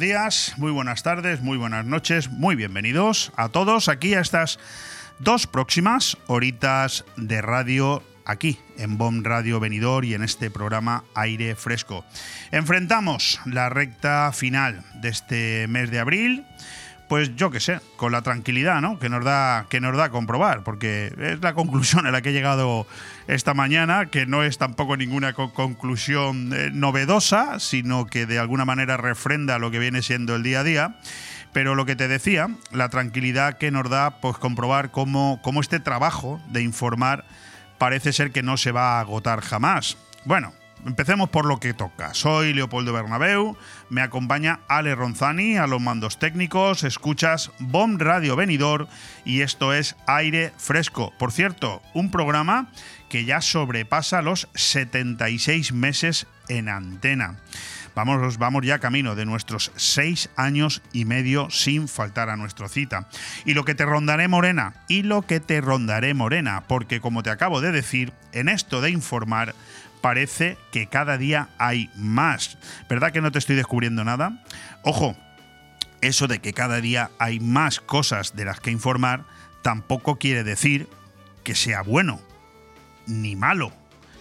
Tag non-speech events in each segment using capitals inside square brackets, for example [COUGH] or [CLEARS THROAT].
Días, muy buenas tardes, muy buenas noches, muy bienvenidos a todos aquí a estas dos próximas horitas de radio aquí en BOM Radio Venidor y en este programa Aire Fresco. Enfrentamos la recta final de este mes de abril pues yo qué sé, con la tranquilidad ¿no? que, nos da, que nos da comprobar, porque es la conclusión a la que he llegado esta mañana, que no es tampoco ninguna conclusión eh, novedosa, sino que de alguna manera refrenda lo que viene siendo el día a día. Pero lo que te decía, la tranquilidad que nos da pues, comprobar cómo, cómo este trabajo de informar parece ser que no se va a agotar jamás. Bueno, Empecemos por lo que toca. Soy Leopoldo Bernabeu, me acompaña Ale Ronzani a los mandos técnicos, escuchas BOM Radio Venidor y esto es Aire Fresco. Por cierto, un programa que ya sobrepasa los 76 meses en antena. Vamos, vamos ya camino de nuestros seis años y medio sin faltar a nuestra cita. Y lo que te rondaré morena, y lo que te rondaré morena, porque como te acabo de decir, en esto de informar, parece que cada día hay más. ¿Verdad que no te estoy descubriendo nada? Ojo, eso de que cada día hay más cosas de las que informar tampoco quiere decir que sea bueno, ni malo,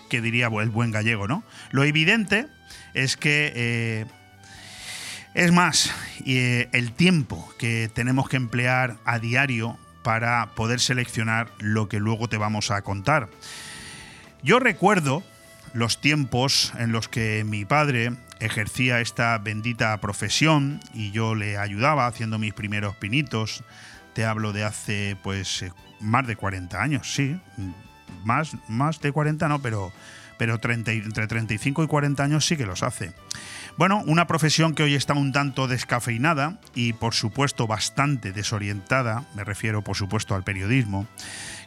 que diría el buen gallego, ¿no? Lo evidente es que... Eh, es más, eh, el tiempo que tenemos que emplear a diario para poder seleccionar lo que luego te vamos a contar. Yo recuerdo los tiempos en los que mi padre ejercía esta bendita profesión y yo le ayudaba haciendo mis primeros pinitos. Te hablo de hace pues eh, más de 40 años, sí. Más, más de 40 no, pero, pero entre 35 y 40 años sí que los hace. Bueno, una profesión que hoy está un tanto descafeinada y por supuesto bastante desorientada, me refiero por supuesto al periodismo,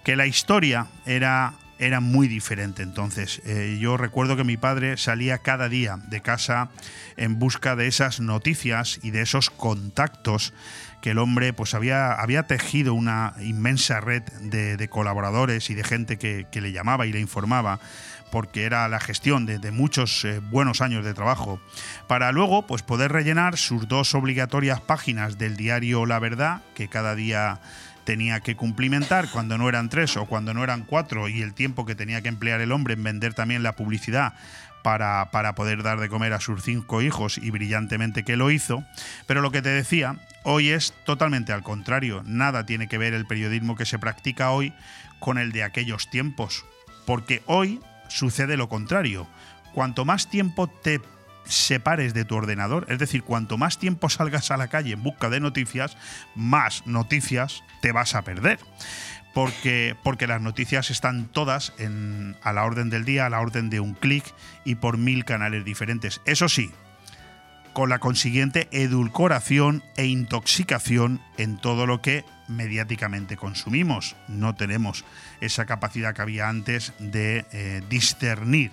que la historia era era muy diferente entonces. Eh, yo recuerdo que mi padre salía cada día de casa en busca de esas noticias y de esos contactos que el hombre pues había, había tejido una inmensa red de, colaboradores y de gente que, le llamaba y le informaba porque era la gestión de, muchos eh, buenos años de trabajo, para luego pues, poder rellenar sus dos obligatorias páginas del diario La Verdad, que cada día tenía que cumplimentar cuando no eran tres o cuando no eran cuatro y el tiempo que tenía que emplear el hombre en vender también la publicidad para, para, poder dar de comer a sus cinco hijos y brillantemente que lo hizo. Pero lo que te decía, hoy es totalmente al contrario. Nada tiene que ver el periodismo que se practica hoy con el de aquellos tiempos. Porque hoy sucede lo contrario. Cuanto más tiempo te separes de tu ordenador. Es decir, cuanto más tiempo salgas a la calle en busca de noticias, más noticias te vas a perder. Porque, porque las noticias están todas en, a la orden del día, a la orden de un clic y por mil canales diferentes. Eso sí, con la consiguiente edulcoración e intoxicación en todo lo que mediáticamente consumimos. No tenemos esa capacidad que había antes de eh, discernir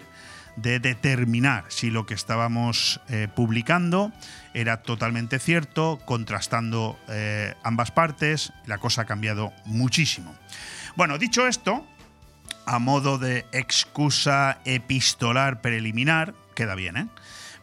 de determinar si lo que estábamos eh, publicando era totalmente cierto, contrastando eh, ambas partes, la cosa ha cambiado muchísimo. Bueno, dicho esto, a modo de excusa epistolar preliminar, queda bien, ¿eh?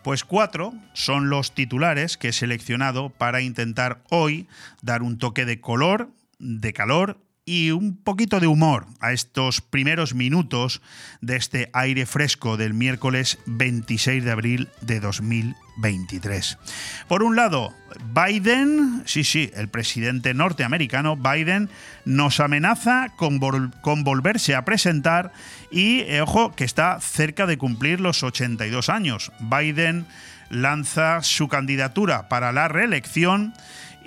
Pues cuatro son los titulares que he seleccionado para intentar hoy dar un toque de color, de calor y un poquito de humor a estos primeros minutos de este aire fresco del miércoles 26 de abril de 2023. Por un lado, Biden, sí, sí, el presidente norteamericano Biden nos amenaza con, con volverse a presentar y, eh, ojo, que está cerca de cumplir los 82 años. Biden lanza su candidatura para la reelección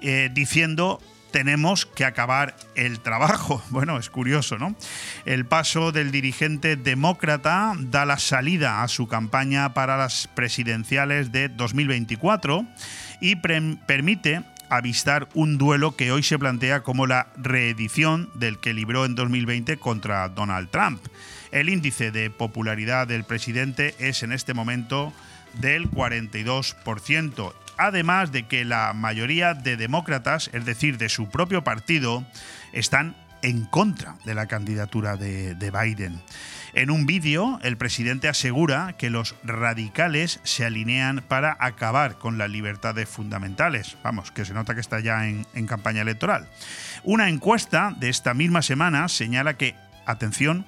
eh, diciendo tenemos que acabar el trabajo. [LAUGHS] Bueno, es curioso, ¿no? El paso del dirigente demócrata da la salida a su campaña para las presidenciales de 2024 y permite avistar un duelo que hoy se plantea como la reedición del que libró en 2020 contra Donald Trump. El índice de popularidad del presidente es en este momento del 42% además de que la mayoría de demócratas, es decir, de su propio partido, están en contra de la candidatura de, de Biden. En un vídeo, el presidente asegura que los radicales se alinean para acabar con las libertades fundamentales. Vamos, que se nota que está ya en campaña electoral. Una encuesta de esta misma semana señala que, atención,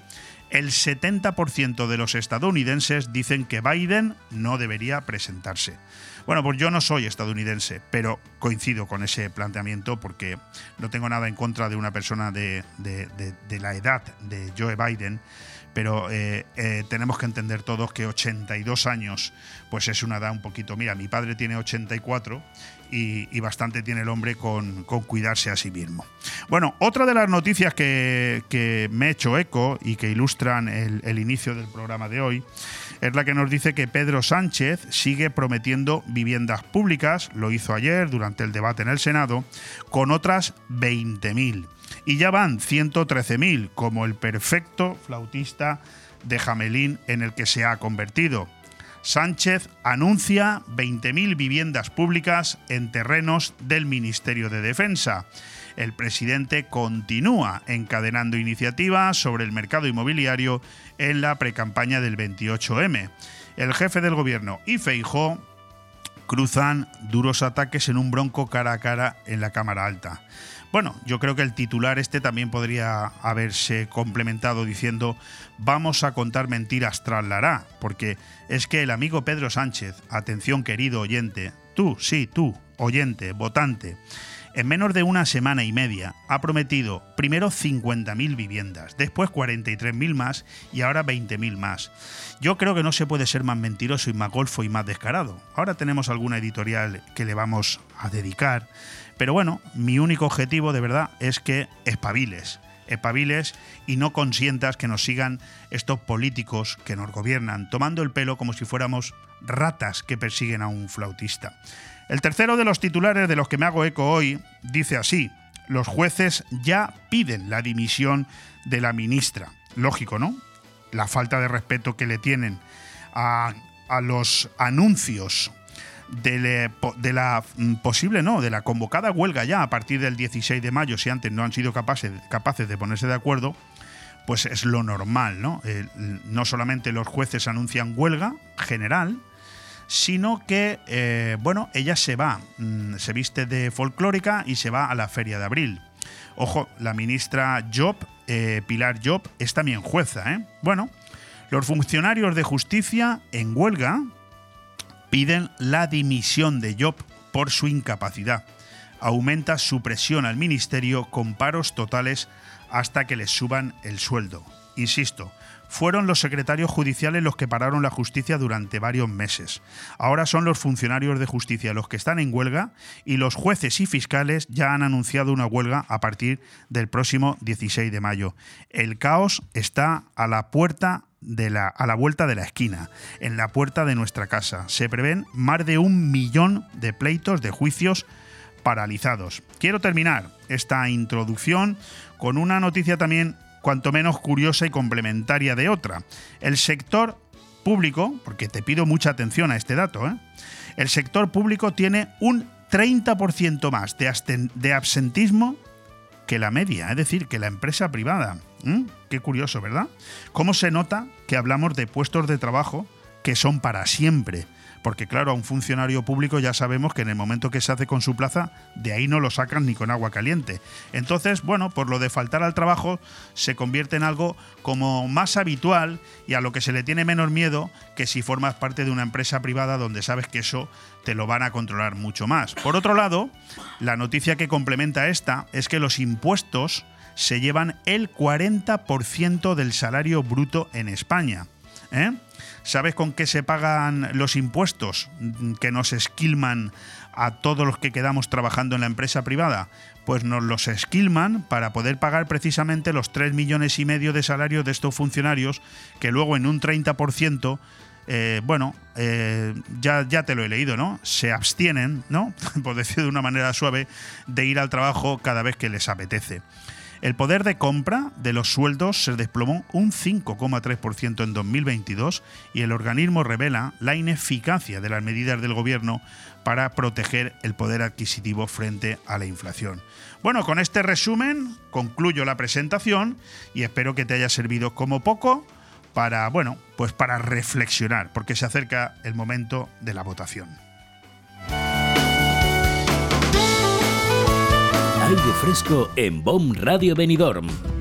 el 70% de los estadounidenses dicen que Biden no debería presentarse. Bueno, pues yo no soy estadounidense, pero coincido con ese planteamiento porque no tengo nada en contra de una persona de, la edad de Joe Biden, pero eh, eh, tenemos que entender todos que 82 años pues es una edad un poquito... Mira, mi padre tiene 84 y, bastante tiene el hombre con, cuidarse a sí mismo. Bueno, otra de las noticias que, me he hecho eco y que ilustran el, inicio del programa de hoy es la que nos dice que Pedro Sánchez sigue prometiendo viviendas públicas, lo hizo ayer durante el debate en el Senado, con otras 20.000. Y ya van 113.000, como el perfecto flautista de Jamelín en el que se ha convertido. Sánchez anuncia 20.000 viviendas públicas en terrenos del Ministerio de Defensa. El presidente continúa encadenando iniciativas sobre el mercado inmobiliario en la precampaña del 28M. El jefe del gobierno y Feijó cruzan duros ataques en un bronco cara a cara en la Cámara Alta. Bueno, yo creo que el titular este también podría haberse complementado diciendo vamos a contar mentiras tras la porque es que el amigo Pedro Sánchez, atención querido oyente, tú, sí, tú, oyente, votante, en menos de una semana y media ha prometido primero 50.000 viviendas, después 43.000 más y ahora 20.000 más. Yo creo que no se puede ser más mentiroso y más golfo y más descarado. Ahora tenemos alguna editorial que le vamos a dedicar pero bueno, mi único objetivo de verdad es que espabiles, espabiles y no consientas que nos sigan estos políticos que nos gobiernan, tomando el pelo como si fuéramos ratas que persiguen a un flautista. El tercero de los titulares de los que me hago eco hoy dice así, los jueces ya piden la dimisión de la ministra. Lógico, ¿no? La falta de respeto que le tienen a, a los anuncios de, la mm, posible, no, de la convocada huelga ya a partir del 16 de mayo, si antes no han sido capaces, capaces de ponerse de acuerdo, pues es lo normal, ¿no? no solamente los jueces anuncian huelga general, sino que, eh, bueno, ella se va, mm, se viste de folclórica y se va a la feria de abril. Ojo, la ministra Job, eh, Pilar Job, es también jueza, ¿eh? Bueno, los funcionarios de justicia en huelga, piden la dimisión de Job por su incapacidad. Aumenta su presión al ministerio con paros totales hasta que les suban el sueldo. Insisto, fueron los secretarios judiciales los que pararon la justicia durante varios meses. Ahora son los funcionarios de justicia los que están en huelga y los jueces y fiscales ya han anunciado una huelga a partir del próximo 16 de mayo. El caos está a la puerta la, a la vuelta de la esquina, en la puerta de nuestra casa. Se prevén más de un millón de pleitos de juicios paralizados. Quiero terminar esta introducción con una noticia también cuanto menos curiosa y complementaria de otra. El sector público, porque te pido mucha atención a este dato, ¿eh? el sector público tiene un 30% más de, absentismo que la media, es decir, que la empresa privada. ¿Mm? Qué curioso, ¿verdad? ¿Cómo se nota que hablamos de puestos de trabajo que son para siempre? Porque claro, a un funcionario público ya sabemos que en el momento que se hace con su plaza, de ahí no lo sacan ni con agua caliente. Entonces, bueno, por lo de faltar al trabajo, se convierte en algo como más habitual y a lo que se le tiene menos miedo que si formas parte de una empresa privada donde sabes que eso te lo van a controlar mucho más. Por otro lado, la noticia que complementa esta es que los impuestos se llevan el 40% del salario bruto en España. ¿Eh? ¿Sabes con qué se pagan los impuestos que nos esquilman a todos los que quedamos trabajando en la empresa privada? Pues nos los esquilman para poder pagar precisamente los 3 millones y medio de salarios de estos funcionarios que luego en un 30% eh, bueno, eh, ya, ya te lo he leído, ¿no? Se abstienen, ¿no? [LAUGHS] Por decir de una manera suave, de ir al trabajo cada vez que les apetece. El poder de compra de los sueldos se desplomó un 5,3% en 2022 y el organismo revela la ineficacia de las medidas del gobierno para proteger el poder adquisitivo frente a la inflación. Bueno, con este resumen concluyo la presentación y espero que te haya servido como poco para, bueno, pues para reflexionar, porque se acerca el momento de la votación. Aire fresco en BOM Radio Benidorm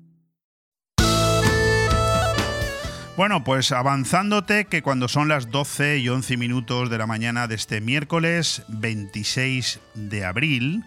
Bueno, pues avanzándote que cuando son las 12 y 11 minutos de la mañana de este miércoles 26 de abril,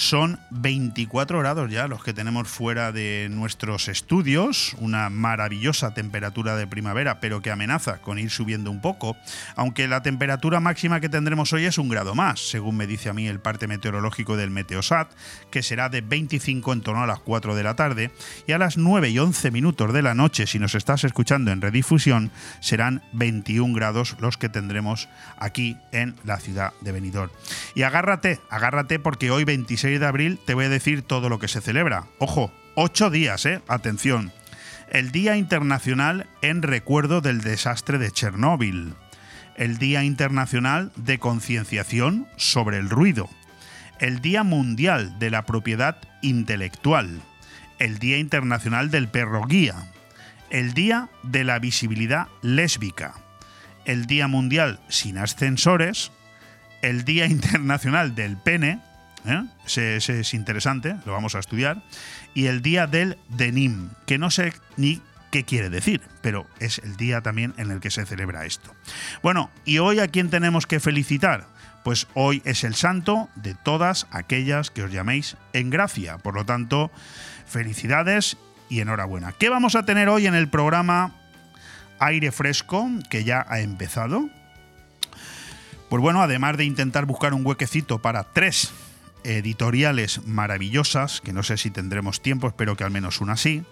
son 24 grados ya los que tenemos fuera de nuestros estudios, una maravillosa temperatura de primavera, pero que amenaza con ir subiendo un poco, aunque la temperatura máxima que tendremos hoy es un grado más, según me dice a mí el parte meteorológico del Meteosat, que será de 25 en torno a las 4 de la tarde, y a las 9 y 11 minutos de la noche, si nos estás escuchando en redifusión, serán 21 grados los que tendremos aquí en la ciudad de Benidorm. Y agárrate, agárrate porque hoy 26 de abril te voy a decir todo lo que se celebra. Ojo, ocho días, ¿eh? Atención. El Día Internacional en recuerdo del desastre de Chernóbil. El Día Internacional de Concienciación sobre el Ruido. El Día Mundial de la Propiedad Intelectual. El Día Internacional del Perro Guía. El Día de la Visibilidad Lésbica. El Día Mundial sin Ascensores. El Día Internacional del Pene ¿eh? Ese, es interesante, lo vamos a estudiar. Y el día del Denim, que no sé ni qué quiere decir, pero es el día también en el que se celebra esto. Bueno, ¿y hoy a quién tenemos que felicitar? Pues hoy es el santo de todas aquellas que os llaméis en gracia. Por lo tanto, felicidades y enhorabuena. ¿Qué vamos a tener hoy en el programa Aire Fresco, que ya ha empezado? Pues bueno, además de intentar buscar un huequecito para tres editoriales maravillosas, que no sé si tendremos tiempo, espero que al menos una sí,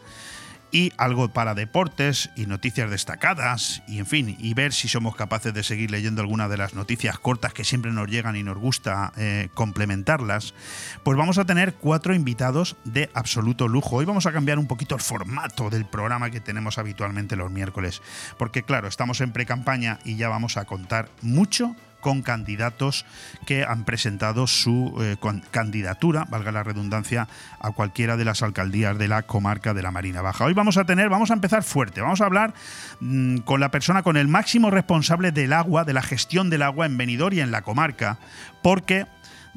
y algo para deportes y noticias destacadas, y en fin, y ver si somos capaces de seguir leyendo alguna de las noticias cortas que siempre nos llegan y nos gusta eh, complementarlas, pues vamos a tener cuatro invitados de absoluto lujo. Hoy vamos a cambiar un poquito el formato del programa que tenemos habitualmente los miércoles, porque claro, estamos en pre-campaña y ya vamos a contar mucho con candidatos que han presentado su eh, candidatura, valga la redundancia, a cualquiera de las alcaldías de la comarca de la Marina Baja. Hoy vamos a tener, vamos a empezar fuerte, vamos a hablar mm, con la persona con el máximo responsable del agua, de la gestión del agua en Benidorm y en la comarca, porque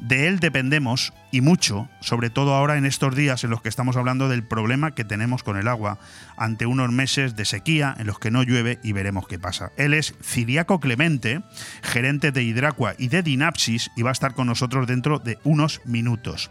de él dependemos y mucho, sobre todo ahora en estos días en los que estamos hablando del problema que tenemos con el agua ante unos meses de sequía en los que no llueve y veremos qué pasa. Él es Ciriaco Clemente, gerente de Hidracua y de Dinapsis y va a estar con nosotros dentro de unos minutos.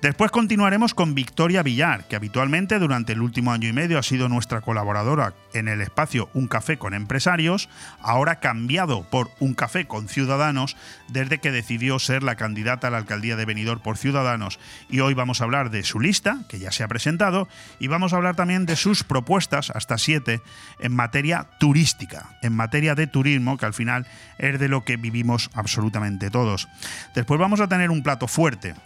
Después continuaremos con Victoria Villar, que habitualmente durante el último año y medio ha sido nuestra colaboradora en el espacio Un Café con Empresarios, ahora cambiado por Un Café con Ciudadanos desde que decidió ser la candidata a la alcaldía de Benidorm por Ciudadanos. Y hoy vamos a hablar de su lista, que ya se ha presentado, y vamos a hablar también de sus propuestas, hasta siete, en materia turística, en materia de turismo, que al final es de lo que vivimos absolutamente todos. Después vamos a tener un plato fuerte,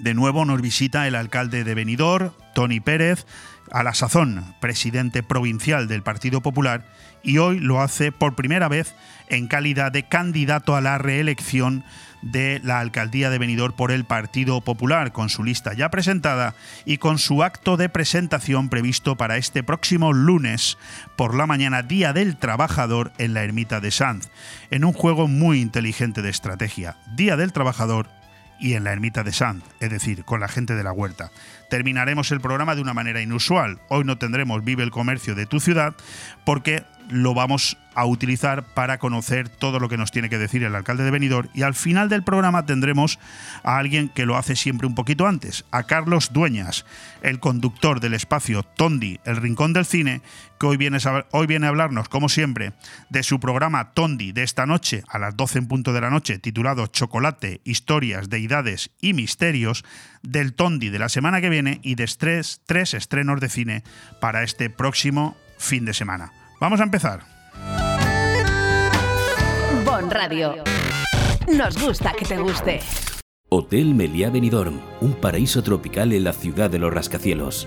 de nuevo nos visita el alcalde de Benidorm, Tony Pérez, a la sazón presidente provincial del Partido Popular, y hoy lo hace por primera vez en calidad de candidato a la reelección de la alcaldía de Benidorm por el Partido Popular, con su lista ya presentada y con su acto de presentación previsto para este próximo lunes por la mañana, Día del Trabajador en la Ermita de Sanz, en un juego muy inteligente de estrategia. Día del Trabajador y en la ermita de Sant, es decir, con la gente de la huerta. Terminaremos el programa de una manera inusual. Hoy no tendremos Vive el Comercio de tu ciudad porque lo vamos a utilizar para conocer todo lo que nos tiene que decir el alcalde de Benidorm y al final del programa tendremos a alguien que lo hace siempre un poquito antes, a Carlos Dueñas, el conductor del espacio Tondi, el Rincón del Cine, que hoy viene, a, hoy viene a hablarnos, como siempre, de su programa Tondi de esta noche, a las 12 en punto de la noche, titulado Chocolate, Historias, Deidades y Misterios, del Tondi de la semana que viene y de tres, tres estrenos de cine para este próximo fin de semana. Vamos a empezar. Bon Radio. Nos gusta que te guste. Hotel Meliá Benidorm, un paraíso tropical en la ciudad de los rascacielos.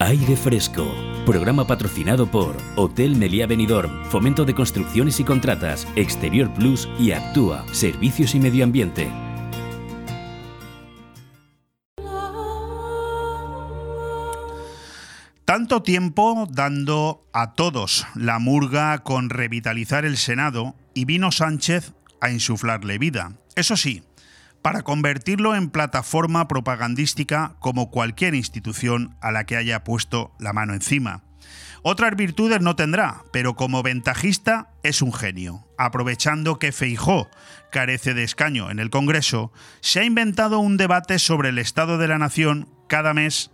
Aire Fresco. Programa patrocinado por Hotel Meliá Benidorm, Fomento de Construcciones y Contratas, Exterior Plus y Actúa, Servicios y Medio Ambiente. Tanto tiempo dando a todos la murga con revitalizar el Senado y vino Sánchez a insuflarle vida. Eso sí, para convertirlo en plataforma propagandística como cualquier institución a la que haya puesto la mano encima. Otras virtudes no tendrá, pero como ventajista es un genio. Aprovechando que Feijó carece de escaño en el Congreso, se ha inventado un debate sobre el estado de la nación cada mes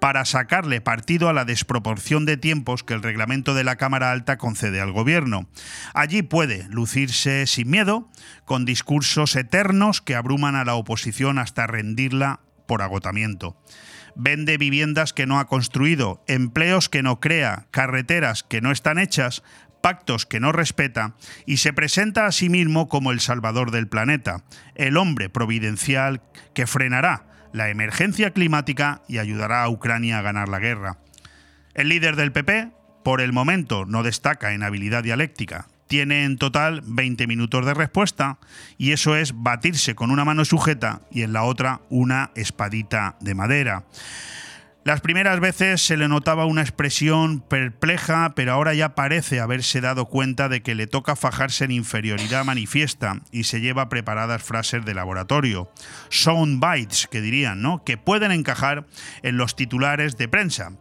para sacarle partido a la desproporción de tiempos que el reglamento de la Cámara Alta concede al Gobierno. Allí puede lucirse sin miedo, con discursos eternos que abruman a la oposición hasta rendirla por agotamiento. Vende viviendas que no ha construido, empleos que no crea, carreteras que no están hechas, pactos que no respeta y se presenta a sí mismo como el salvador del planeta, el hombre providencial que frenará la emergencia climática y ayudará a Ucrania a ganar la guerra. El líder del PP, por el momento, no destaca en habilidad dialéctica. Tiene en total 20 minutos de respuesta y eso es batirse con una mano sujeta y en la otra una espadita de madera. Las primeras veces se le notaba una expresión perpleja, pero ahora ya parece haberse dado cuenta de que le toca fajarse en inferioridad manifiesta y se lleva preparadas frases de laboratorio. Sound bites, que dirían, ¿no? Que pueden encajar en los titulares de prensa.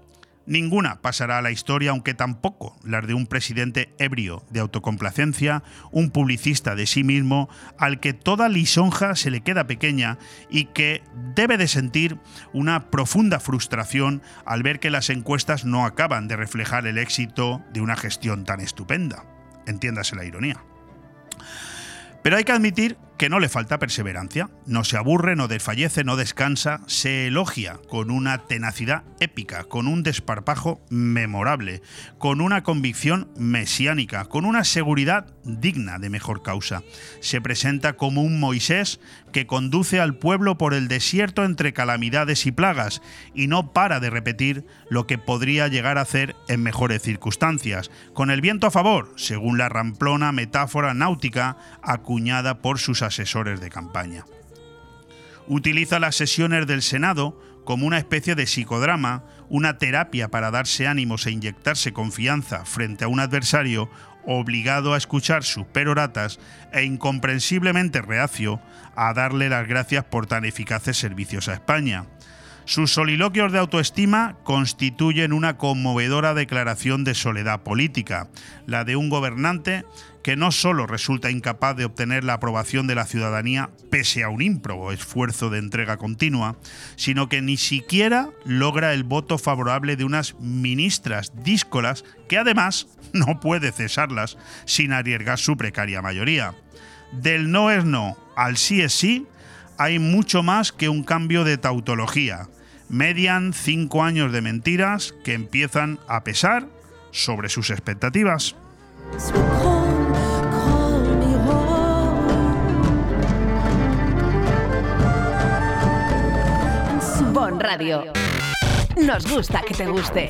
Ninguna pasará a la historia, aunque tampoco las de un presidente ebrio de autocomplacencia, un publicista de sí mismo, al que toda lisonja se le queda pequeña y que debe de sentir una profunda frustración al ver que las encuestas no acaban de reflejar el éxito de una gestión tan estupenda. Entiéndase la ironía. Pero hay que admitir que no le falta perseverancia, no se aburre, no desfallece, no descansa, se elogia con una tenacidad épica, con un desparpajo memorable, con una convicción mesiánica, con una seguridad digna de mejor causa. Se presenta como un Moisés que conduce al pueblo por el desierto entre calamidades y plagas y no para de repetir lo que podría llegar a hacer en mejores circunstancias, con el viento a favor, según la ramplona metáfora náutica acuñada por sus asesores de campaña. Utiliza las sesiones del Senado como una especie de psicodrama, una terapia para darse ánimos e inyectarse confianza frente a un adversario obligado a escuchar sus peroratas e incomprensiblemente reacio a darle las gracias por tan eficaces servicios a España. Sus soliloquios de autoestima constituyen una conmovedora declaración de soledad política, la de un gobernante que no solo resulta incapaz de obtener la aprobación de la ciudadanía pese a un ímprobo esfuerzo de entrega continua, sino que ni siquiera logra el voto favorable de unas ministras díscolas que además no puede cesarlas sin arriesgar su precaria mayoría. Del no es no al sí es sí hay mucho más que un cambio de tautología median cinco años de mentiras que empiezan a pesar sobre sus expectativas. Bon Radio. Nos gusta que te guste.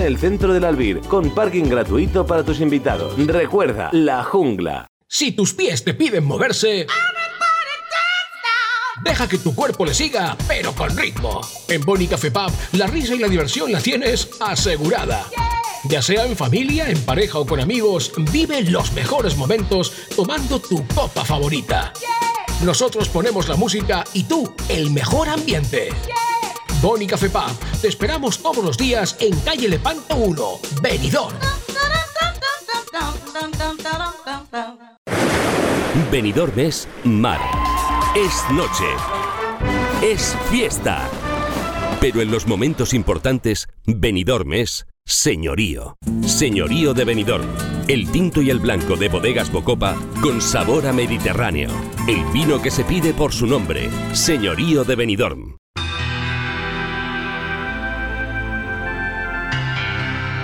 el centro del Albir con parking gratuito para tus invitados. Recuerda, La jungla. Si tus pies te piden moverse, deja que tu cuerpo le siga, pero con ritmo. En Boni Café Pub, la risa y la diversión la tienes asegurada. Ya sea en familia, en pareja o con amigos, vive los mejores momentos tomando tu copa favorita. Nosotros ponemos la música y tú el mejor ambiente. Boni Café Pub, te esperamos todos los días en calle Lepanto 1, Benidorm. Benidorm es mar. Es noche. Es fiesta. Pero en los momentos importantes, Benidorm es señorío. Señorío de Benidorm. El tinto y el blanco de bodegas Bocopa con sabor a Mediterráneo. El vino que se pide por su nombre. Señorío de Benidorm.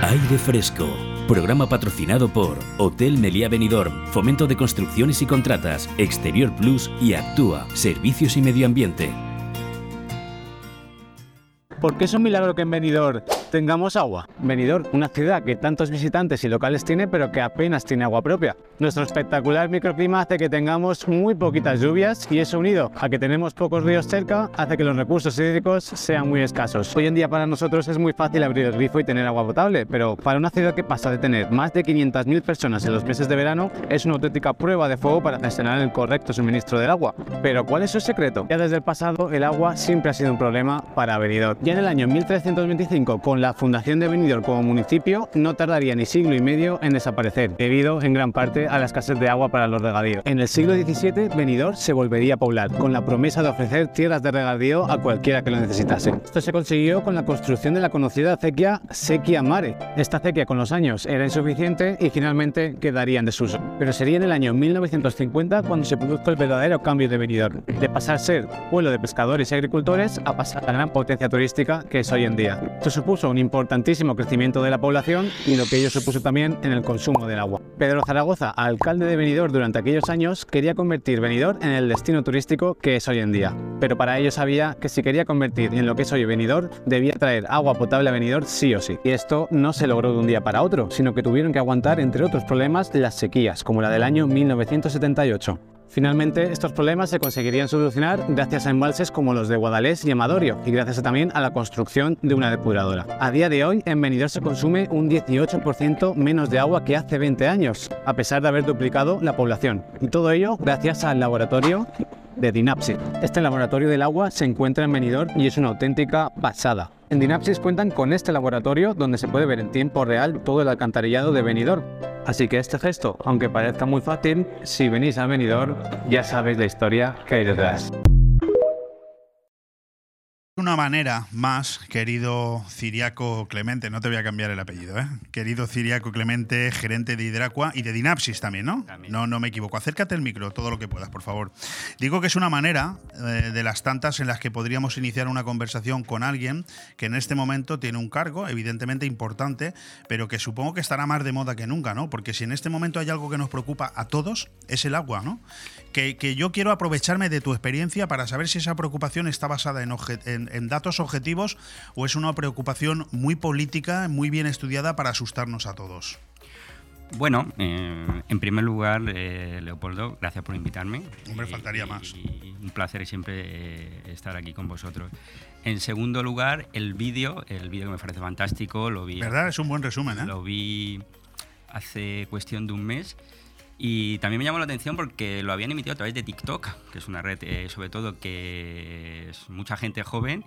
Aire Fresco. Programa patrocinado por Hotel Meliá Benidorm, Fomento de Construcciones y Contratas, Exterior Plus y Actúa, Servicios y Medio Ambiente. ¿Por qué es un milagro que en Benidorm tengamos agua? Benidorm, una ciudad que tantos visitantes y locales tiene, pero que apenas tiene agua propia. Nuestro espectacular microclima hace que tengamos muy poquitas lluvias y eso unido a que tenemos pocos ríos cerca hace que los recursos hídricos sean muy escasos. Hoy en día para nosotros es muy fácil abrir el grifo y tener agua potable, pero para una ciudad que pasa de tener más de 500.000 personas en los meses de verano es una auténtica prueba de fuego para gestionar el correcto suministro del agua. Pero ¿cuál es su secreto? Ya desde el pasado el agua siempre ha sido un problema para Benidorm. Ya en el año 1325, con la fundación de Benidorm como municipio, no tardaría ni siglo y medio en desaparecer, debido en gran parte a la escasez de agua para los regadíos. En el siglo XVII, Benidorm se volvería a poblar, con la promesa de ofrecer tierras de regadío a cualquiera que lo necesitase. Esto se consiguió con la construcción de la conocida acequia Sequia Mare. Esta acequia con los años era insuficiente y finalmente quedaría en desuso. Pero sería en el año 1950 cuando se produjo el verdadero cambio de Benidorm, de pasar a ser pueblo de pescadores y agricultores a pasar a la gran potencia turística que es hoy en día. Esto supuso un importantísimo crecimiento de la población y lo que ello supuso también en el consumo del agua. Pedro Zaragoza, alcalde de Benidorm durante aquellos años, quería convertir Benidorm en el destino turístico que es hoy en día. Pero para ello sabía que si quería convertir en lo que es hoy Benidorm, debía traer agua potable a Benidorm sí o sí. Y esto no se logró de un día para otro, sino que tuvieron que aguantar, entre otros problemas, las sequías, como la del año 1978. Finalmente, estos problemas se conseguirían solucionar gracias a embalses como los de Guadalés y Amadorio y gracias también a la construcción de una depuradora. A día de hoy, en Benidorm se consume un 18% menos de agua que hace 20 años, a pesar de haber duplicado la población. Y todo ello gracias al laboratorio de Dinapsis. Este laboratorio del agua se encuentra en Benidorm y es una auténtica pasada. En Dinapsis cuentan con este laboratorio donde se puede ver en tiempo real todo el alcantarillado de Benidorm. Así que este gesto, aunque parezca muy fácil, si venís a Benidorm ya sabéis la historia que hay detrás. Una manera más, querido Ciriaco Clemente, no te voy a cambiar el apellido, ¿eh? Querido Ciriaco Clemente, gerente de Hidracua y de Dinapsis también, ¿no? No, no me equivoco. Acércate al micro, todo lo que puedas, por favor. Digo que es una manera eh, de las tantas en las que podríamos iniciar una conversación con alguien que en este momento tiene un cargo, evidentemente importante, pero que supongo que estará más de moda que nunca, ¿no? Porque si en este momento hay algo que nos preocupa a todos, es el agua, ¿no? Que, que yo quiero aprovecharme de tu experiencia para saber si esa preocupación está basada en, obje- en- en datos objetivos o es una preocupación muy política, muy bien estudiada para asustarnos a todos. Bueno, eh, en primer lugar, eh, Leopoldo, gracias por invitarme. Hombre, faltaría más. y un placer siempre eh, estar aquí con vosotros. En segundo lugar, el vídeo, el vídeo que me parece fantástico, lo vi. ¿Verdad? Es un buen resumen, ¿eh? Lo vi hace cuestión de un mes. Y también me llamó la atención porque lo habían emitido a través de TikTok, que es una red, eh, sobre todo, que es mucha gente joven.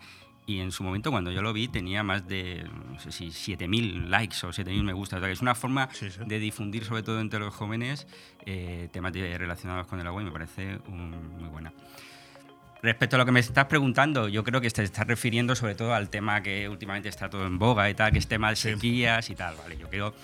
Y en su momento, cuando yo lo vi, tenía más de, no sé si 7.000 likes o 7.000 me gusta. O sea, que es una forma Sí, sí. de difundir, sobre todo entre los jóvenes, eh, temas relacionados con el agua y me parece un- muy buena. Respecto a lo que me estás preguntando, yo creo que te estás refiriendo sobre todo al tema que últimamente está todo en boga y tal, que es tema de sequías y tal, ¿vale? Yo creo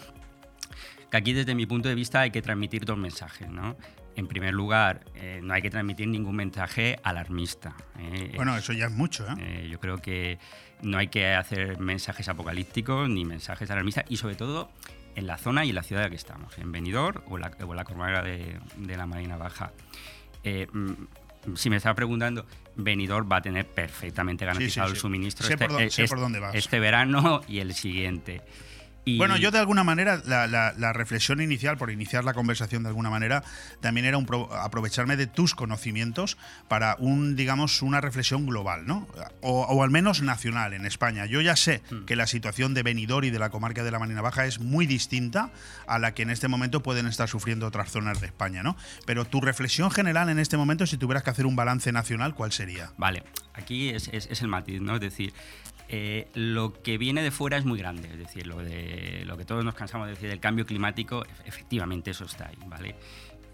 que aquí desde mi punto de vista hay que transmitir dos mensajes, ¿no? En primer lugar, eh, no hay que transmitir ningún mensaje alarmista. ¿eh? Bueno, eso ya es mucho, ¿eh? Eh, yo creo que no hay que hacer mensajes apocalípticos ni mensajes alarmistas y sobre todo en la zona y en la ciudad en la que estamos, en Benidorm o en la, o la de, de la Marina Baja. Mm, si me estaba preguntando, Benidorm va a tener perfectamente garantizado sí, el sí. suministro Sé por dó- sé es- por dónde vas. este verano y el siguiente. Y- Bueno, yo de alguna manera, la, la- la reflexión inicial, por iniciar la conversación de alguna manera, también era un pro- aprovecharme de tus conocimientos para un, digamos, una reflexión global, ¿no? O, o al menos nacional en España. Yo ya sé Hmm. que la situación de Benidorm y de la comarca de la Marina Baja es muy distinta a la que en este momento pueden estar sufriendo otras zonas de España, ¿no? Pero tu reflexión general en este momento, si tuvieras que hacer un balance nacional, ¿cuál sería? Vale, aquí es, es- es el matiz, ¿no? Es decir, eh, lo que viene de fuera es muy grande, es decir, lo, de, lo que todos nos cansamos de decir del cambio climático, ef- efectivamente eso está ahí, ¿vale?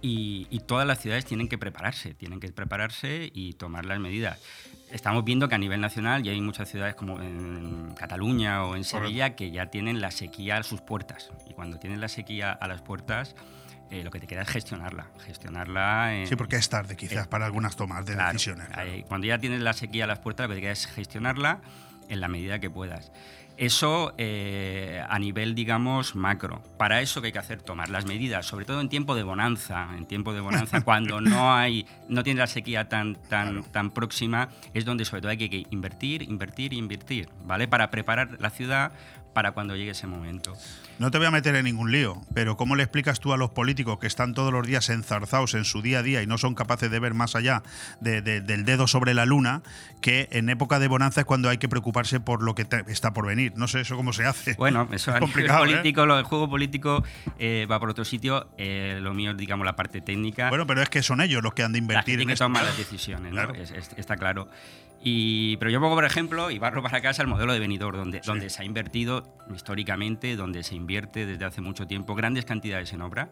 Y, y todas las ciudades tienen que prepararse, tienen que prepararse y tomar las medidas. Estamos viendo que a nivel nacional ya hay muchas ciudades como en Cataluña o en Sevilla que ya tienen la sequía a sus puertas. Y cuando tienen la sequía a las puertas, eh, lo que te queda es gestionarla. Gestionarla en, Sí, porque es tarde quizás eh, para algunas tomas de Claro, decisiones. claro. cuando ya tienes la sequía a las puertas, lo que te queda es gestionarla en la medida que puedas. Eso eh, a nivel, digamos, macro. Para eso que hay que hacer, tomar las medidas, sobre todo en tiempo de bonanza. En tiempo de bonanza, [LAUGHS] cuando no hay, no tienes la sequía tan, tan, tan próxima, es donde sobre todo hay que, que invertir, invertir, invertir, ¿vale? Para preparar la ciudad para cuando llegue ese momento. No te voy a meter en ningún lío, pero ¿cómo le explicas tú a los políticos que están todos los días enzarzados en su día a día y no son capaces de ver más allá de- de- del dedo sobre la luna, que en época de bonanza es cuando hay que preocuparse por lo que te- está por venir? No sé eso cómo se hace. Bueno, [LAUGHS] eso a nivel complicado, ¿eh? lo del juego político eh, va por otro sitio. eh, lo mío es, digamos, la parte técnica. Bueno, pero es que son ellos los que han de la invertir gente en que esto. las decisiones, ¿no? Claro. Es- es- está claro. Y, pero yo pongo, por ejemplo, y barro para casa el modelo de Benidorm, donde, donde se ha invertido históricamente, donde se invierte desde hace mucho tiempo grandes cantidades en obra,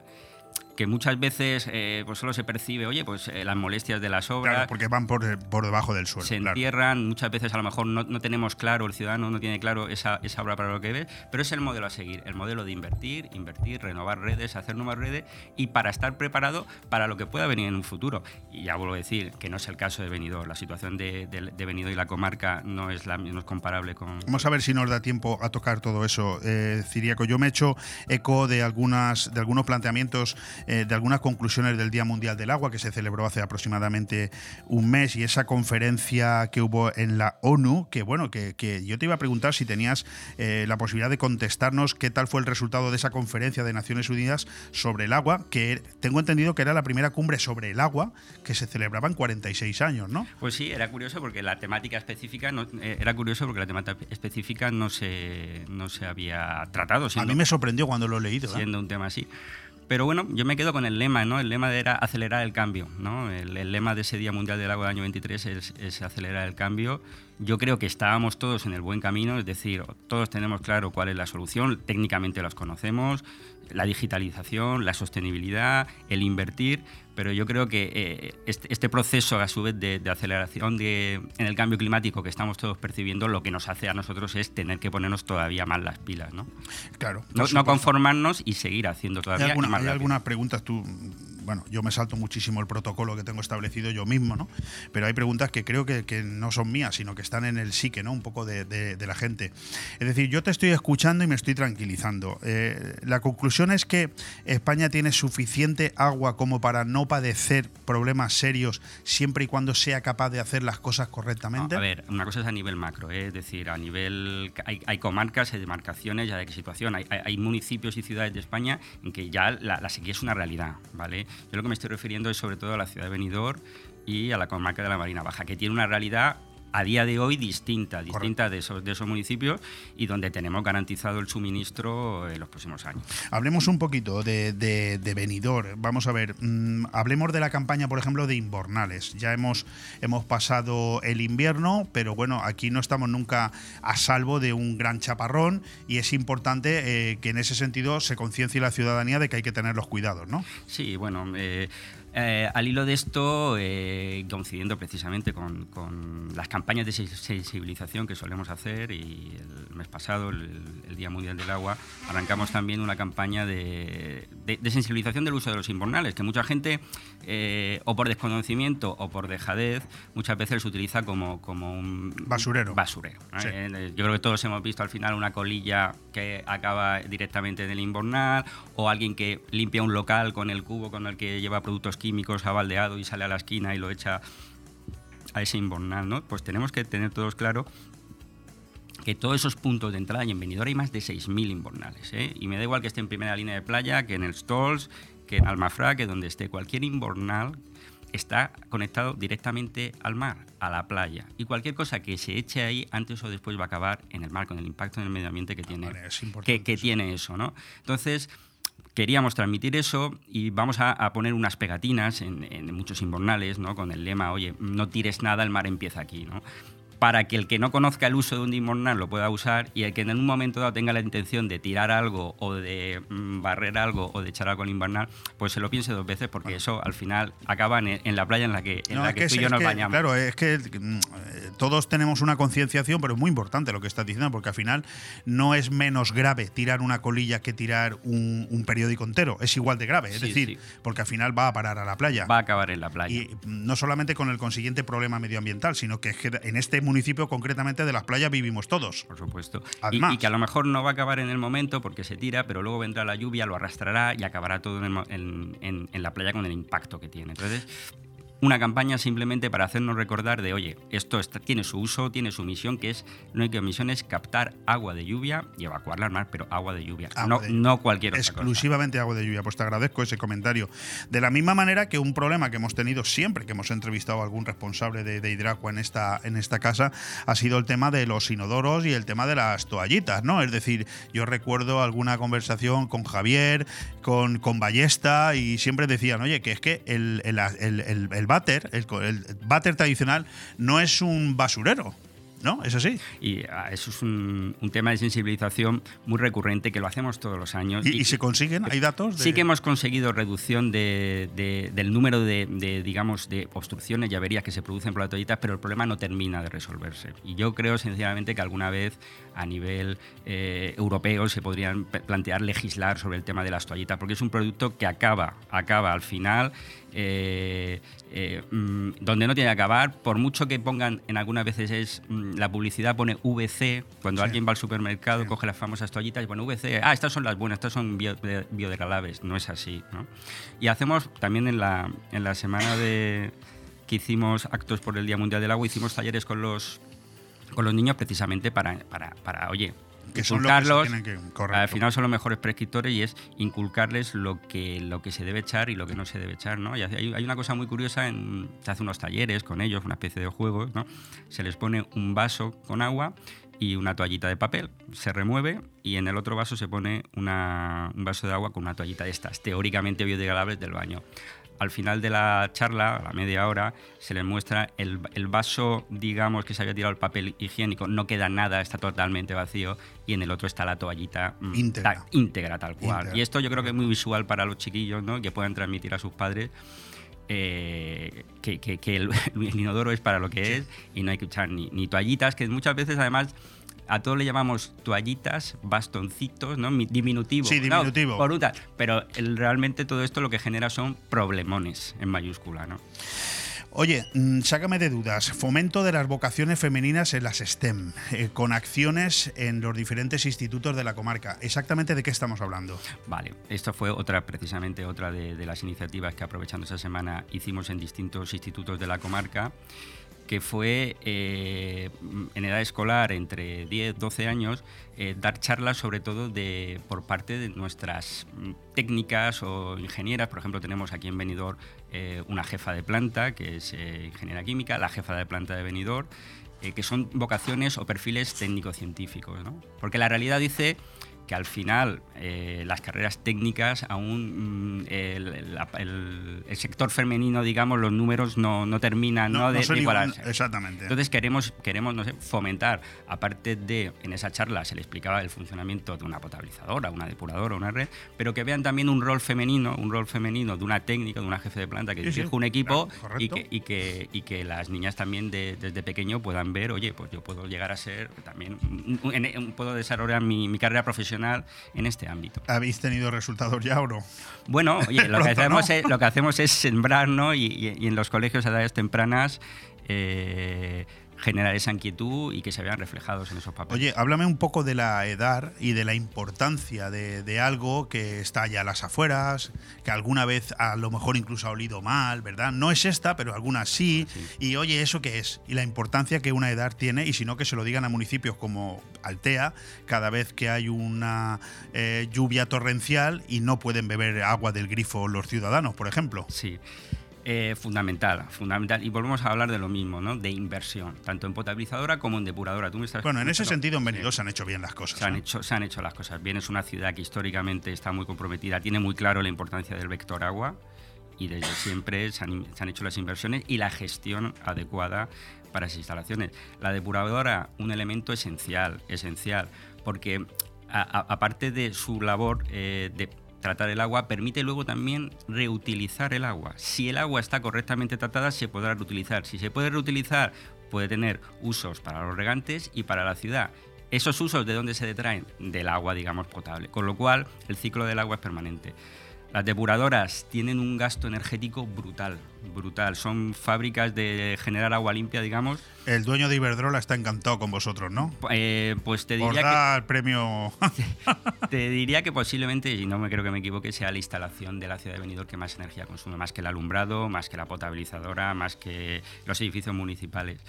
que muchas veces eh, pues solo se percibe, oye, pues eh, las molestias de las obras, Claro, porque van por, por debajo del suelo. se claro. entierran, muchas veces a lo mejor no, no tenemos claro, el ciudadano no tiene claro esa, esa obra para lo que ve, pero es el modelo a seguir, el modelo de invertir, invertir, renovar redes, hacer nuevas redes y para estar preparado para lo que pueda venir en un futuro. Y ya vuelvo a decir que no es el caso de Benidorm, la situación de, de, de Benidorm y la comarca no es, la, no es comparable con... Vamos a ver si nos da tiempo a tocar todo eso, eh, Ciriaco. Yo me he hecho eco de algunas, de algunos planteamientos, eh, de algunas conclusiones del Día Mundial del Agua que se celebró hace aproximadamente un mes y esa conferencia que hubo en la ONU, que bueno, que, que yo te iba a preguntar si tenías eh, la posibilidad de contestarnos qué tal fue el resultado de esa conferencia de Naciones Unidas sobre el agua, que tengo entendido que era la primera cumbre sobre el agua que se celebraba en 46 años, ¿no? Pues sí, era curioso porque la temática específica no, eh, era curioso porque la temática específica no se, no se había tratado. A mí me sorprendió cuando lo he leído. ¿eh? siendo un tema así. Pero bueno, yo me quedo con el lema, ¿no? El lema era acelerar el cambio, ¿no? El, lema de ese Día Mundial del Agua del año 23 es, es acelerar el cambio. Yo creo que estábamos todos en el buen camino, es decir, todos tenemos claro cuál es la solución, técnicamente las conocemos, la digitalización, la sostenibilidad, el invertir, pero yo creo que eh, este, este proceso a su vez de, de aceleración de, en el cambio climático que estamos todos percibiendo, lo que nos hace a nosotros es tener que ponernos todavía más las pilas, ¿no? Claro. No, conformarnos y seguir haciendo todavía alguna- más hay rápido. algunas preguntas tú bueno yo me salto muchísimo el protocolo que tengo establecido yo mismo no pero hay preguntas que creo que, no son mías sino que están en el psique no un poco de, la gente es decir yo te estoy escuchando y me estoy tranquilizando Eh, la conclusión es que España tiene suficiente agua como para no padecer problemas serios siempre y cuando sea capaz de hacer las cosas correctamente a ver, una cosa es a nivel macro, ¿eh? es decir, a nivel. Hay, hay comarcas, hay demarcaciones, ya de qué situación. Hay municipios y ciudades de España en que ya la, la sequía es una realidad, ¿vale? Yo lo que me estoy refiriendo es sobre todo a la ciudad de Benidorm y a la comarca de la Marina Baja, que tiene una realidad a día de hoy distinta, distinta de esos, de esos municipios y donde tenemos garantizado el suministro en los próximos años. Hablemos un poquito de, de, de Benidorm. Vamos a ver, mm, hablemos de la campaña, por ejemplo, de Inbornales. Ya hemos, hemos pasado el invierno, pero bueno, aquí no estamos nunca a salvo de un gran chaparrón y es importante eh, que en ese sentido se conciencie la ciudadanía de que hay que tener los cuidados, ¿no? Sí, bueno, eh, Eh, al hilo de esto, eh, coincidiendo precisamente con, con, las campañas de sensibilización que solemos hacer, y el mes pasado, el, el Día Mundial del Agua, arrancamos también una campaña de, de, de sensibilización del uso de los invernales, que mucha gente, eh, o por desconocimiento o por dejadez, muchas veces se utiliza como, como un basurero. basurero ¿no? Eh, yo creo que todos hemos visto al final una colilla que acaba directamente en el invernal, o alguien que limpia un local con el cubo con el que lleva productos químicos abaldeado y sale a la esquina y lo echa a ese invernal, ¿no? Pues tenemos que tener todos claro que todos esos puntos de entrada y en Benidorm hay más de 6.000 invernales. ¿eh? Y me da igual que esté en primera línea de playa, que en el Stolls, que en Almafra, que donde esté. Cualquier invernal está conectado directamente al mar, a la playa. Y cualquier cosa que se eche ahí, antes o después va a acabar en el mar, con el impacto en el medio ambiente que tiene, Vale, es que, tiene eso. ¿no? Entonces, queríamos transmitir eso y vamos a, poner unas pegatinas en, muchos invernales, ¿no? Con el lema, oye, no tires nada, el mar empieza aquí, ¿no? Para que el que no conozca el uso de un invernal lo pueda usar y el que en un momento dado tenga la intención de tirar algo o de mm, barrer algo o de echar algo al invernal, pues se lo piense dos veces porque eso al final acaba en, en la playa en la que, en No, la que, que tú y yo nos que, bañamos. Claro, es que mm, todos tenemos una concienciación, pero es muy importante lo que estás diciendo, porque al final no es menos grave tirar una colilla que tirar un, un periódico entero. Es igual de grave, es Sí, decir, sí. porque al final va a parar a la playa. Va a acabar en la playa. Y mm, no solamente con el consiguiente problema medioambiental, sino que es que en este municipio concretamente de las playas vivimos todos. por supuesto. Además. Y, que a lo mejor no va a acabar en el momento porque se tira, pero luego vendrá la lluvia, lo arrastrará y acabará todo en, el mo- en- en- en la playa con el impacto que tiene. Entonces, una campaña simplemente para hacernos recordar de, oye, esto está- tiene su uso, tiene su misión, que es, no hay que misión es captar agua de lluvia y evacuarla al mar, pero agua de lluvia, Agua no, de- no cualquier otra cosa. exclusivamente agua de lluvia. Pues te agradezco ese comentario. De la misma manera que un problema que hemos tenido siempre que hemos entrevistado a algún responsable de, de Hidracua en esta, en esta casa ha sido el tema de los inodoros y el tema de las toallitas, ¿no? Es decir, yo recuerdo alguna conversación con Javier, con, con Ballesta y siempre decían, oye, que es que el, el, el, el- el váter, el, el váter tradicional no es un basurero. ¿No? ¿Es así? Y ah, eso es un, un tema de sensibilización muy recurrente que lo hacemos todos los años. ¿Y, y se consiguen? ¿Hay datos? de- Sí que hemos conseguido reducción de- de- del número de, digamos, de obstrucciones y averías que se producen por las toallitas, pero el problema no termina de resolverse. Y yo creo, sinceramente, que alguna vez a nivel eh, europeo se podrían plantear legislar sobre el tema de las toallitas, porque es un producto que acaba, acaba al final eh, eh, mm, donde no tiene que acabar, por mucho que pongan en algunas veces es mm, la publicidad pone VC, cuando Sí. alguien va al supermercado Sí. coge las famosas toallitas y pone VC, ah, estas son las buenas, estas son bio- de- biodegradables, no es así. ¿no? Y hacemos también en la, en la semana de que hicimos actos por el Día Mundial del Agua, hicimos talleres con los con los niños precisamente para, para, para oye, Que son los que se inculcarlos, tienen que- al final son los mejores prescriptores y es inculcarles lo que, lo que se debe echar y lo que no se debe echar, ¿no? Y hay, hay una cosa muy curiosa, en, se hace unos talleres con ellos, una especie de juego, ¿no? Se les pone un vaso con agua y una toallita de papel, se remueve y en el otro vaso se pone una- un vaso de agua con una toallita de estas, teóricamente biodegradables del baño. Al final de la charla, a la media hora, se les muestra el, el vaso, digamos, que se había tirado el papel higiénico, no queda nada, está totalmente vacío, y en el otro está la toallita mm, Íntegra. ta- íntegra tal cual. Y esto yo creo que es muy visual para los chiquillos, ¿no? Que puedan transmitir a sus padres eh, que, que- que el, [LAUGHS] el inodoro es para lo que es y no hay que echar ni, ni toallitas, que muchas veces además a todos le llamamos toallitas, bastoncitos, ¿no? Mi- Diminutivo. Sí, ¿no? diminutivo. Por un tal. Pero el- realmente todo esto lo que genera son problemones en mayúscula, ¿no? Oye, mm, sácame de dudas. Fomento de las vocaciones femeninas en las STEM, eh, con acciones en los diferentes institutos de la comarca. ¿Exactamente de qué estamos hablando? Vale, esto fue otra, precisamente otra de, de las iniciativas que aprovechando esa semana hicimos en distintos institutos de la comarca, que fue eh, en edad escolar entre 10, 12 años, eh, dar charlas sobre todo de, por parte de nuestras técnicas o ingenieras. Por ejemplo, tenemos aquí en Benidorm eh, una jefa de planta, que es eh, ingeniera química, la jefa de planta de Benidorm, que son vocaciones o perfiles técnico-científicos. ¿no? Porque la realidad dice que al final eh, las carreras técnicas aún mm, el, la- el- el sector femenino, digamos, los números no, no terminan ¿no? de, son de igual- igualarse. exactamente. Entonces queremos, queremos no sé, fomentar, aparte de, en esa charla se le explicaba el funcionamiento de una potabilizadora, una depuradora, una red, pero que vean también un rol femenino, un rol femenino de una técnica, de una jefe de planta que Sí, sí, dirige un equipo claro, y, que, y, que, y que las niñas también de- desde pequeño puedan ver, oye, pues yo puedo llegar a ser también, un- un- en- en- puedo desarrollar mi, mi carrera profesional en este ámbito. ¿Habéis tenido resultados ya o no? Bueno, oye, [LAUGHS] lo que, hacemos ¿no? es, lo que hacemos es sembrar, ¿no? Y, y- y en los colegios a edades tempranas eh, generar esa inquietud y que se vean reflejados en esos papeles. Oye, háblame un poco de la edad y de la importancia de, de algo que está allá a las afueras, que alguna vez a lo mejor incluso ha olido mal, ¿verdad? No es esta, pero algunas sí. Y oye, ¿eso qué es? Y la importancia que una edad tiene, y si no, que se lo digan a municipios como Altea, cada vez que hay una eh, lluvia torrencial y no pueden beber agua del grifo los ciudadanos, por ejemplo. Sí. Eh, fundamental, fundamental. Y volvemos a hablar de lo mismo, ¿no? De inversión, tanto en potabilizadora como en depuradora. Tú me estás Bueno, en ese sentido en sí. Benidorm se han hecho bien las cosas. Se han, hecho, se han hecho las cosas bien. Es una ciudad que históricamente está muy comprometida, tiene muy claro la importancia del vector agua y desde siempre se han, se han hecho las inversiones y la gestión adecuada para esas instalaciones. La depuradora, un elemento esencial, esencial, porque aparte de su labor eh, de tratar el agua, permite luego también reutilizar el agua. Si el agua está correctamente tratada, se podrá reutilizar. Si se puede reutilizar, puede tener usos para los regantes y para la ciudad. ¿Esos usos de dónde se detraen? Del agua, digamos, potable. Con lo cual, el ciclo del agua es permanente. Las depuradoras tienen un gasto energético brutal, brutal. Son fábricas de generar agua limpia, digamos. El dueño de Iberdrola está encantado con vosotros, ¿no? Eh, pues te diría, da el premio. que, [LAUGHS] te diría que posiblemente, y no me creo que me equivoque, sea la instalación de la ciudad de Benidorm que más energía consume, más que el alumbrado, más que la potabilizadora, más que los edificios municipales.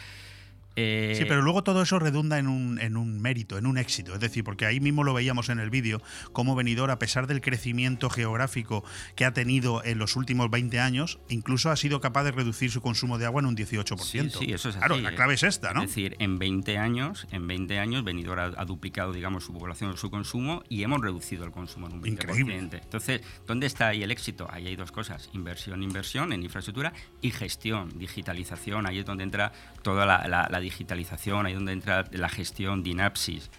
Eh, Sí, pero luego todo eso redunda en un, en un mérito, en un éxito. Es decir, porque ahí mismo lo veíamos en el vídeo, cómo Benidorm, a pesar del crecimiento geográfico que ha tenido en los últimos 20 años, incluso ha sido capaz de reducir su consumo de agua en un 18%. Sí, sí, eso es Claro, así, la eh. clave es esta, ¿no? Es decir, en 20 años, en 20 años, Benidorm ha, ha duplicado, digamos, su población, su consumo y hemos reducido el consumo en un 20%. Increíble. Entonces, ¿dónde está ahí el éxito? Ahí hay dos cosas: inversión, inversión en infraestructura y gestión, digitalización. Ahí es donde entra toda la, la- la digitalización, ahí donde entra la gestión, Dinapsis.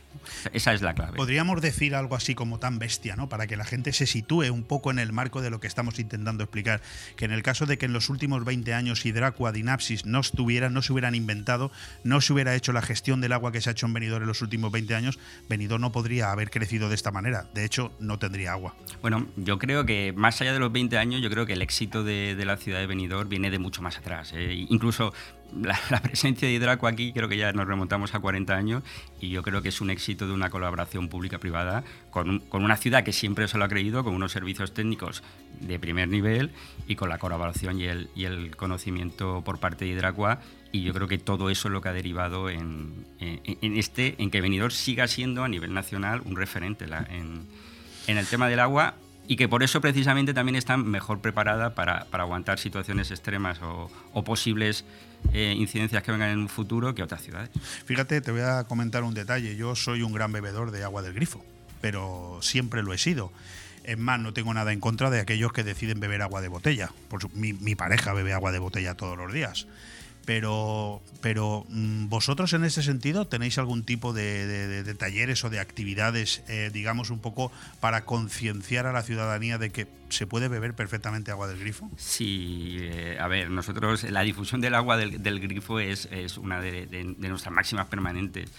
Esa es la clave. Podríamos decir algo así como tan bestia, ¿no? Para que la gente se sitúe un poco en el marco de lo que estamos intentando explicar. Que en el caso de que en los últimos 20 años Hidracua, Dinapsis no estuvieran, no se hubieran inventado, no se hubiera hecho la gestión del agua que se ha hecho en Benidorm en los últimos 20 años, Benidorm no podría haber crecido de esta manera. De hecho, no tendría agua. Bueno, yo creo que más allá de los 20 años, yo creo que el éxito de, de la ciudad de Benidorm viene de mucho más atrás. ¿eh? Incluso [LAUGHS] la, presencia de Hidraco aquí, creo que ya nos remontamos a 40 años y yo creo que es un éxito de una colaboración pública-privada con, con una ciudad que siempre se lo ha creído, con unos servicios técnicos de primer nivel y con la colaboración y el, el conocimiento por parte de Hidracua. Y yo creo que todo eso es lo que ha derivado en, en- este, en que Benidorm siga siendo a nivel nacional un referente en, en el tema del agua y que por eso precisamente también está mejor preparada para, para aguantar situaciones extremas o, posibles eh, incidencias que vengan en un futuro que otras ciudades. Fíjate, te voy a comentar un detalle. Yo soy un gran bebedor de agua del grifo, pero siempre lo he sido. Es más, no tengo nada en contra de aquellos que deciden beber agua de botella. Mi pareja bebe agua de botella todos los días. Pero, pero mm, vosotros en ese sentido tenéis algún tipo de, talleres o de actividades, eh, digamos, un poco para concienciar a la ciudadanía de que se puede beber perfectamente agua del grifo. Sí, eh, a ver, nosotros la difusión del agua del, grifo es, una de nuestras máximas permanentes.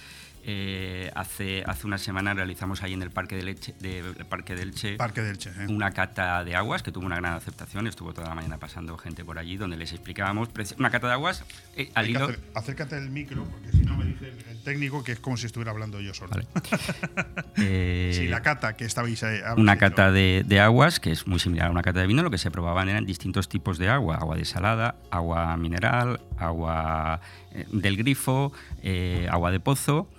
Eh, hace, hace una semana realizamos ahí en el Parque del Elche, de, Parque del Elche Parque del Che. ¿eh? una cata de aguas que tuvo una gran aceptación. Estuvo toda la mañana pasando gente por allí donde les explicábamos una cata de aguas eh, al hilo. acércate del micro, porque si no me dice el, el técnico que es como si estuviera hablando yo solo. Vale. [LAUGHS] Eh, Sí, la cata que estabais eh, una cata de, de aguas, que es muy similar a una cata de vino, lo que se probaban eran distintos tipos de agua, agua desalada, agua mineral, agua eh, del grifo, agua de pozo.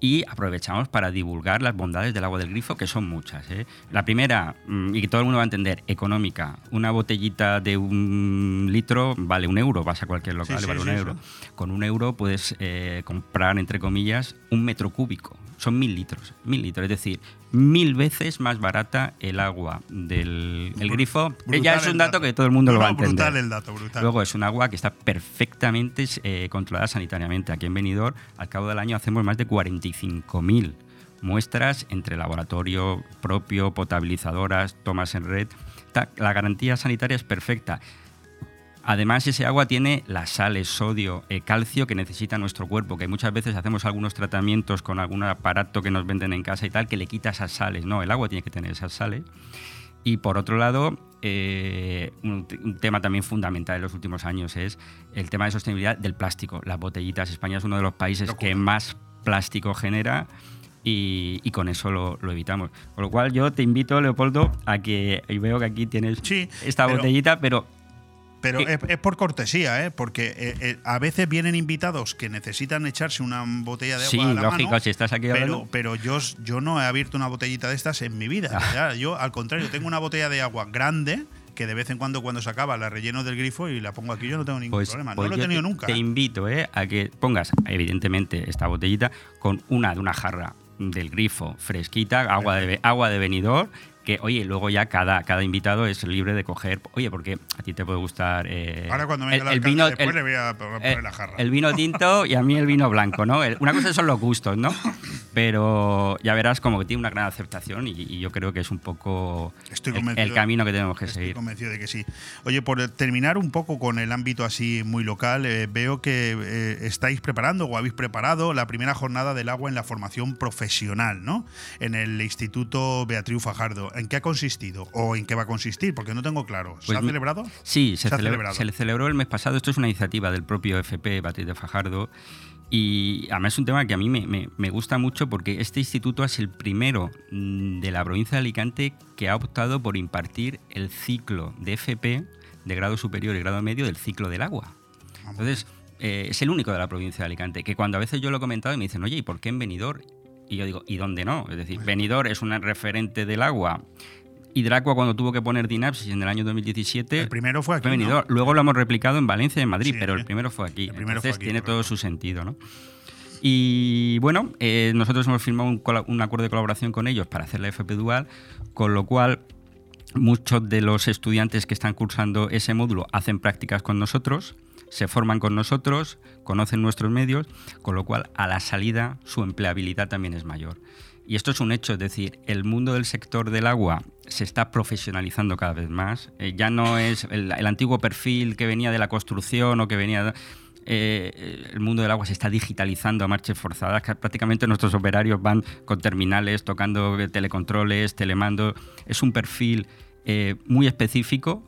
Y aprovechamos para divulgar las bondades del agua del grifo, que son muchas. ¿eh? La primera, mm, y que todo el mundo va a entender, económica. Una botellita de un litro vale un euro, vas a cualquier local, Sí, sí, vale un sí, euro. Con un euro puedes eh, comprar, entre comillas, un metro cúbico. Son mil litros, mil litros, es decir, mil veces más barata el agua del el grifo. brutal ya es un dato, dato. que todo el mundo No, lo va a entender. brutal el dato, brutal. Luego es un agua que está perfectamente eh, controlada sanitariamente. Aquí en Benidorm, al cabo del año, hacemos más de 45.000 muestras entre laboratorio propio, potabilizadoras, tomas en red. La garantía sanitaria es perfecta. Además, ese agua tiene las sales, sodio, eh, calcio que necesita nuestro cuerpo, que muchas veces hacemos algunos tratamientos con algún aparato que nos venden en casa y tal, que le quita esas sales. No, el agua tiene que tener esas sales. Y por otro lado, eh, un, te- un tema también fundamental en los últimos años es el tema de sostenibilidad del plástico. Las botellitas, España es uno de los países Locura. que más plástico genera y, y con eso lo, lo evitamos. Con lo cual yo te invito, Leopoldo, a que, y veo que aquí tienes Sí, esta pero- botellita, pero Pero es, es por cortesía, ¿eh? porque eh, eh, a veces vienen invitados que necesitan echarse una botella de agua sí, a la lógico, mano, si estás aquí pero, hablando... pero yo, yo no he abierto una botellita de estas en mi vida. Ah. Yo, al contrario, tengo una botella de agua grande que de vez en cuando, cuando se acaba, la relleno del grifo y la pongo aquí. Yo no tengo ningún Pues, problema. pues no lo he tenido te, nunca. Te invito ¿eh? a que pongas, evidentemente, esta botellita con una de una jarra del grifo fresquita, agua de, agua de venidor, que, oye, luego ya cada, cada invitado es libre de coger, oye, porque a ti te puede gustar... eh, Ahora cuando venga el, el, vino, después el- le voy a poner eh, la jarra. el vino tinto y a mí el vino blanco, ¿no? Una cosa son los gustos, ¿no? Pero ya verás como que tiene una gran aceptación y, y yo creo que es un poco Estoy el- camino que tenemos que Estoy seguir. convencido de que sí. Oye, por terminar un poco con el ámbito así muy local, eh, veo que eh, estáis preparando o habéis preparado la primera jornada del agua en la formación profesional, ¿no? En el Instituto Beatriz Fajardo. ¿En qué ha consistido o en qué va a consistir? Porque no tengo claro. ¿Se Pues ha celebrado? Sí, se, Se ha celebra- celebrado. se le celebró el mes pasado. Esto es una iniciativa del propio FP Beatriz de Fajardo. Y además es un tema que a mí me, me- me gusta mucho porque este instituto es el primero mm, de la provincia de Alicante que ha optado por impartir el ciclo de FP de grado superior y grado medio del ciclo del agua. Entonces, eh, es el único de la provincia de Alicante, que cuando a veces yo lo he comentado y me dicen, oye, ¿y por qué en Benidorm? Y yo digo, ¿y dónde no? Es decir, Benidorm es un referente del agua. Hidracua cuando tuvo que poner DINAPSIS en el año 2017 El primero fue aquí. fue ¿no? Luego lo hemos replicado en Valencia y en Madrid, Sí, pero el primero fue aquí. Fue Entonces aquí, tiene correcto. todo su sentido, ¿no? Y bueno, eh, nosotros hemos firmado un acuerdo de colaboración con ellos para hacer la FP Dual, con lo cual muchos de los estudiantes que están cursando ese módulo hacen prácticas con nosotros, se forman con nosotros, conocen nuestros medios, con lo cual a la salida su empleabilidad también es mayor. Y esto es un hecho, es decir, el mundo del sector del agua se está profesionalizando cada vez más. Eh, ya no es el, antiguo perfil que venía de la construcción o que venía... eh, el mundo del agua se está digitalizando a marchas forzadas. Prácticamente nuestros operarios van con terminales, tocando telecontroles, telemando. Es un perfil eh, muy específico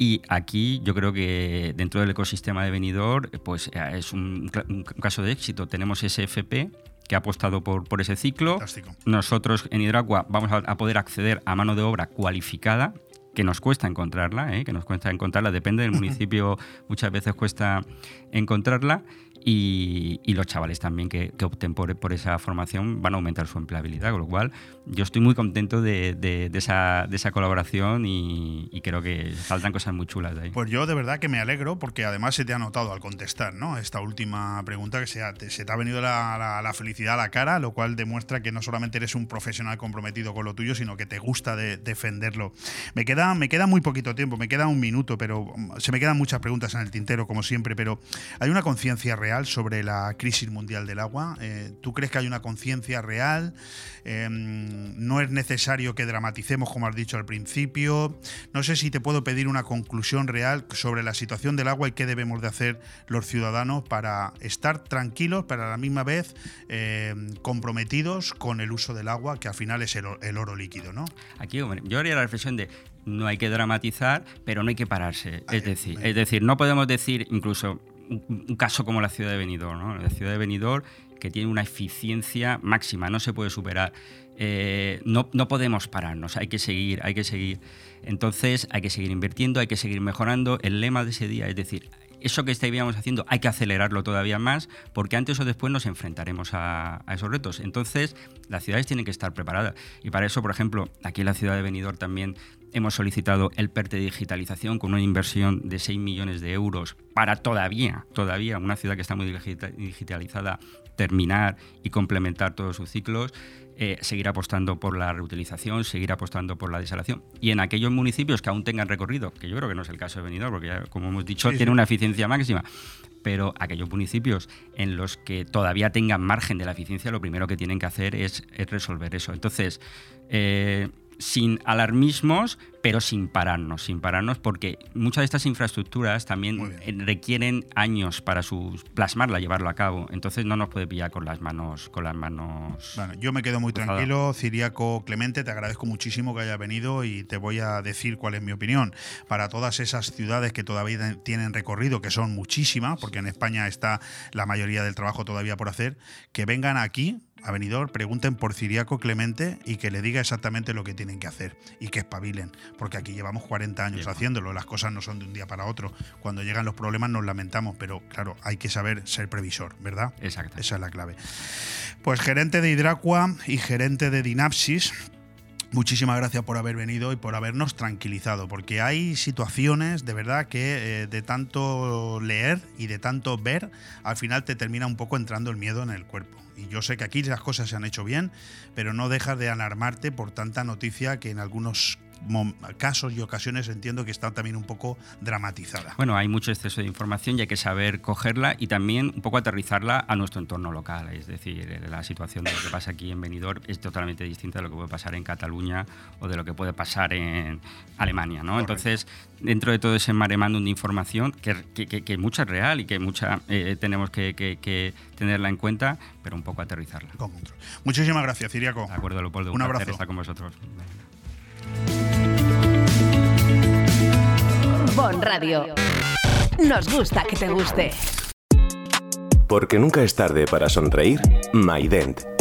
y aquí yo creo que dentro del ecosistema de Benidorm pues, eh, es un, un caso de éxito. Tenemos SFP que ha apostado por, por ese ciclo. Fantástico. Nosotros en Hidracua vamos a, a poder acceder a mano de obra cualificada, que nos cuesta encontrarla, ¿eh? que nos cuesta encontrarla, depende del [LAUGHS] municipio, muchas veces cuesta encontrarla. Y, y los chavales también que, que opten por, por esa formación van a aumentar su empleabilidad, con lo cual yo estoy muy contento de, de- de esa, de esa colaboración y, y creo que saltan cosas muy chulas de ahí. Pues yo de verdad que me alegro porque además se te ha notado al contestar, ¿no? Esta última pregunta que se, ha- te, se te ha venido la, la- la felicidad a la cara, lo cual demuestra que no solamente eres un profesional comprometido con lo tuyo, sino que te gusta de- defenderlo. Me queda, me queda muy poquito tiempo, me queda un minuto, pero mm, se me quedan muchas preguntas en el tintero, como siempre, pero ¿hay una conciencia real sobre la crisis mundial del agua? Eh, ¿Tú crees que hay una conciencia real? Eh, no es necesario que dramaticemos, como has dicho al principio. No sé si te puedo pedir una conclusión real sobre la situación del agua y qué debemos de hacer los ciudadanos para estar tranquilos, pero a la misma vez eh, comprometidos con el uso del agua, que al final es el, oro líquido, ¿no? Aquí hombre, yo haría la reflexión de no hay que dramatizar, pero no hay que pararse. Ahí, Es decir, ahí. es decir, no podemos decir incluso un, caso como la ciudad de Benidorm, ¿no? La ciudad de Benidorm que tiene una eficiencia máxima, no se puede superar. Eh, no, no podemos pararnos, hay que seguir, hay que seguir. Entonces hay que seguir invirtiendo, hay que seguir mejorando. El lema de ese día es decir, eso que estábamos haciendo hay que acelerarlo todavía más porque antes o después nos enfrentaremos a, a esos retos. Entonces las ciudades tienen que estar preparadas y para eso, por ejemplo, aquí en la ciudad de Benidorm también hemos solicitado el PERTE de digitalización con una inversión de 6 millones de euros para todavía, todavía una ciudad que está muy digitalizada, terminar y complementar todos sus ciclos. Eh, seguir apostando por la reutilización, seguir apostando por la desalación. Y en aquellos municipios que aún tengan recorrido, que yo creo que no es el caso de Benidorm, porque ya, como hemos dicho, tiene una eficiencia máxima, pero aquellos municipios en los que todavía tengan margen de la eficiencia, lo primero que tienen que hacer es, resolver eso. Entonces, eh, sin alarmismos, pero sin pararnos, sin pararnos, porque muchas de estas infraestructuras también requieren años para su plasmarla, llevarlo a cabo. Entonces no nos puede pillar con las manos, con las manos. Bueno, yo me quedo muy tranquilo, Ciriaco Clemente, te agradezco muchísimo que haya venido y te voy a decir cuál es mi opinión. Para todas esas ciudades que todavía tienen recorrido, que son muchísimas, porque en España está la mayoría del trabajo todavía por hacer, que vengan aquí a venidor, pregunten por Ciriaco Clemente y que le diga exactamente lo que tienen que hacer y que espabilen, porque aquí llevamos 40 años haciéndolo, las cosas no son de un día para otro. Cuando llegan los problemas nos lamentamos, pero claro, hay que saber ser previsor, ¿verdad? Exacto. Esa es la clave. Pues gerente de Hidracua y gerente de Dinapsis, Muchísimas gracias por haber venido y por habernos tranquilizado, porque hay situaciones de verdad que eh, de tanto leer y de tanto ver, al final te termina un poco entrando el miedo en el cuerpo. Y yo sé que aquí las cosas se han hecho bien, pero no dejas de alarmarte por tanta noticia que en algunos casos y ocasiones entiendo que está también un poco dramatizada. Bueno, hay mucho exceso de información y hay que saber cogerla y también un poco aterrizarla a nuestro entorno local. Es decir, la situación de lo que pasa aquí en Benidorm es totalmente distinta de lo que puede pasar en Cataluña o de lo que puede pasar en Alemania. ¿no? Entonces, dentro de todo ese maremándum de información, que, que, mucha es real y que mucha eh, tenemos que, tenerla en cuenta, pero un poco aterrizarla. Muchísimas gracias, Ciriaco. De acuerdo, Leopoldo. Un, abrazo. Estar con vosotros. Bon Radio. Nos gusta que te guste. Porque nunca es tarde para sonreír, MyDent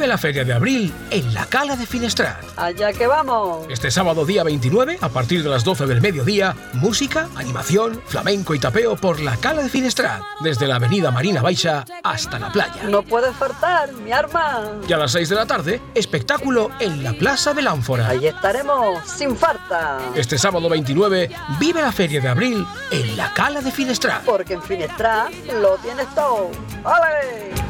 Vive la Feria de Abril en la Cala de Finestrat. Allá que vamos. Este sábado día 29, a partir de las 12 del mediodía, música, animación, flamenco y tapeo por la Cala de Finestrat, desde la avenida Marina Baixa hasta la playa. No puede faltar, mi arma. Y a las 6 de la tarde, espectáculo en la Plaza del Ánfora. Ahí estaremos, sin falta. Este sábado 29, vive la Feria de Abril en la Cala de Finestrat. Porque en Finestrat lo tienes todo. ¡Ale!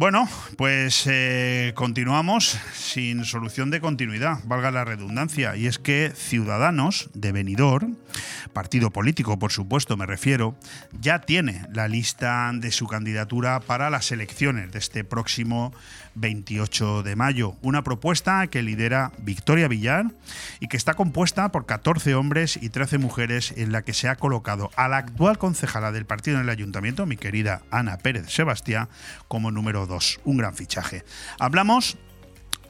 Bueno, pues eh, continuamos sin solución de continuidad, valga la redundancia, y es que Ciudadanos de Benidorm, partido político por supuesto me refiero, ya tiene la lista de su candidatura para las elecciones de este próximo 28 de mayo. Una propuesta que lidera Victoria Villar y que está compuesta por 14 hombres y 13 mujeres en la que se ha colocado a la actual concejala del partido en el ayuntamiento, mi querida Ana Pérez Sebastián, como número 2. Un gran fichaje. Hablamos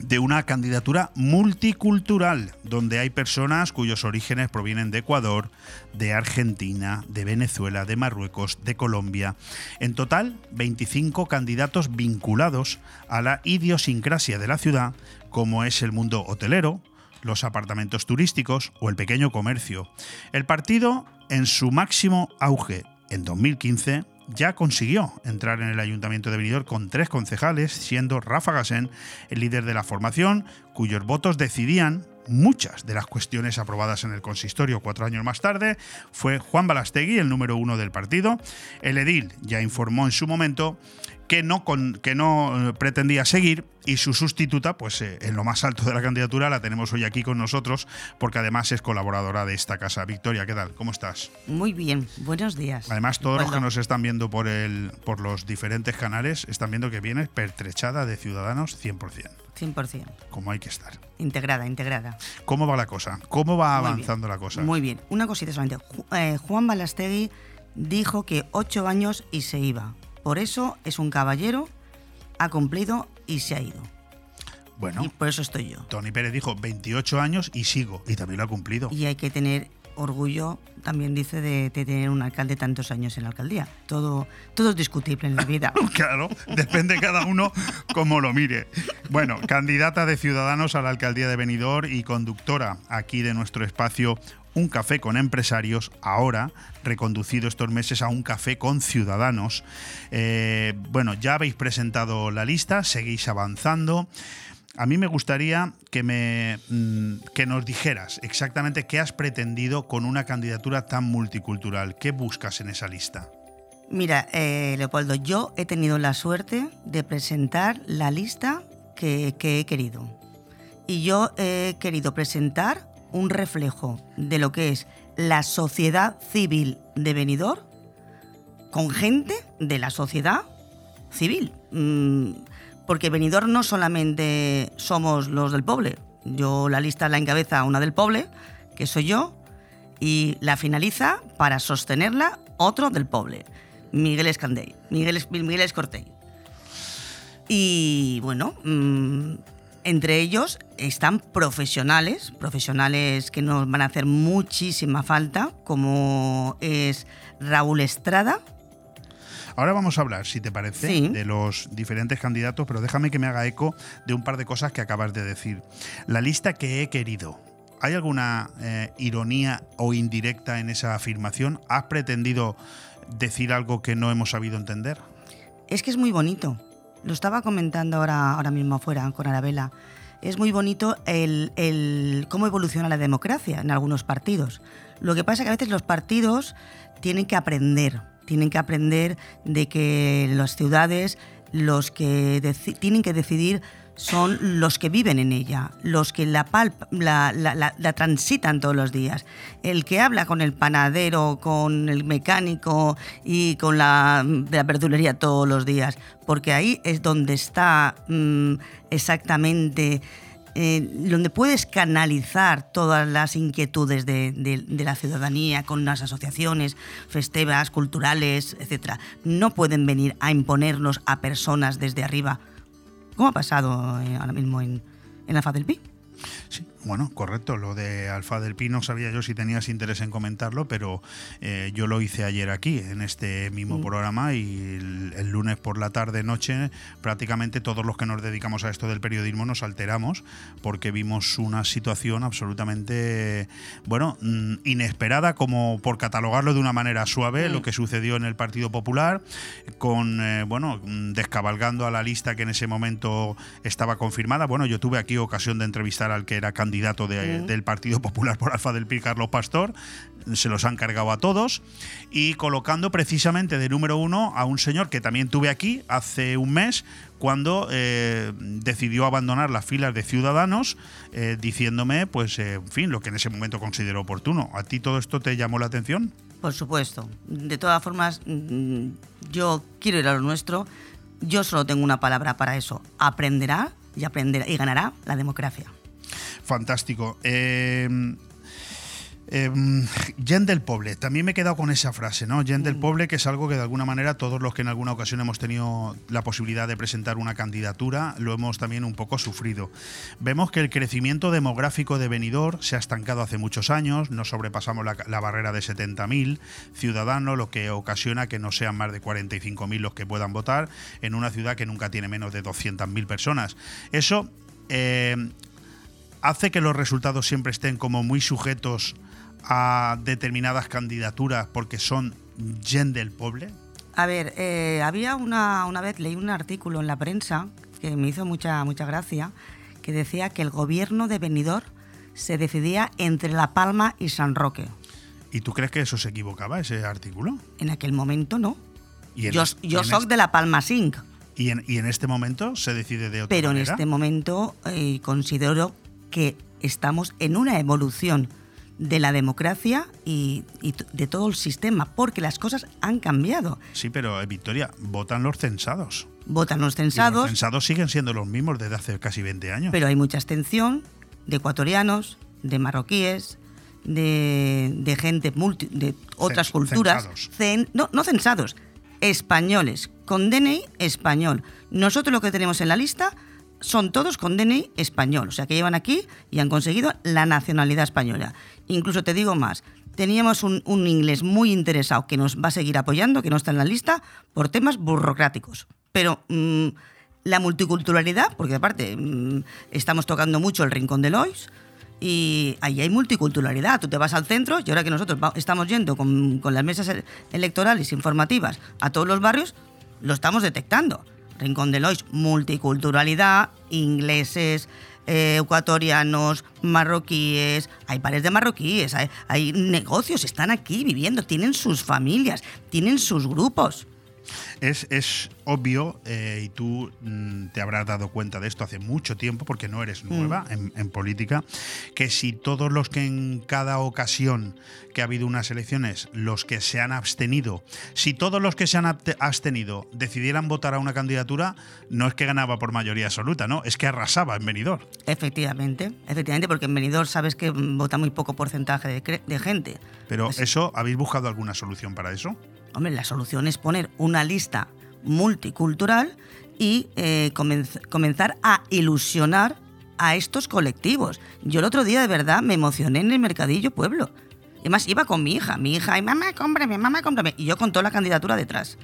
de una candidatura multicultural, donde hay personas cuyos orígenes provienen de Ecuador, de Argentina, de Venezuela, de Marruecos, de Colombia. En total, 25 candidatos vinculados a la idiosincrasia de la ciudad, como es el mundo hotelero, los apartamentos turísticos o el pequeño comercio. El partido, en su máximo auge en 2015, ya consiguió entrar en el ayuntamiento de Benidorm con tres concejales, siendo Rafa Gasén el líder de la formación, cuyos votos decidían muchas de las cuestiones aprobadas en el consistorio cuatro años más tarde. Fue Juan Balastegui, el número uno del partido. El edil ya informó en su momento que no, con, que no eh, pretendía seguir y su sustituta, pues eh, en lo más alto de la candidatura, la tenemos hoy aquí con nosotros porque además es colaboradora de esta casa. Victoria, ¿qué tal? ¿Cómo estás? Muy bien, buenos días. Además, todos los que nos están viendo por, el, por los diferentes canales están viendo que vienes pertrechada de Ciudadanos 100%. 100%. Como hay que estar. Integrada, integrada. ¿Cómo va la cosa? ¿Cómo va avanzando la cosa? Muy bien. Una cosita solamente. Eh, Juan Balastegui dijo que ocho años y se iba. Por eso es un caballero, ha cumplido y se ha ido. Bueno. Y por eso estoy yo. Tony Pérez dijo 28 años y sigo. Y también lo ha cumplido. Y hay que tener orgullo, también dice, de, tener un alcalde tantos años en la alcaldía. Todo, todo es discutible en la vida. [LAUGHS] claro, depende cada uno como lo mire. Bueno, candidata de Ciudadanos a la alcaldía de Benidorm y conductora aquí de nuestro espacio un café con empresarios, ahora reconducido estos meses a un café con ciudadanos. Eh, bueno, ya habéis presentado la lista, seguís avanzando. A mí me gustaría que, me, mm, que nos dijeras exactamente qué has pretendido con una candidatura tan multicultural. ¿Qué buscas en esa lista? Mira, eh, Leopoldo, yo he tenido la suerte de presentar la lista que, que he querido. Y yo he querido presentar un reflejo de lo que es la sociedad civil de Benidorm con gente de la sociedad civil. Mm, porque Benidorm no solamente somos los del poble. Yo la lista la encabeza una del poble, que soy yo, y la finaliza para sostenerla otro del poble, Miguel Escandey, Miguel, Miguel Escortey. Y bueno, mm, entre ellos están profesionales, profesionales que nos van a hacer muchísima falta, como es Raúl Estrada. Ahora vamos a hablar, si te parece, de los diferentes candidatos, pero déjame que me haga eco de un par de cosas que acabas de decir. La lista que he querido. ¿Hay alguna eh, ironía o indirecta en esa afirmación? ¿Has pretendido decir algo que no hemos sabido entender? Es que es muy bonito lo estaba comentando ahora, ahora mismo afuera con Arabela. Es muy bonito el, cómo evoluciona la democracia en algunos partidos. Lo que pasa es que a veces los partidos tienen que aprender, tienen que aprender de que las ciudades, los que tienen que decidir son los que viven en ella, los que la, la, transitan todos los días. El que habla con el panadero, con el mecánico y con la, la verdulería todos los días, porque ahí es donde está mm, exactamente... Eh, donde puedes canalizar todas las inquietudes de, de, la ciudadanía con las asociaciones festivas, culturales, etc. No pueden venir a imponernos a personas desde arriba ¿Cómo ha pasado eh, ahora mismo en, en la FAD del PI. Sí, bueno, correcto. Lo de Alfa del Pi no sabía yo si tenías interés en comentarlo, pero eh, yo lo hice ayer aquí, en este mismo mm. programa, y el, lunes por la tarde, noche, prácticamente todos los que nos dedicamos a esto del periodismo nos alteramos porque vimos una situación absolutamente, bueno, mm, inesperada, como por catalogarlo de una manera suave, lo que sucedió en el Partido Popular, con, eh, bueno, descabalgando a la lista que en ese momento estaba confirmada. Bueno, yo tuve aquí ocasión de entrevistar al que era candidato candidato del Partido Popular por Alfa del Pi, Carlos Pastor, se los han cargado a todos, y colocando precisamente de número uno a un señor que también tuve aquí hace un mes, cuando eh, decidió abandonar las filas de Ciudadanos, eh, diciéndome, pues, eh, en fin, lo que en ese momento consideró oportuno. ¿A ti todo esto te llamó la atención? Por supuesto. De todas formas, mm, yo quiero ir a lo nuestro. Yo solo tengo una palabra para eso. Aprenderá y aprenderá y ganará la democracia fantástico. Em, Eh, Gen del Poble, también me he quedado con esa frase, ¿no? Gen del Poble, que es algo que de alguna manera todos los que en alguna ocasión hemos tenido la posibilidad de presentar una candidatura, lo hemos también un poco sufrido. Vemos que el crecimiento demográfico de Benidorm se ha estancado hace muchos años, no sobrepasamos la, la barrera de 70.000 ciudadanos, lo que ocasiona que no sean más de 45.000 los que puedan votar en una ciudad que nunca tiene menos de 200.000 personas. Eso eh, hace que los resultados siempre estén como muy sujetos a determinadas candidaturas porque son gen del pueblo? A ver, eh, había una, una vez, leí un artículo en la prensa que me hizo mucha, mucha gracia, que decía que el gobierno de Benidorm se decidía entre La Palma y San Roque. ¿Y tú crees que eso se equivocaba, ese artículo? En aquel momento no. ¿Y en yo soy de La Palma Sync, ¿Y en, y en este momento se decide de otra pero en este momento eh, considero que estamos en una evolución de la democracia y, de todo el sistema, porque las cosas han cambiado. Sí, pero eh, Victoria, votan los censados. Votan los Y los censados, censados siguen siendo los mismos desde hace casi 20 años. pero hay mucha abstención de ecuatorianos, de marroquíes, de, de gente multi- de otras Cens- culturas. censados. Cen- no, no censados, españoles, con DNI español. Nosotros lo que tenemos en la lista son todos con DNI español, o sea que llevan aquí y han conseguido la nacionalidad española. Incluso te digo más, teníamos un, un inglés muy interesado que nos va a seguir apoyando, que no está en la lista, por temas burocráticos. Pero mm, la multiculturalidad, porque aparte mm, estamos tocando mucho el rincón de Lois, y ahí hay multiculturalidad. Tú te vas al centro y ahora que nosotros estamos yendo con, con las mesas e- electorales informativas a todos los barrios, lo estamos detectando. Rincón de Lois, multiculturalidad, ingleses, eh, ecuatorianos, marroquíes, hay pares de marroquíes, hay, hay negocios, están aquí viviendo, tienen sus familias, tienen sus grupos. Es, es obvio, eh, y tú mm, te habrás dado cuenta de esto hace mucho tiempo, porque no eres nueva en, en política, que si todos los que en cada ocasión que ha habido unas elecciones, los que se han abstenido, si todos los que se han abstenido decidieran votar a una candidatura, no es que ganaba por mayoría absoluta, ¿no? Es que arrasaba en Benidorm. Efectivamente, efectivamente, porque en Benidorm sabes que mm, vota muy poco porcentaje de, de gente. Pero eso, ¿habéis buscado alguna solución para eso? Hombre, la solución es poner una lista multicultural y eh, comenz- comenzar a ilusionar a estos colectivos. Yo el otro día de verdad me emocioné en el Mercadillo Pueblo. Además iba con mi hija, mi hija, y mamá, cómprame, mamá, cómprame. Y yo con toda la candidatura detrás.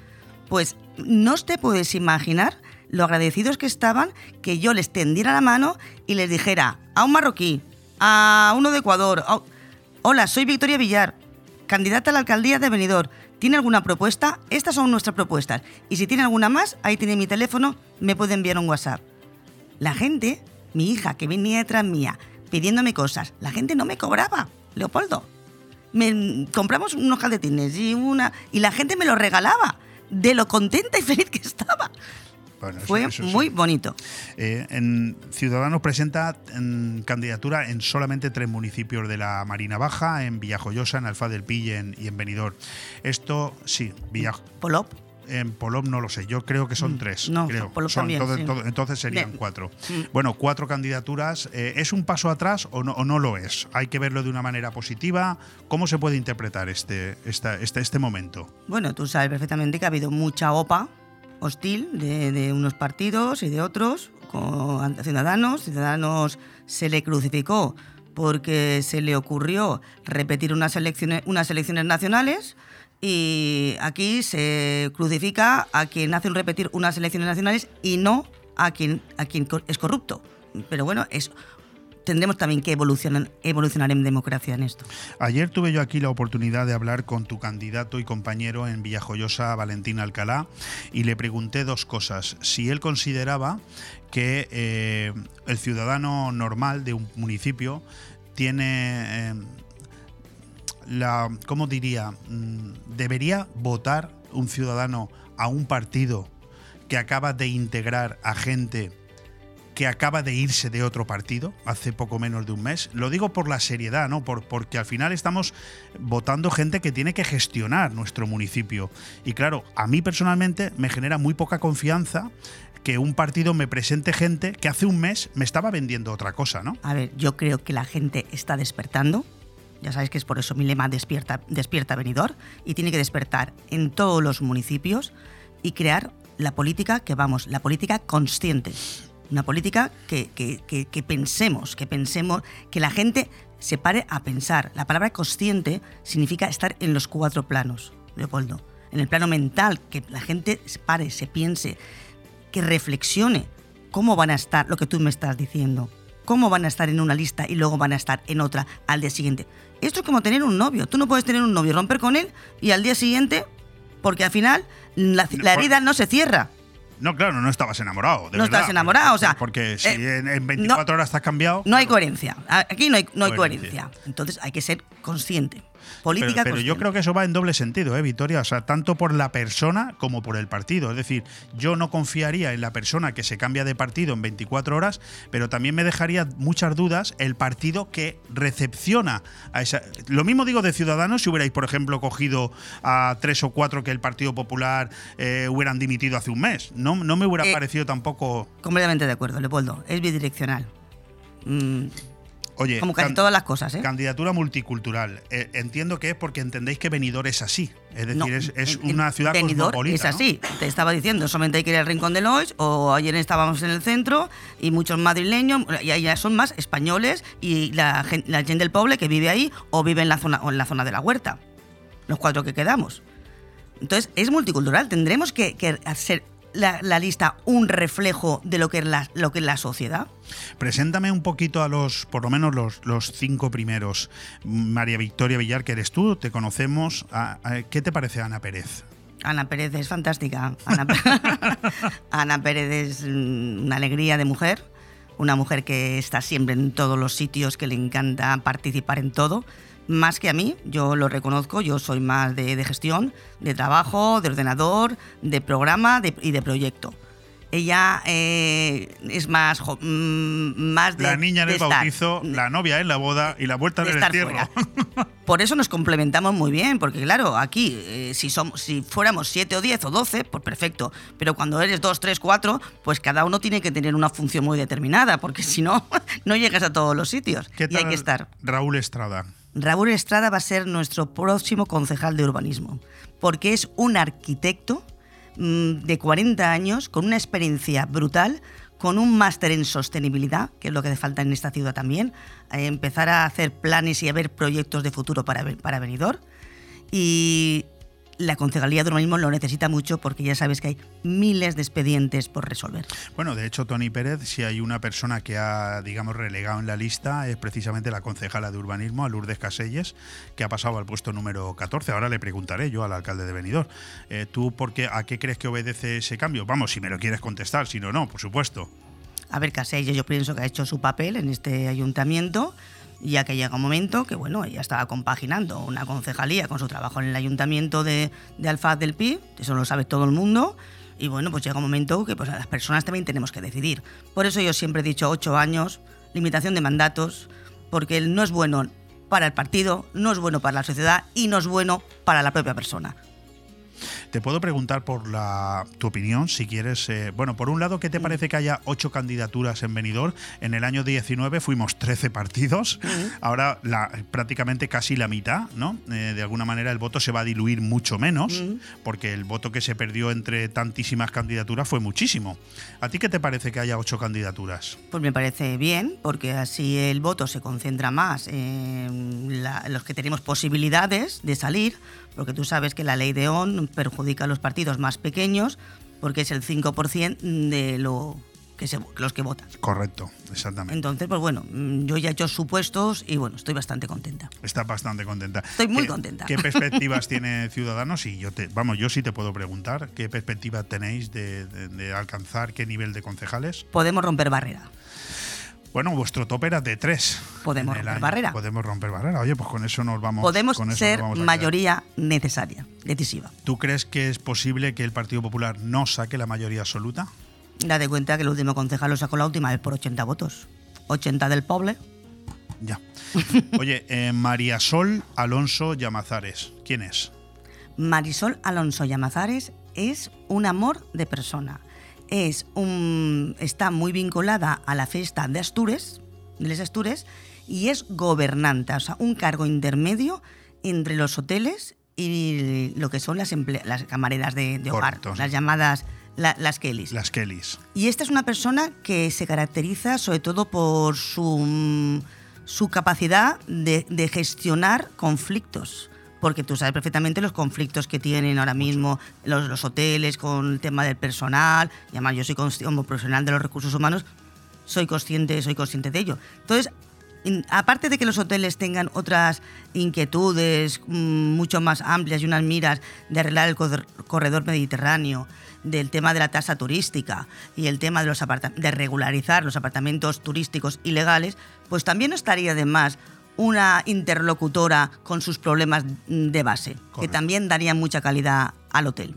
Pues no te puedes imaginar lo agradecidos que estaban que yo les tendiera la mano y les dijera a un marroquí, a uno de Ecuador, hola, soy Victoria Villar, candidata a la alcaldía de Benidorm. ¿Tiene alguna propuesta? Estas son nuestras propuestas. Y si tiene alguna más, ahí tiene mi teléfono, me puede enviar un WhatsApp. La gente, mi hija que venía detrás mía pidiéndome cosas, la gente no me cobraba, Leopoldo. Me compramos unos calcetines y una y la gente me lo regalaba de lo contenta y [LAUGHS] feliz que estaba. Bueno, Fue eso muy bonito. Eh, en Ciudadanos presenta en candidatura en solamente tres municipios de la Marina Baja, en Villajoyosa, en Alfa del Pi y en, Benidorm. Esto sí, Villa, Polop. en Polop no lo sé, yo creo que son tres. Mm, no, creo. Polop Son, también, todo- sí. todo- entonces serían Bien. cuatro. Mm. Bueno, cuatro candidaturas. eh, ¿Es un paso atrás o no, o no lo es? Hay que verlo de una manera positiva. ¿Cómo se puede interpretar este, esta- este, este momento? Bueno, tú sabes perfectamente que ha habido mucha OPA hostil de, unos partidos y de otros con Ciudadanos. Ciudadanos se le crucificó porque se le ocurrió repetir unas elecciones, unas elecciones nacionales y aquí se crucifica a quien hace un repetir unas elecciones nacionales y no a quien, a quien es corrupto. Pero bueno, es, tendremos también que evolucionar, en democracia en esto. Ayer tuve yo aquí la oportunidad de hablar con tu candidato y compañero en Villajoyosa, Valentín Alcalá, y le pregunté dos cosas. Si él consideraba que eh, el ciudadano normal de un municipio tiene eh, la, ¿cómo diría? Mm, ¿Debería votar un ciudadano a un partido que acaba de integrar a gente que acaba de irse de otro partido hace poco menos de un mes. Lo digo por la seriedad, ¿no? Por, porque al final estamos votando gente que tiene que gestionar nuestro municipio. Y claro, a mí personalmente me genera muy poca confianza que un partido me presente gente que hace un mes me estaba vendiendo otra cosa, ¿no? A ver, yo creo que la gente está despertando. Ya sabéis que es por eso mi lema despierta, despierta venidor y tiene que despertar en todos los municipios y crear la política que vamos, la política consciente. Una política que, que- que- que pensemos, que pensemos, que la gente se pare a pensar. La palabra consciente significa estar en los cuatro planos, Leopoldo. En el plano mental, que la gente se pare, se piense, que reflexione cómo van a estar lo que tú me estás diciendo. Cómo van a estar en una lista y luego van a estar en otra al día siguiente. Esto es como tener un novio. Tú no puedes tener un novio, romper con él y al día siguiente, porque al final la, la herida no se cierra. No, claro, no estabas enamorado. de No verdad. estabas enamorado, o sea, Porque si eh, en, en 24 horas estás cambiado. No hay coherencia. Aquí no hay, no hay Coherencia. coherencia. Entonces hay que ser consciente. Pero, Política pero yo creo que eso va en doble sentido, ¿eh, Victoria? O sea, tanto por la persona como por el partido. Es decir, yo no confiaría en la persona que se cambia de partido en 24 horas, pero también me dejaría muchas dudas el partido que recepciona a esa. Lo mismo digo de Ciudadanos si hubierais, por ejemplo, cogido a tres o cuatro que el Partido Popular eh, hubieran dimitido hace un mes. No, no me hubiera Eh, parecido tampoco. Completamente de acuerdo, Leopoldo. Es bidireccional. Mm, Oye, como casi todas las cosas, ¿eh? Candidatura multicultural. Eh, entiendo que es porque entendéis que Benidorm es así. Es decir, No, es, una ciudad Benidorm cosmopolita. Es ¿no? así. Te estaba diciendo, solamente hay que ir al Rincón de Lois, o ayer estábamos en el centro, y muchos madrileños, y ahí ya son más españoles, y la gente del pueblo que vive ahí, o vive en la zona, o en la zona de la huerta. Los cuatro que quedamos. Entonces, es multicultural. Tendremos que, que hacer la, la lista un reflejo de lo que es la, lo que es la sociedad. Preséntame un poquito a los, por lo menos los, los cinco primeros. María Victoria Villar, que eres tú, te conocemos. ¿Qué te parece Ana Pérez? Ana Pérez es fantástica. Ana, [LAUGHS] Ana Pérez es mm, una alegría de mujer, una mujer que está siempre en todos los sitios, que le encanta participar en todo. Más que a mí, yo lo reconozco, yo soy más de, de gestión, de trabajo, de ordenador, de programa de- y de proyecto. Ella eh, es más, jo- mm, más de. la niña en el estar. bautizo, la novia en la boda y la vuelta de en el estar entierro. [LAUGHS] Por eso nos complementamos muy bien, porque claro, aquí eh, si, somos, si fuéramos 7 o 10 o 12, pues perfecto. Pero cuando eres 2, 3, 4, pues cada uno tiene que tener una función muy determinada, porque [LAUGHS] si no, no llegas a todos los sitios. ¿Qué Y hay tal que estar. Raúl Estrada. Raúl Estrada va a ser nuestro próximo concejal de urbanismo, porque es un arquitecto mm, de 40 años, con una experiencia brutal, con un máster en sostenibilidad, que es lo que hace falta en esta ciudad también, empezar a hacer planes y a ver proyectos de futuro para, para. Y la concejalía de urbanismo lo necesita mucho porque ya sabes que hay miles de expedientes por resolver. Bueno, de hecho, Tony Pérez, si hay una persona que ha, digamos, relegado en la lista, es precisamente la concejala de urbanismo, a Lourdes Caselles, que ha pasado al puesto número 14. Ahora le preguntaré yo al alcalde de Benidorm. Eh, ¿Tú por qué, a qué crees que obedece ese cambio? Vamos, si me lo quieres contestar, si no, no, por supuesto. A ver, Caselles yo pienso que ha hecho su papel en este ayuntamiento, ya que llega un momento que, bueno, ella estaba compaginando una concejalía con su trabajo en el ayuntamiento de, de Alfaz del Pi, eso lo sabe todo el mundo, y bueno, pues llega un momento que pues, las personas también tenemos que decidir. Por eso yo siempre he dicho ocho años, limitación de mandatos, porque no es bueno para el partido, no es bueno para la sociedad y no es bueno para la propia persona. Te puedo preguntar por la, tu opinión, si quieres. eh, bueno, por un lado, ¿qué te parece que haya ocho candidaturas en Benidorm? En el año 19 fuimos 13 partidos, ahora la, prácticamente casi la mitad, ¿no? Eh, de alguna manera el voto se va a diluir mucho menos, porque el voto que se perdió entre tantísimas candidaturas fue muchísimo. ¿A ti qué te parece que haya ocho candidaturas? Pues me parece bien, porque así el voto se concentra más en la- en los que tenemos posibilidades de salir, porque tú sabes que la ley de ON perjudica a los partidos más pequeños, porque es el 5% de lo que se, los que votan. Correcto, exactamente. Entonces, pues bueno, mm, yo ya he hecho supuestos y bueno, estoy bastante contenta. Estás bastante contenta. Estoy muy ¿Qué- contenta. ¿Qué [LAUGHS] perspectivas tiene Ciudadanos? Y yo te, vamos, yo sí te puedo preguntar, ¿qué perspectiva tenéis de, de- de alcanzar qué nivel de concejales? Podemos romper barrera. Bueno, vuestro tope era de tres. Podemos romper año. barrera. Podemos romper barrera. Oye, pues con eso nos vamos. Podemos con eso ser vamos a quedar. mayoría necesaria, decisiva. ¿Tú crees que es posible que el Partido Popular no saque la mayoría absoluta? Date cuenta que el último concejal lo sacó la última vez por 80 votos. 80 del pueblo. Ya. [LAUGHS] Oye, eh, María Sol Alonso Llamazares. ¿Quién es? Marisol Alonso Llamazares es un amor de persona. Es un, está muy vinculada a la fiesta de Astures, de Les Astures y es gobernanta, o sea, un cargo intermedio entre los hoteles y lo que son las, las camareras de, de hogar, Correcto, las llamadas la- las Kellys. Las Kellys. Y esta es una persona que se caracteriza sobre todo por su, su capacidad de, de gestionar conflictos. Porque tú sabes perfectamente los conflictos que tienen ahora mismo los, los hoteles con el tema del personal. Y además yo soy como profesional de los recursos humanos, soy consciente, soy consciente de ello. Entonces, aparte de que los hoteles tengan otras inquietudes mm, mucho más amplias y unas miras de arreglar el cor- corredor mediterráneo, del tema de la tasa turística y el tema de, los de regularizar los apartamentos turísticos ilegales, pues también estaría de más una interlocutora con sus problemas de base, que también daría mucha calidad al hotel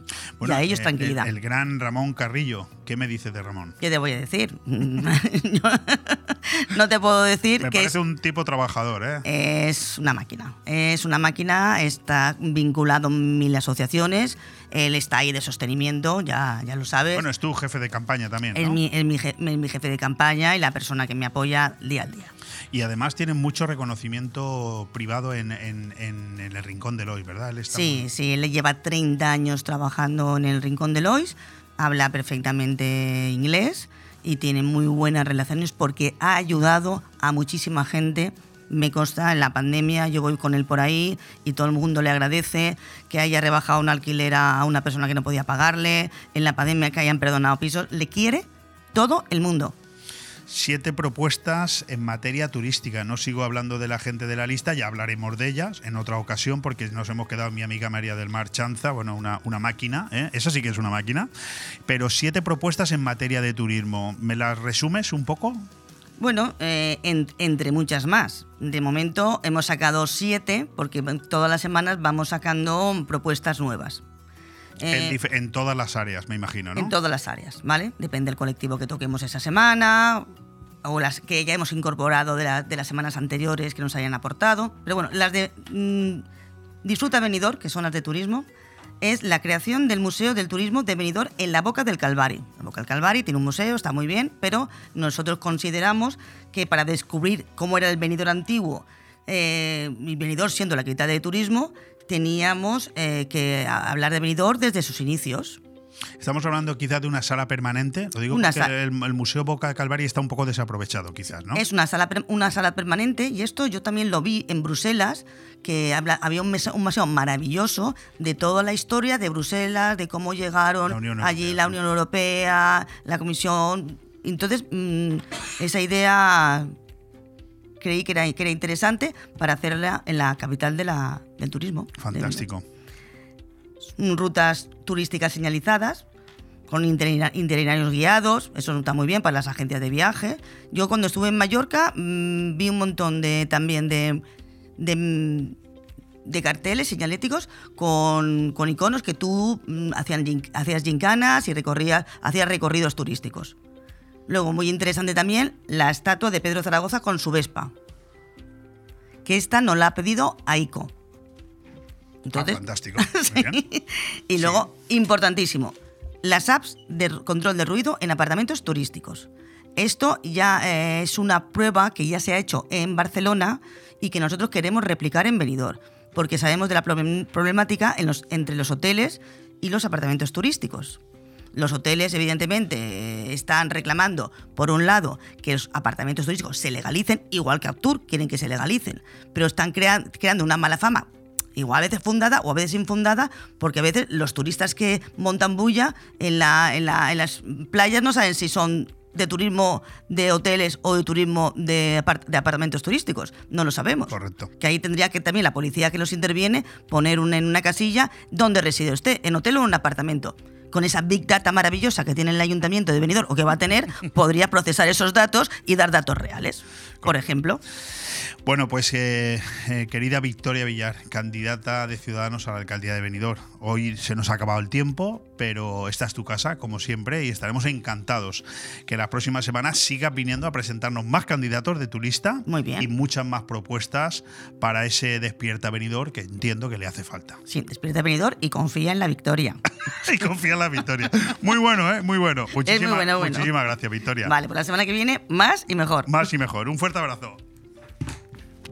y a ellos eh, tranquilidad. El, el gran Ramón Carrillo. ¿Qué me dices de Ramón? ¿Qué te voy a decir? [LAUGHS] no te puedo decir Me que parece es, un tipo trabajador, ¿eh? es una máquina. Es una máquina, está vinculado en mil asociaciones, él está ahí de sostenimiento, ya, ya lo sabes. Bueno, es tu jefe de campaña también, es, mi, es mi je- es mi jefe de campaña y la persona que me apoya día al día. Y además tiene mucho reconocimiento privado en, en- en el Rincón de Lois, ¿verdad? Él está Sí, muy- sí, él lleva 30 años trabajando en el Rincón de Lois, habla perfectamente inglés y tiene muy buenas relaciones porque ha ayudado a muchísima gente. Me consta, en la pandemia yo voy con él por ahí y todo el mundo le agradece que haya rebajado un alquiler a una persona que no podía pagarle, en la pandemia que hayan perdonado pisos. Le quiere todo el mundo. Siete propuestas en materia turística. No sigo hablando de la gente de la lista, ya hablaremos de ellas en otra ocasión porque nos hemos quedado mi amiga María del Mar Chanza, bueno, una, una máquina, ¿eh? esa sí que es una máquina. Pero siete propuestas en materia de turismo. ¿Me las resumes un poco? Bueno, eh, en- entre muchas más. De momento hemos sacado siete, porque todas las semanas vamos sacando propuestas nuevas. Eh, en, todas las áreas, me imagino, ¿no? en todas las áreas, ¿vale? Depende del colectivo que toquemos esa semana o las que ya hemos incorporado de, la- de las semanas anteriores que nos hayan aportado. Pero bueno, las de mm, Disfruta Benidorm, que son las de turismo, es la creación del Museo del Turismo de Benidorm en la Boca del Calvari. La Boca del Calvari tiene un museo, está muy bien, pero nosotros consideramos que para descubrir cómo era el Benidorm antiguo, eh, Benidorm siendo la capital de turismo, teníamos eh, que hablar de Benidorm desde sus inicios. Estamos hablando quizás de una sala permanente. Lo digo Una porque el, el Museo Boca de Calvario está un poco desaprovechado, quizás, ¿no? Es una sala, una sala permanente y esto yo también lo vi en Bruselas, que habla- había un, museo maravilloso de toda la historia de Bruselas, de cómo llegaron La allí la Unión Europea, la Comisión. Entonces, mm, esa idea creí que era, que era interesante para hacerla en la capital de la- del turismo. de- Fantástico. rutas turísticas señalizadas, con itinerarios guiados, eso está muy bien para las agencias de viaje. Yo cuando estuve en Mallorca mm, vi un montón de también de, de, mm, de carteles señaléticos con, con iconos que tú mm, hacían gin- hacías gincanas y recorrías, hacías recorridos turísticos. Luego, muy interesante también, la estatua de Pedro Zaragoza con su Vespa. Que esta nos la ha pedido AICO. Entonces, Ah, fantástico. [LAUGHS] Muy bien. y luego, importantísimo, las apps de control de ruido en apartamentos turísticos. Esto ya eh, es una prueba que ya se ha hecho en Barcelona y que nosotros queremos replicar en Benidorm, porque sabemos de la problem- problemática en los- entre los hoteles y los apartamentos turísticos. Los hoteles, evidentemente, eh, están reclamando, por un lado, que los apartamentos turísticos se legalicen, igual que Aptur quieren que se legalicen, pero están crea- creando una mala fama igual a veces fundada o a veces infundada, porque a veces los turistas que montan bulla en, la, en, la- en las playas no saben si son de turismo de hoteles o de turismo de, apart- de apartamentos turísticos. No lo sabemos. Correcto. Que ahí tendría que también la policía que los interviene poner un- en una casilla donde reside usted, en hotel o en un apartamento. Con esa big data maravillosa que tiene el ayuntamiento de Benidorm o que va a tener, podría procesar esos datos y dar datos reales. Por ejemplo. Bueno, pues eh, eh, querida Victoria Villar, candidata de Ciudadanos a la alcaldía de Benidorm. Hoy se nos ha acabado el tiempo, pero esta es tu casa, como siempre, y estaremos encantados que las próximas semanas sigas viniendo a presentarnos más candidatos de tu lista Muy bien. y muchas más propuestas para ese despierta Benidorm que entiendo que le hace falta. Sí, despierta Benidorm y confía en la victoria. [LAUGHS] y confía en la Victoria. Muy bueno, ¿eh? Muy bueno. Muchísimas, bueno, bueno. muchísimas gracias, Victoria. Vale, pues la semana que viene más y mejor. Más y mejor. Un fuerte abrazo.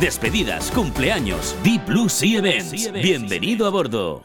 despedidas, cumpleaños. Deep Blue Sea Events. Bienvenido a bordo.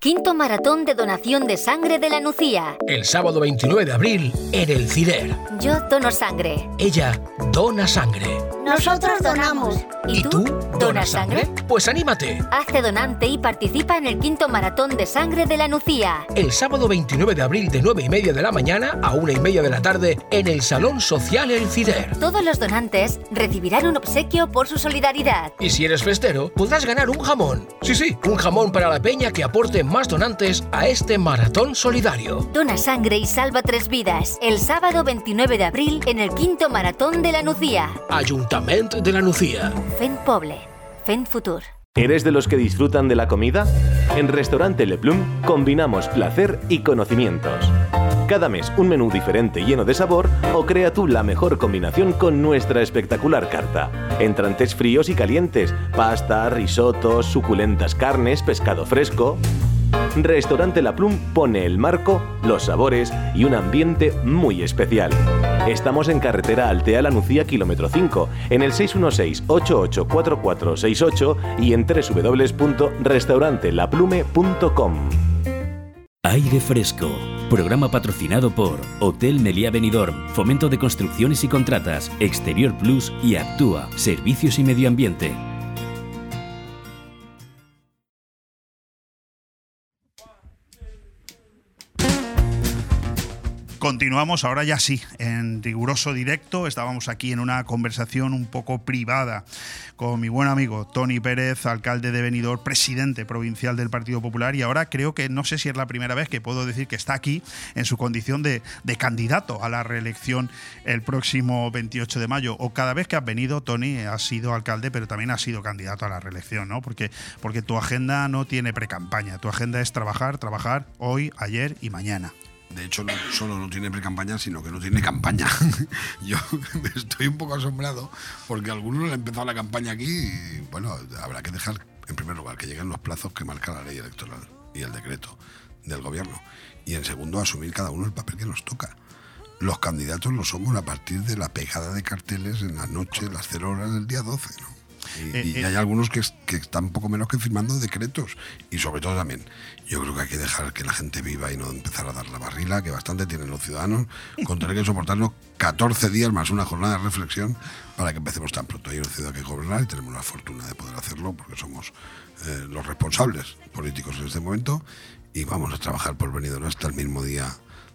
Quinto maratón de donación de sangre de la Nucía. El sábado 29 de abril en el CIDER. Yo dono sangre. Ella dona sangre. Nosotros donamos. ¿Y, tú? ¿Donas sangre? Pues anímate. Hazte donante y participa en el quinto maratón de sangre de la Nucía. El sábado 29 de abril de 9 y media de la mañana a 1 y media de la tarde en el Salón Social El Cider. Todos los donantes recibirán un obsequio por su solidaridad. Y si eres festero, podrás ganar un jamón. Sí, sí, un jamón para la peña que aporte más donantes a este maratón solidario. Dona sangre y salva tres vidas. El sábado 29 de abril en el quinto maratón de la Nucía. Ayuntamiento de la Nucía. Fen Poble. Fen Futur. ¿Eres de los que disfrutan de la comida? En Restaurante Le Plum combinamos placer y conocimientos. Cada mes un menú diferente lleno de sabor o crea tú la mejor combinación con nuestra espectacular carta. Entrantes fríos y calientes, pasta, risotos, suculentas carnes, pescado fresco. Restaurante La Plum pone el marco, los sabores y un ambiente muy especial. Estamos en carretera Altea La Nucía, kilómetro 5, en el 616-884468 y en www.restaurantelaplume.com. Aire Fresco. Programa patrocinado por Hotel Meliá Benidorm, Fomento de Construcciones y Contratas, Exterior Plus y Actúa, Servicios y Medio Ambiente. Continuamos ahora ya sí, en riguroso directo. Estábamos aquí en una conversación un poco privada con mi buen amigo Tony Pérez, alcalde de Benidorm, presidente provincial del Partido Popular y ahora creo que no sé si es la primera vez que puedo decir que está aquí en su condición de, candidato a la reelección el próximo 28 de mayo. O cada vez que has venido, Tony, has sido alcalde, pero también has sido candidato a la reelección, ¿no? Porque, porque tu agenda no tiene precampaña, tu agenda es trabajar, trabajar hoy, ayer y mañana. De hecho, no solo no tiene pre-campaña, sino que no tiene campaña. [LAUGHS] Yo [LAUGHS] estoy un poco asombrado porque algunos han empezado la campaña aquí y, bueno, habrá que dejar, en primer lugar, que lleguen los plazos que marca la ley electoral y el decreto del gobierno. Y, en segundo, asumir cada uno el papel que nos toca. Los candidatos lo somos a partir de la pegada de carteles en la noche, las 0 horas del día 12, ¿no? Y, Eh, y eh. hay algunos que, es- que están poco menos que firmando decretos. Y sobre todo también, yo creo que hay que dejar que la gente viva y no empezar a dar la barrila, que bastante tienen los ciudadanos, con tener que soportarnos 14 días más una jornada de reflexión para que empecemos tan pronto. Hay una ciudad que gobernar y tenemos la fortuna de poder hacerlo porque somos eh, los responsables políticos en este momento y vamos a trabajar por Benidorm hasta el mismo día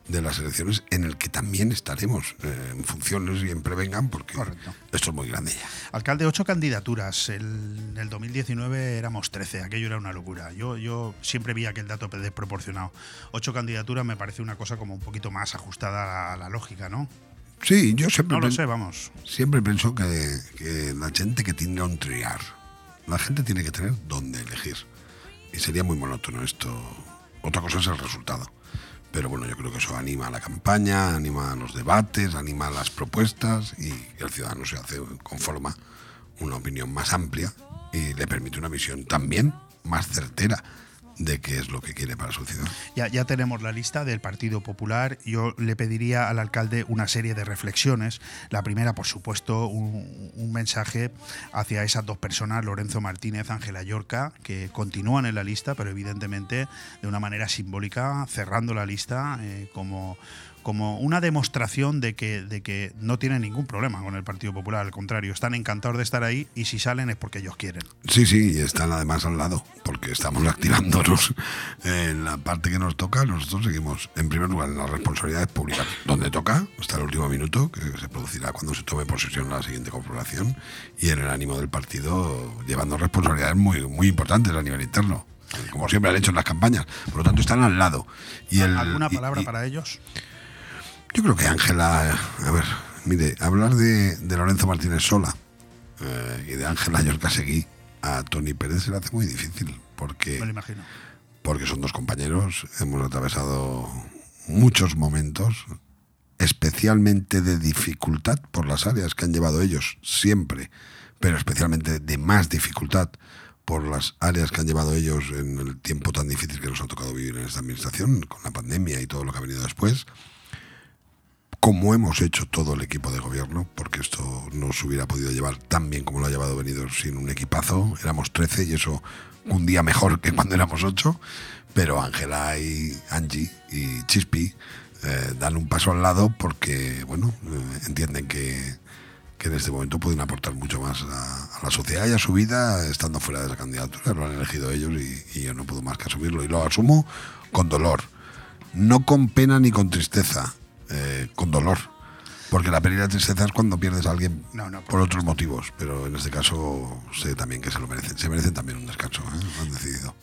de las elecciones en el que también estaremos eh, en funciones y en prevengan porque esto es muy grande ya. Alcalde, ocho candidaturas. El, en el 2019 éramos 13, aquello era una locura. Yo, yo siempre vi aquel dato desproporcionado. Ocho candidaturas me parece una cosa como un poquito más ajustada a la, lógica, ¿no? Sí, yo siempre. No lo sé, vamos. Siempre pienso que, que la gente que tiene un triar, la gente tiene que tener dónde elegir. Y sería muy monótono esto. Otra cosa es el resultado. Pero bueno, yo creo que eso anima a la campaña, anima a los debates, anima a las propuestas y el ciudadano se hace, conforma una opinión más amplia y le permite una visión también más certera de qué es lo que quiere para su ciudad. Ya, ya tenemos la lista del Partido Popular. Yo le pediría al alcalde una serie de reflexiones. La primera, por supuesto, un, mensaje hacia esas dos personas, Lorenzo Martínez, Ángela Yorca, que continúan en la lista, pero evidentemente de una manera simbólica, cerrando la lista eh, como, como una demostración de que, de que no tienen ningún problema con el Partido Popular. Al contrario, están encantados de estar ahí y si salen es porque ellos quieren. Sí, sí, y están además al lado, porque estamos activándonos en la parte que nos toca. Nosotros seguimos, en primer lugar, en las responsabilidades públicas, donde toca, hasta el último minuto, que se producirá cuando se tome posesión la siguiente corporación, y en el ánimo del partido, llevando responsabilidades muy, muy importantes a nivel interno, como siempre han hecho en las campañas. Por lo tanto, están al lado. Y el, ¿Alguna y- palabra y- para ellos? Yo creo que Ángela, a ver, mire, hablar de, de Lorenzo Martínez Sola eh, y de Ángela Yorca Seguí a Tony Pérez se le hace muy difícil, porque, Me lo imagino. porque son dos compañeros, hemos atravesado muchos momentos, especialmente de dificultad por las áreas que han llevado ellos siempre, pero especialmente de más dificultad por las áreas que han llevado ellos en el tiempo tan difícil que nos ha tocado vivir en esta administración, con la pandemia y todo lo que ha venido después como hemos hecho todo el equipo de gobierno, porque esto no se hubiera podido llevar tan bien como lo ha llevado venido sin un equipazo. Éramos 13 y eso un día mejor que cuando éramos 8, pero Ángela y Angie y Chispi eh, dan un paso al lado porque, bueno, eh, entienden que, que en este momento pueden aportar mucho más a, la sociedad y a su vida estando fuera de la candidatura. Lo han elegido ellos y, y yo no puedo más que asumirlo. Y lo asumo con dolor, no con pena ni con tristeza, eh, con dolor. Porque la pena y la tristeza es cuando pierdes a alguien No, no, por otros motivos, pero en este caso sé también que se lo merecen. Se merecen también un descanso, ¿eh? lo han decidido.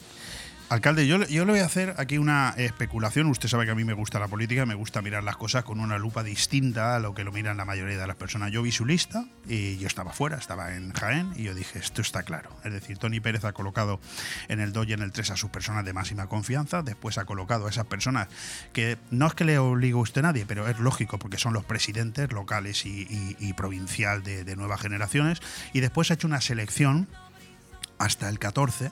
Alcalde, yo, yo le voy a hacer aquí una especulación. Usted sabe que a mí me gusta la política, me gusta mirar las cosas con una lupa distinta a lo que lo miran la mayoría de las personas. Yo vi su lista y yo estaba fuera, estaba en Jaén y yo dije, esto está claro. Es decir, Tony Pérez ha colocado en el 2 y en el 3 a sus personas de máxima confianza, después ha colocado a esas personas que no es que le obligue a usted nadie, pero es lógico porque son los presidentes locales y, y- provincial de nuevas generaciones, y después ha hecho una selección hasta el 14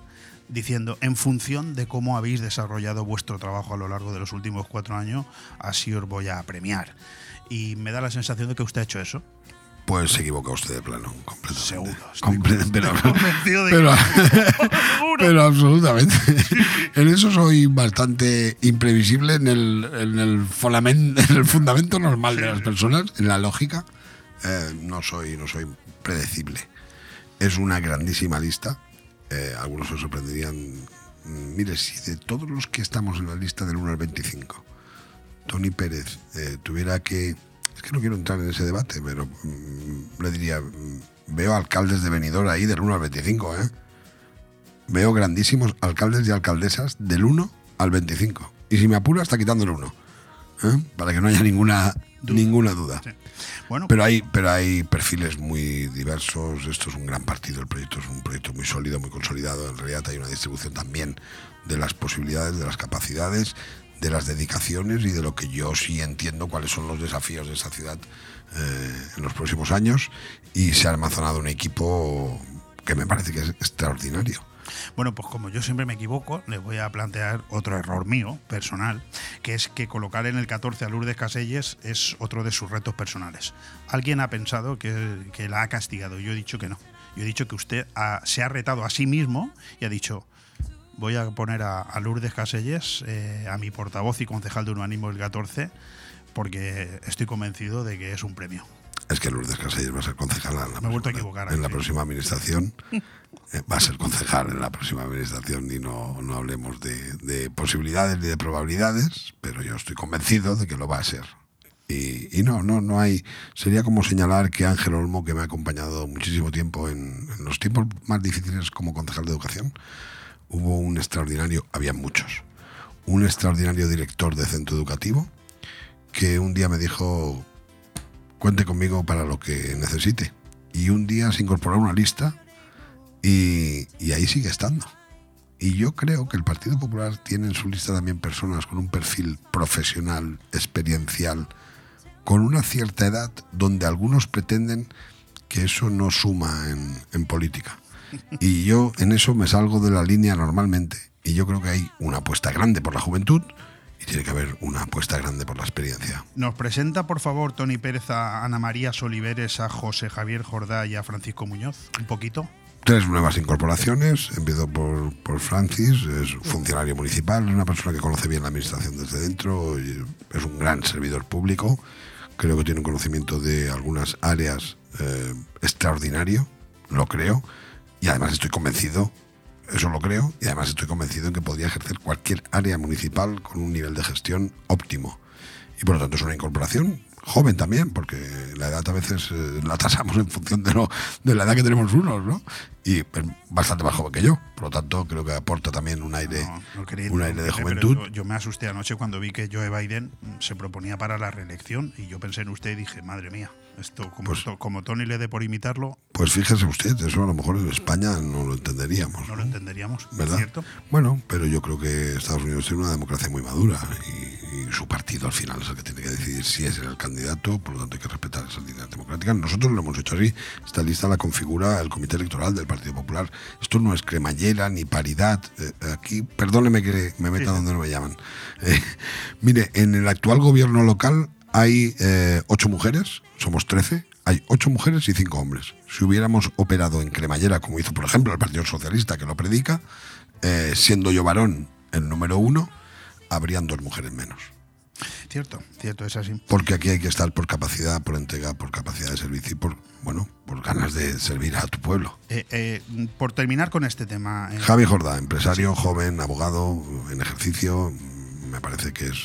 diciendo en función de cómo habéis desarrollado vuestro trabajo a lo largo de los últimos cuatro años, así os voy a premiar. Y me da la sensación de que usted ha hecho eso. Pues se equivoca usted de plano, completamente. Seguro, estoy Comple- pero, convencido de pero- [LAUGHS] pero absolutamente. [LAUGHS] En eso soy bastante imprevisible en el, en el, en el fundamento normal de las personas, en la lógica. Eh, no, soy, no soy predecible. Es una grandísima lista. Eh, algunos se sorprenderían. Mire, si de todos los que estamos en la lista del 1 al 25, Tony Pérez eh, tuviera que... Es que no quiero entrar en ese debate, pero mm, le diría, mm, veo alcaldes de venidor ahí del 1 al 25, ¿eh? Veo grandísimos alcaldes y alcaldesas del 1 al 25. Y si me apuro, hasta quitando el 1. ¿eh? Para que no haya ninguna duda. Ninguna duda. Sí. Bueno, Pero hay, pero hay perfiles muy diversos. Esto es un gran partido. El proyecto es un proyecto muy sólido, muy consolidado. En realidad hay una distribución también de las posibilidades, de las capacidades, de las dedicaciones y de lo que yo sí entiendo cuáles son los desafíos de esta ciudad eh, en los próximos años. Y se ha almacenado un equipo que me parece que es extraordinario. Bueno, pues como yo siempre me equivoco, les voy a plantear otro error mío, personal, que es que colocar en el 14 a Lourdes Caselles es otro de sus retos personales. Alguien ha pensado que, que la ha castigado, yo he dicho que no. Yo he dicho que usted ha- se ha retado a sí mismo y ha dicho, voy a poner a, a Lourdes Caselles, eh, a mi portavoz y concejal de urbanismo del 14, porque estoy convencido de que es un premio. Es que Lourdes Casellas va a ser concejala en la, Me he vuelto a equivocar en la próxima administración. [LAUGHS] Eh, va a ser concejal en la próxima administración y no, no hablemos de, de posibilidades ni de probabilidades, pero yo estoy convencido de que lo va a ser. Y, y no, no, no hay. Sería como señalar que Ángel Olmo, que me ha acompañado muchísimo tiempo en, en los tiempos más difíciles como concejal de educación, hubo un extraordinario, había muchos, un extraordinario director de centro educativo que un día me dijo, cuente conmigo para lo que necesite. Y un día se incorporó a una lista y, ahí sigue estando. Y yo creo que el Partido Popular tiene en su lista también personas con un perfil profesional, experiencial, con una cierta edad donde algunos pretenden que eso no suma en, en política. Y yo en eso me salgo de la línea normalmente. Y yo creo que hay una apuesta grande por la juventud y tiene que haber una apuesta grande por la experiencia. Nos presenta, por favor, Tony Pérez a Ana María Soliveres, a José Javier Jordá y a Francisco Muñoz. Un poquito. Tres nuevas incorporaciones. Empiezo por, por Francis, es funcionario municipal, es una persona que conoce bien la administración desde dentro, es un gran servidor público. Creo que tiene un conocimiento de algunas áreas eh, extraordinario, lo creo, y además estoy convencido, eso lo creo, y además estoy convencido en que podría ejercer cualquier área municipal con un nivel de gestión óptimo. Y por lo tanto es una incorporación joven también, porque la edad a veces eh, la tasamos en función de, lo, de la edad que tenemos unos, ¿no? Y es bastante más joven que yo, por lo tanto creo que aporta también un aire, No, no quería- un aire de juventud. Yo, yo me asusté anoche cuando vi que Joe Biden mm, se proponía para la reelección y yo pensé en usted y dije, madre mía, esto como, to- como Tony le dé por imitarlo, Pues fíjese usted, eso a lo mejor en España no lo entenderíamos. no lo entenderíamos, ¿verdad? ¿cierto? Bueno, pero yo creo que Estados Unidos tiene una democracia muy madura y, y su partido al final es el que tiene que decidir si es el candidato, por lo tanto hay que respetar esas líneas democráticas. Nosotros lo hemos hecho así. Esta lista la configura el Comité Electoral del Partido Popular. Esto no es cremallera ni paridad. Eh, aquí, perdóneme que me meta donde no me llaman. [LAUGHS] Eh, mire, en el actual gobierno local hay eh, ocho mujeres, somos trece. Hay ocho mujeres y cinco hombres. Si hubiéramos operado en cremallera, como hizo por ejemplo el Partido Socialista, que lo predica, siendo yo varón el número uno, habrían dos mujeres menos. Cierto, cierto, es así. Porque aquí hay que estar por capacidad, por entrega, por capacidad de servicio y por, bueno, por ganas de servir a tu pueblo. Eh, eh, por terminar con este tema, eh, Javi Jordá, empresario, joven, abogado, en ejercicio, me parece que es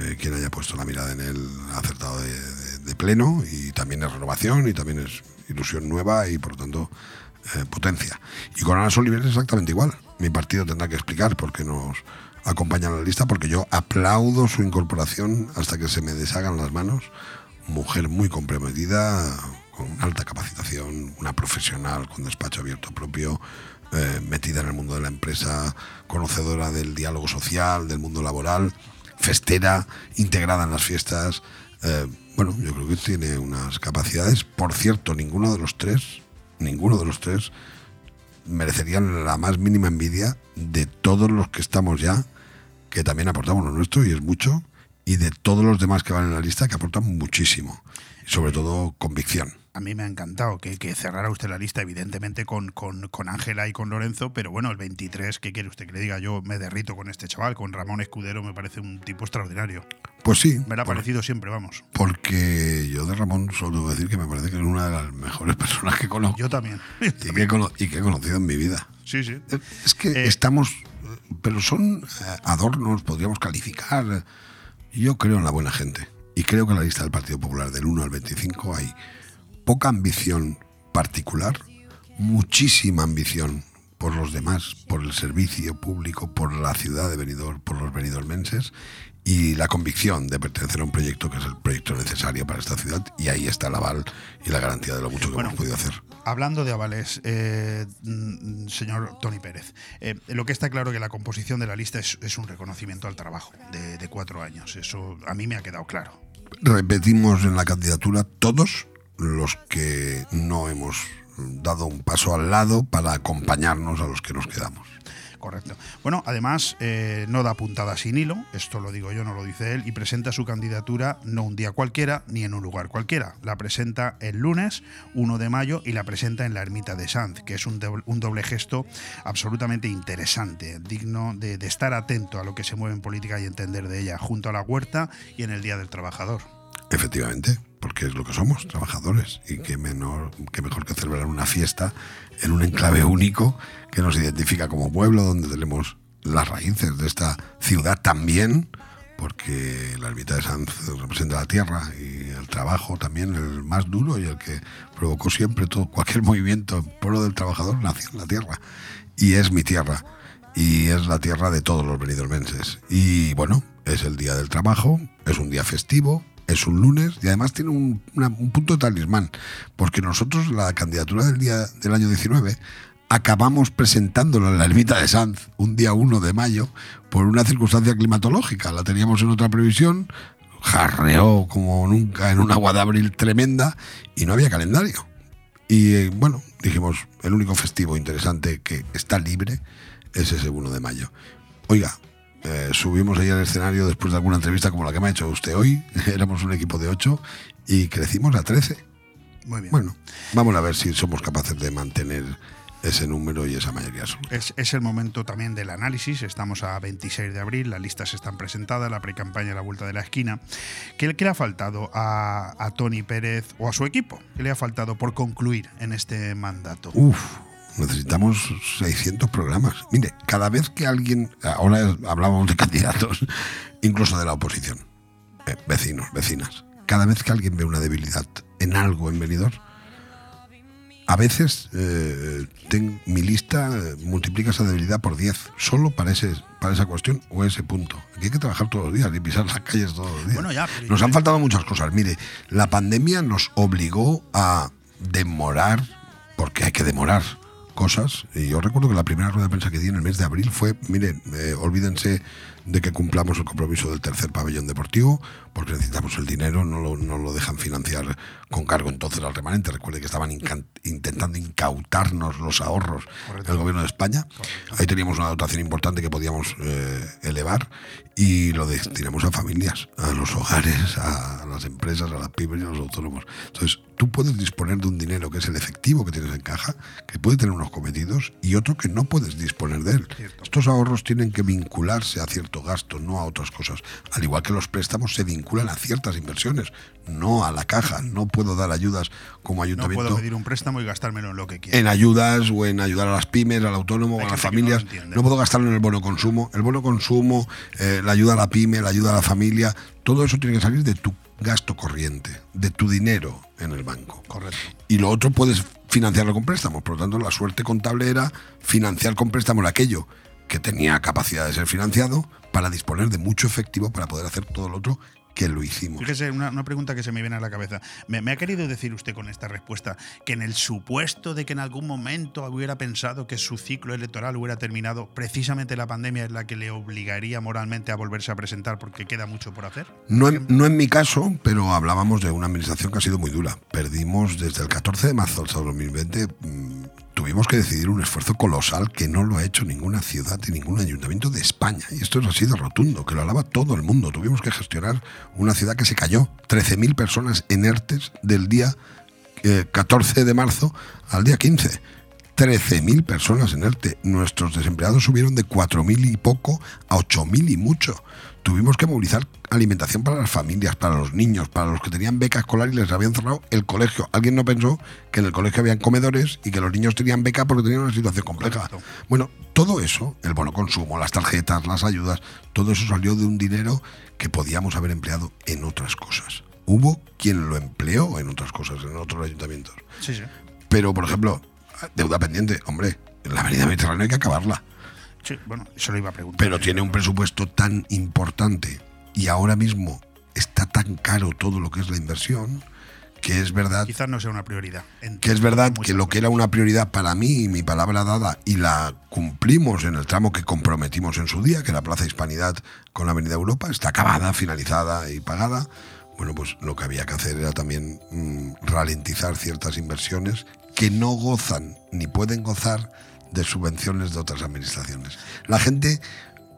eh, quien haya puesto la mirada en él ha acertado de, de- de pleno y también es renovación y también es ilusión nueva y por lo tanto potencia. Y con Ana Oliver es exactamente igual. Mi partido tendrá que explicar por qué nos acompaña en la lista, porque yo aplaudo su incorporación hasta que se me deshagan las manos. Mujer muy comprometida, con alta capacitación, una profesional con despacho abierto propio, eh, metida en el mundo de la empresa, conocedora del diálogo social, del mundo laboral, festera, integrada en las fiestas. Eh, bueno, yo creo que tiene unas capacidades. Por cierto, ninguno de los tres, ninguno de los tres merecerían la más mínima envidia de todos los que estamos ya, que también aportamos lo nuestro y es mucho, y de todos los demás que van en la lista que aportan muchísimo. Y sobre todo convicción. a mí me ha encantado que, que cerrara usted la lista, evidentemente con con- con Ángela y con Lorenzo, pero bueno, el 23, ¿qué quiere usted que le diga? Yo me derrito con este chaval, con Ramón Escudero, me parece un tipo extraordinario. Pues sí. Me lo ha por- parecido siempre, vamos. Porque yo de Ramón solo debo decir que me parece que es una de las mejores [LAUGHS] personas que conozco. Yo también. Y que, y que he conocido en mi vida. Sí, sí. Es que estamos. Pero son eh, adornos, podríamos calificar. Yo creo en la buena gente. Y creo que en la lista del Partido Popular del 1 al 25 hay poca ambición particular, muchísima ambición por los demás, por el servicio público, por la ciudad de Benidorm, por los benidormenses y la convicción de pertenecer a un proyecto que es el proyecto necesario para esta ciudad y ahí está el aval y la garantía de lo mucho que hemos podido hacer. Hablando de avales, eh, mm, señor Tony Pérez, eh, lo que está claro que la composición de la lista es, es un reconocimiento al trabajo de, de cuatro años. Eso a mí me ha quedado claro. Repetimos en la candidatura todos los que no hemos dado un paso al lado para acompañarnos a los que nos quedamos. Correcto. Bueno, además, eh, no da puntada sin hilo, esto lo digo yo, no lo dice él, y presenta su candidatura no un día cualquiera ni en un lugar cualquiera. La presenta el lunes 1 de mayo y la presenta en la Ermita de Sanz, que es un doble, un doble gesto absolutamente interesante, digno de, de estar atento a lo que se mueve en política y entender de ella, junto a la huerta y en el Día del Trabajador. Efectivamente, porque es lo que somos, trabajadores, y qué, menor, qué mejor que celebrar una fiesta en un enclave único que nos identifica como pueblo, donde tenemos las raíces de esta ciudad también, porque la ermita de Sanz representa la tierra y el trabajo también, el más duro y el que provocó siempre todo, cualquier [LAUGHS] movimiento en pueblo del trabajador nació en la tierra. Y es mi tierra, y es la tierra de todos los benidormenses. Y bueno, es el día del trabajo, es un día festivo, es un lunes y además tiene un, una- un punto talismán, porque nosotros la candidatura del día del año 19 acabamos presentándola en la ermita de Sanz un día 1 de mayo por una circunstancia climatológica. La teníamos en otra previsión, jarreó como nunca en un agua de abril tremenda y no había calendario. Y eh, bueno, dijimos, el único festivo interesante que está libre es ese 1 de mayo. Oiga, eh, subimos ahí al escenario después de alguna entrevista como la que me ha hecho usted hoy. [LAUGHS] Éramos un equipo de 8 y crecimos a 13. Muy bien. Bueno, vamos a ver si somos capaces de mantener ese número y esa mayoría absoluta. Es, es el momento también del análisis. Estamos a 26 de abril, las listas están presentadas, la pre-campaña a la vuelta de la esquina. ¿Qué, qué le ha faltado a, a Tony Pérez o a su equipo? ¿Qué le ha faltado por concluir en este mandato? Uf, necesitamos 600 programas. Mire, cada vez que alguien, ahora hablábamos de candidatos, incluso de la oposición, eh, vecinos, vecinas, cada vez que alguien ve una debilidad en algo en Benidorm, a veces eh, ten- mi lista eh, multiplica esa debilidad por 10, solo para, ese, para esa cuestión o ese punto. Aquí hay que trabajar todos los días y pisar las calles todos los días. Bueno, ya, pero- Nos han faltado muchas cosas. Mire, la pandemia nos obligó a demorar, porque hay que demorar cosas. Y yo recuerdo que la primera rueda de prensa que di en el mes de abril fue, miren, eh, olvídense de que cumplamos el compromiso del tercer pabellón deportivo, porque necesitamos el dinero, no lo, no lo dejan financiar con cargo entonces al remanente. Recuerde que estaban incan- intentando incautarnos los ahorros del gobierno de España. Ahí teníamos una dotación importante que podíamos eh, elevar y lo destinamos a familias, a los hogares, a las empresas, a las pymes y a los autónomos. Entonces, tú puedes disponer de un dinero que es el efectivo que tienes en caja, que puede tener unos cometidos y otro que no puedes disponer de él. Estos ahorros tienen que vincularse a cierto gasto, no a otras cosas. Al igual que los préstamos se vinculan a ciertas inversiones, no a la caja. No puedo dar ayudas como No ayuntamiento puedo pedir un préstamo y gastármelo en lo que quiera. en ayudas o en ayudar a las pymes, al autónomo, Hay a las no familias. No, puedo gastarlo en el bono consumo. El bono consumo, eh, la ayuda a la pyme, la ayuda a la familia, todo eso tiene que salir de tu gasto corriente, de tu dinero en el banco. Correcto. Y lo otro puedes financiarlo con préstamos. Por lo tanto, la suerte contable era financiar con préstamos aquello que tenía capacidad de ser financiado para disponer de mucho efectivo para poder hacer todo lo otro que lo hicimos. Fíjese, una, una pregunta que se me viene a la cabeza. ¿Me, me ha querido decir usted con esta respuesta que en el supuesto de que en algún momento hubiera pensado que su ciclo electoral hubiera terminado, precisamente la pandemia es la que le obligaría moralmente a volverse a presentar porque queda mucho por hacer? No en, no en mi caso, pero hablábamos de una administración que ha sido muy dura. Perdimos desde el 14 de marzo hasta el 2020. Tuvimos que decidir un esfuerzo colosal que no lo ha hecho ninguna ciudad y ningún ayuntamiento de España. Y esto ha sido rotundo, que lo alaba todo el mundo. Tuvimos que gestionar una ciudad que se cayó. 13.000 personas inertes del día eh, 14 de marzo al día 15. 13.000 personas en ERTE. Nuestros desempleados subieron de 4.000 y poco a 8.000 y mucho. Tuvimos que movilizar alimentación para las familias, para los niños, para los que tenían beca escolar y les habían cerrado el colegio. Alguien no pensó que en el colegio habían comedores y que los niños tenían beca porque tenían una situación compleja. Bueno, todo eso, el bono consumo, las tarjetas, las ayudas, todo eso salió de un dinero que podíamos haber empleado en otras cosas. Hubo quien lo empleó en otras cosas, en otros ayuntamientos. Sí, sí. Pero, por ejemplo, deuda pendiente, hombre, la avenida Mediterránea hay que acabarla. Sí, bueno, eso lo iba a preguntar. Pero tiene un presupuesto tan importante y ahora mismo está tan caro todo lo que es la inversión que es verdad Quizás no sea una prioridad. que es verdad que lo que era una prioridad para mí, mi palabra dada, y la cumplimos en el tramo que comprometimos en su día, que la Plaza Hispanidad con la Avenida Europa, está acabada, finalizada y pagada. Bueno, pues lo que había que hacer era también mm, ralentizar ciertas inversiones que no gozan ni pueden gozar de subvenciones de otras administraciones. La gente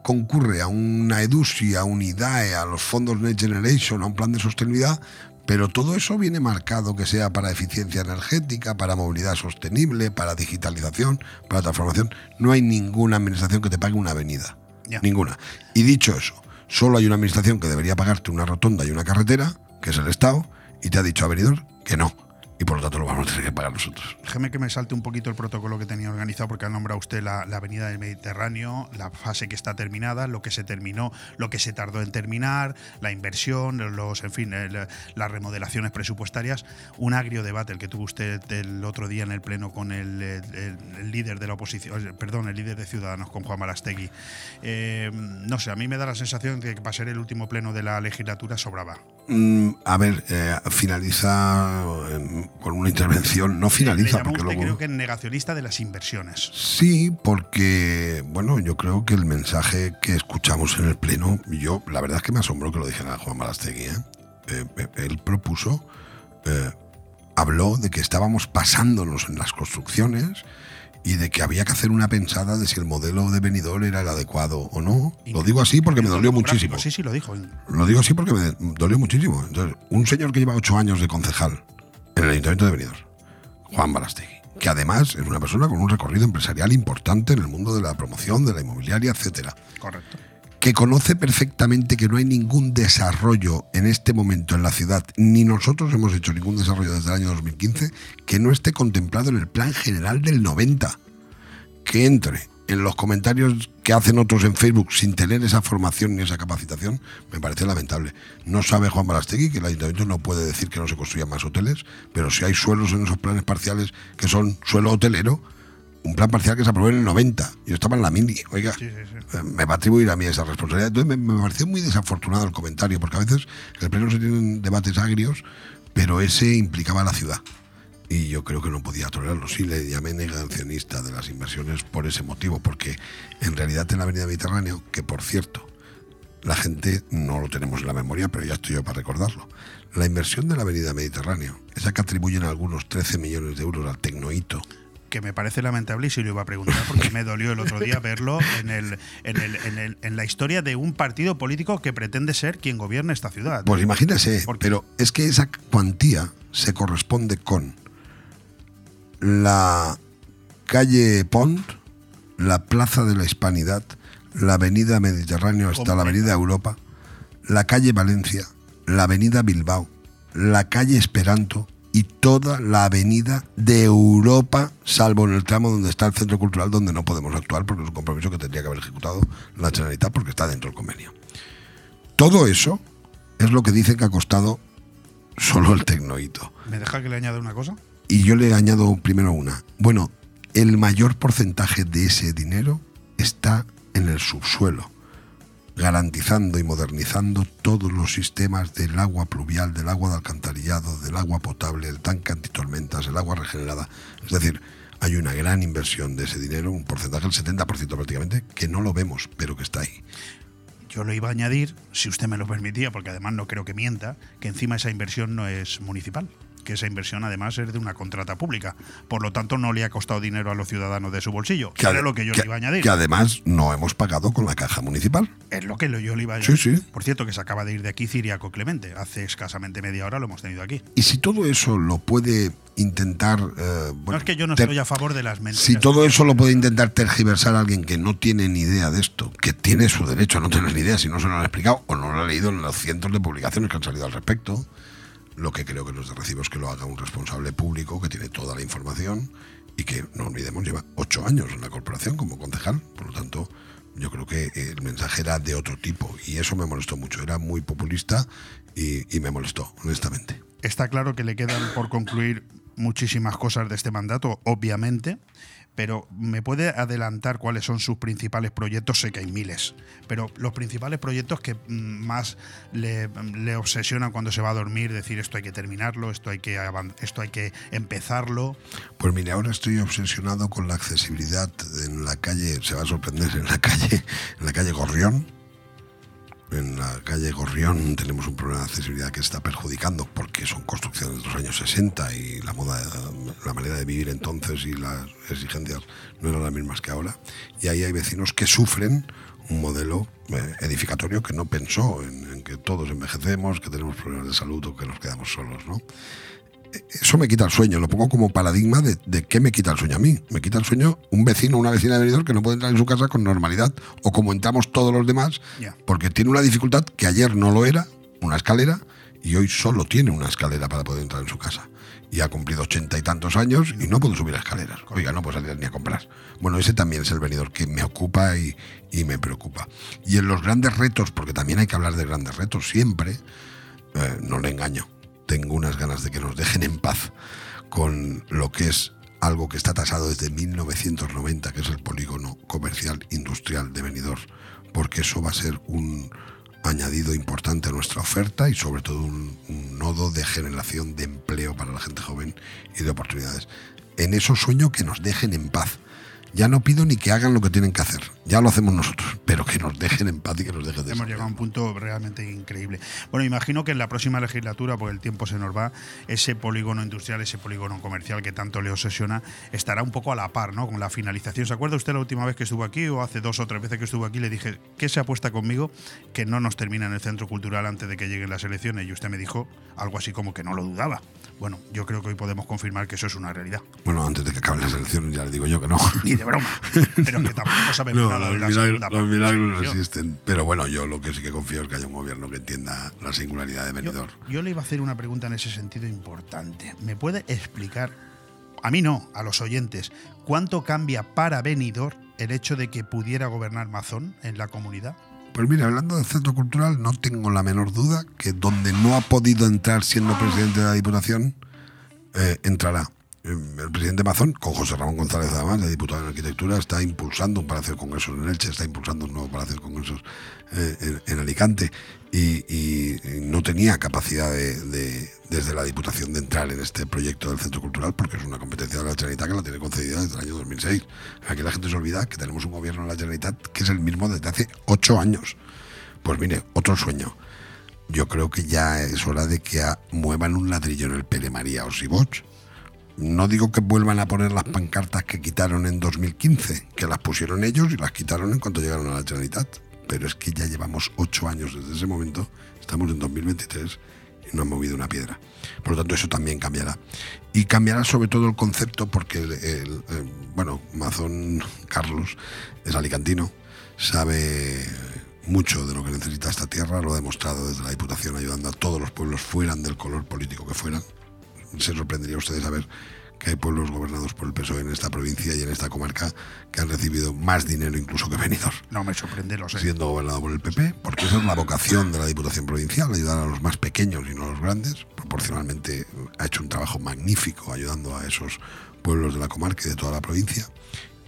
concurre a una EDUSI, a un IDAE, a los fondos Next Generation, a un plan de sostenibilidad, pero todo eso viene marcado que sea para eficiencia energética, para movilidad sostenible, para digitalización, para transformación. No hay ninguna administración que te pague una avenida. Ninguna. Y dicho eso, solo hay una administración que debería pagarte una rotonda y una carretera, que es el Estado, y te ha dicho a venidor que no. Y por lo tanto lo vamos a tener que pagar nosotros. Déjeme que me salte un poquito el protocolo que tenía organizado porque ha nombrado usted la, la, Avenida del Mediterráneo, la fase que está terminada, lo que se terminó, lo que se tardó en terminar, la inversión, los, en fin, el, las remodelaciones presupuestarias. Un agrio debate el que tuvo usted el otro día en el pleno con el, el, el líder de la oposición, perdón, el líder de Ciudadanos, con Juan Marastegui. Eh, no sé, a mí me da la sensación de que para ser el último pleno de la legislatura sobraba. Mm, a ver, eh, finaliza eh, con una intervención, no finaliza. Porque usted, luego... creo que negacionista de las inversiones. Sí, porque, bueno, yo creo que el mensaje que escuchamos en el Pleno, yo la verdad es que me asombró que lo dijera Juan Marastegui. ¿eh? Eh, él propuso, eh, habló de que estábamos pasándonos en las construcciones y de que había que hacer una pensada de si el modelo de venidor era el adecuado o no. Lo digo así porque me dolió muchísimo. Sí, sí, lo dijo. Lo digo así porque me dolió muchísimo. Entonces, un señor que lleva ocho años de concejal en el Ayuntamiento de Benidorm, Juan Balastegui, que además es una persona con un recorrido empresarial importante en el mundo de la promoción, de la inmobiliaria, etcétera. Correcto. Que conoce perfectamente que no hay ningún desarrollo en este momento en la ciudad, ni nosotros hemos hecho ningún desarrollo desde el año 2015, que no esté contemplado en el plan general del 90. Que entre en los comentarios que hacen otros en Facebook sin tener esa formación ni esa capacitación, me parece lamentable. No sabe Juan Balastegui que el ayuntamiento no puede decir que no se construyan más hoteles, pero si hay suelos en esos planes parciales que son suelo hotelero, un plan parcial que se aprobó en el 90. Yo estaba en la mini, oiga, Sí, sí, sí. eh, me va a atribuir a mí esa responsabilidad. Entonces me, me pareció muy desafortunado el comentario, porque a veces en el pleno se tienen debates agrios, pero ese implicaba a la ciudad. Y yo creo que no podía tolerarlo. Sí, le llamé negacionista de las inversiones por ese motivo, porque en realidad en la Avenida Mediterráneo, que por cierto, la gente no lo tenemos en la memoria, pero ya estoy yo para recordarlo. La inversión de la Avenida Mediterráneo, esa que atribuyen algunos 13 millones de euros al Tecnohito, que me parece lamentable y si lo iba a preguntar porque me dolió el otro día verlo en, el, en, el, en, el, en la historia de un partido político que pretende ser quien gobierne esta ciudad. Pues imagínese, pero es que esa cuantía se corresponde con la calle Pont, la Plaza de la Hispanidad, la Avenida Mediterráneo hasta la. Avenida Europa, la calle Valencia, la Avenida Bilbao, la calle Esperanto y toda la Avenida de Europa, salvo en el tramo donde está el Centro Cultural, donde no podemos actuar porque es un compromiso que tendría que haber ejecutado la Generalitat porque está dentro del convenio. Todo eso es lo que dicen que ha costado solo el Tecnohito. ¿Me deja que le añada una cosa? Y yo le añado primero una. Bueno, el mayor porcentaje de ese dinero está en el subsuelo, garantizando y modernizando todos los sistemas del agua pluvial, del agua de alcantarillado, del agua potable, el tanque antitormentas, el agua regenerada. Es decir, hay una gran inversión de ese dinero, un porcentaje del 70% prácticamente, que no lo vemos, pero que está ahí. Yo lo iba a añadir, si usted me lo permitía, porque además no creo que mienta, que encima esa inversión no es municipal, que esa inversión además es de una contrata pública. Por lo tanto, no le ha costado dinero a los ciudadanos de su bolsillo. Que era lo que yo que- le iba a añadir. que además no hemos pagado con la caja municipal. Es lo que yo le iba a Sí, añadir. sí. Por cierto, que se acaba de ir de aquí Ciriaco Clemente. Hace escasamente media hora lo hemos tenido aquí. Y si todo eso lo puede intentar... eh, bueno, no es que yo no estoy a favor de las mentiras. Si todo eso lo puede intentar tergiversar alguien que no tiene ni idea de esto, que tiene su derecho a no tener ni idea si no se lo han explicado o no lo ha leído en los cientos de publicaciones que han salido al respecto, lo que creo que no es de recibo es que lo haga un responsable público que tiene toda la información y que, no olvidemos, lleva ocho años en la corporación como concejal. Por lo tanto, yo creo que el mensaje era de otro tipo y eso me molestó mucho. Era muy populista y, y me molestó, honestamente. Está claro que le quedan por concluir muchísimas cosas de este mandato, obviamente, pero ¿me puede adelantar cuáles son sus principales proyectos? Sé que hay miles, pero los principales proyectos que mm, más le, le obsesionan cuando se va a dormir, decir esto hay que terminarlo, esto hay que, esto hay que empezarlo. Pues mire, ahora estoy obsesionado con la accesibilidad en la calle, se va a sorprender, en la calle, en la calle Gorrión. En la calle Gorrión tenemos un problema de accesibilidad que está perjudicando porque son construcciones de los años 60 y la moda, la manera de vivir entonces y las exigencias no eran las mismas que ahora. Y ahí hay vecinos que sufren un modelo eh, edificatorio que no pensó en, en que todos envejecemos, que tenemos problemas de salud o que nos quedamos solos, ¿no? Eso me quita el sueño, lo pongo como paradigma de, de qué me quita el sueño a mí. Me quita el sueño un vecino o una vecina de Benidorm que no puede entrar en su casa con normalidad o como entramos todos los demás, porque tiene una dificultad que ayer no lo era, una escalera, y hoy solo tiene una escalera para poder entrar en su casa. y ha cumplido ochenta y tantos años y no puedo subir escaleras. Oiga, no puedo salir ni a comprar. Bueno, ese también es el venidor que me ocupa y, y me preocupa. Y en los grandes retos, porque también hay que hablar de grandes retos siempre, eh, no le engaño. Tengo unas ganas de que nos dejen en paz con lo que es algo que está tasado desde 1990, que es el polígono comercial industrial de Benidorm, porque eso va a ser un añadido importante a nuestra oferta y sobre todo un, un nodo de generación de empleo para la gente joven y de oportunidades. En eso sueño que nos dejen en paz. Ya no pido ni que hagan lo que tienen que hacer, ya lo hacemos nosotros, pero que nos dejen en paz y que nos dejen de Hemos llegado a un punto realmente increíble. Bueno, imagino que en la próxima legislatura, porque el tiempo se nos va, ese polígono industrial, ese polígono comercial que tanto le obsesiona, estará un poco a la par, ¿no? Con la finalización. ¿Se acuerda usted la última vez que estuvo aquí o hace dos o tres veces que estuvo aquí? Le dije, ¿qué se apuesta conmigo que no nos termina en el centro cultural antes de que lleguen las elecciones? Y usted me dijo algo así como que no lo dudaba. Bueno, yo creo que hoy podemos confirmar que eso es una realidad. Bueno, antes de que acaben las elecciones ya le digo yo que no. [LAUGHS] De broma. [LAUGHS] Pero que tampoco sabemos No, nada de los la milagros, los milagros no existen. Pero bueno, yo lo que sí que confío es que haya un gobierno que entienda la singularidad de Benidorm. Yo le iba a hacer una pregunta en ese sentido importante. ¿Me puede explicar, a mí no, a los oyentes, cuánto cambia para Benidorm el hecho de que pudiera gobernar Mazón en la comunidad? Pues mira, hablando del centro cultural, no tengo la menor duda que donde no ha podido entrar siendo presidente de la Diputación, eh, entrará. Eh, El presidente Mazón, con José Ramón González además, de diputado en Arquitectura, está impulsando un palacio de congresos en Elche, está impulsando un nuevo palacio de congresos eh, en, Alicante y, no tenía capacidad de, de- desde la Diputación de entrar en este proyecto del Centro Cultural porque es una competencia de la Generalitat que la tiene concedida desde el año 2006. Aquí la gente se olvida que tenemos un gobierno en la Generalitat que es el mismo desde hace ocho años. Pues mire, otro sueño. Yo creo que ya es hora de que muevan un ladrillo en el Pere María o Siboch. No digo que vuelvan a poner las pancartas que quitaron en 2015, que las pusieron ellos y las quitaron en cuanto llegaron a la Generalitat. Pero es que ya llevamos ocho años desde ese momento, estamos en 2023 y no han movido una piedra. Por lo tanto, eso también cambiará. Y cambiará sobre todo el concepto porque, el- bueno, Mazón Carlos es alicantino, sabe mucho de lo que necesita esta tierra, lo ha demostrado desde la Diputación ayudando a todos los pueblos, fueran del color político que fueran. Se sorprendería ustedes saber que hay pueblos gobernados por el PSOE en esta provincia y en esta comarca que han recibido más dinero incluso que Benidorm No me sorprende, lo sé. siendo gobernado por el PP, porque esa es la vocación de la Diputación Provincial, ayudar a los más pequeños y no a los grandes. Proporcionalmente ha hecho un trabajo magnífico ayudando a esos pueblos de la comarca y de toda la provincia.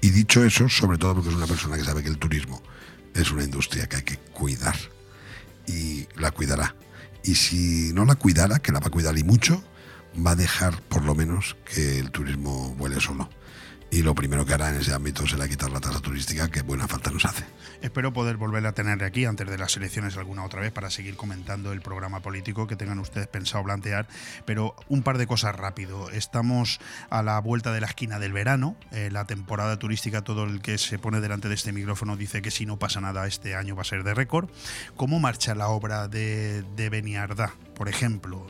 Y dicho eso, sobre todo porque es una persona que sabe que el turismo es una industria que hay que cuidar y la cuidará. Y si no la cuidara, que la va a cuidar y mucho, va a dejar por lo menos que el turismo vuele solo. Y lo primero que hará en ese ámbito será quitar la tasa turística, que buena falta nos hace. Espero poder volver a tener aquí antes de las elecciones alguna otra vez para seguir comentando el programa político que tengan ustedes pensado plantear. Pero un par de cosas rápido. Estamos a la vuelta de la esquina del verano. eh, la temporada turística, todo el que se pone delante de este micrófono dice que si no pasa nada este año va a ser de récord. ¿Cómo marcha la obra de, de Beniardá? Por ejemplo,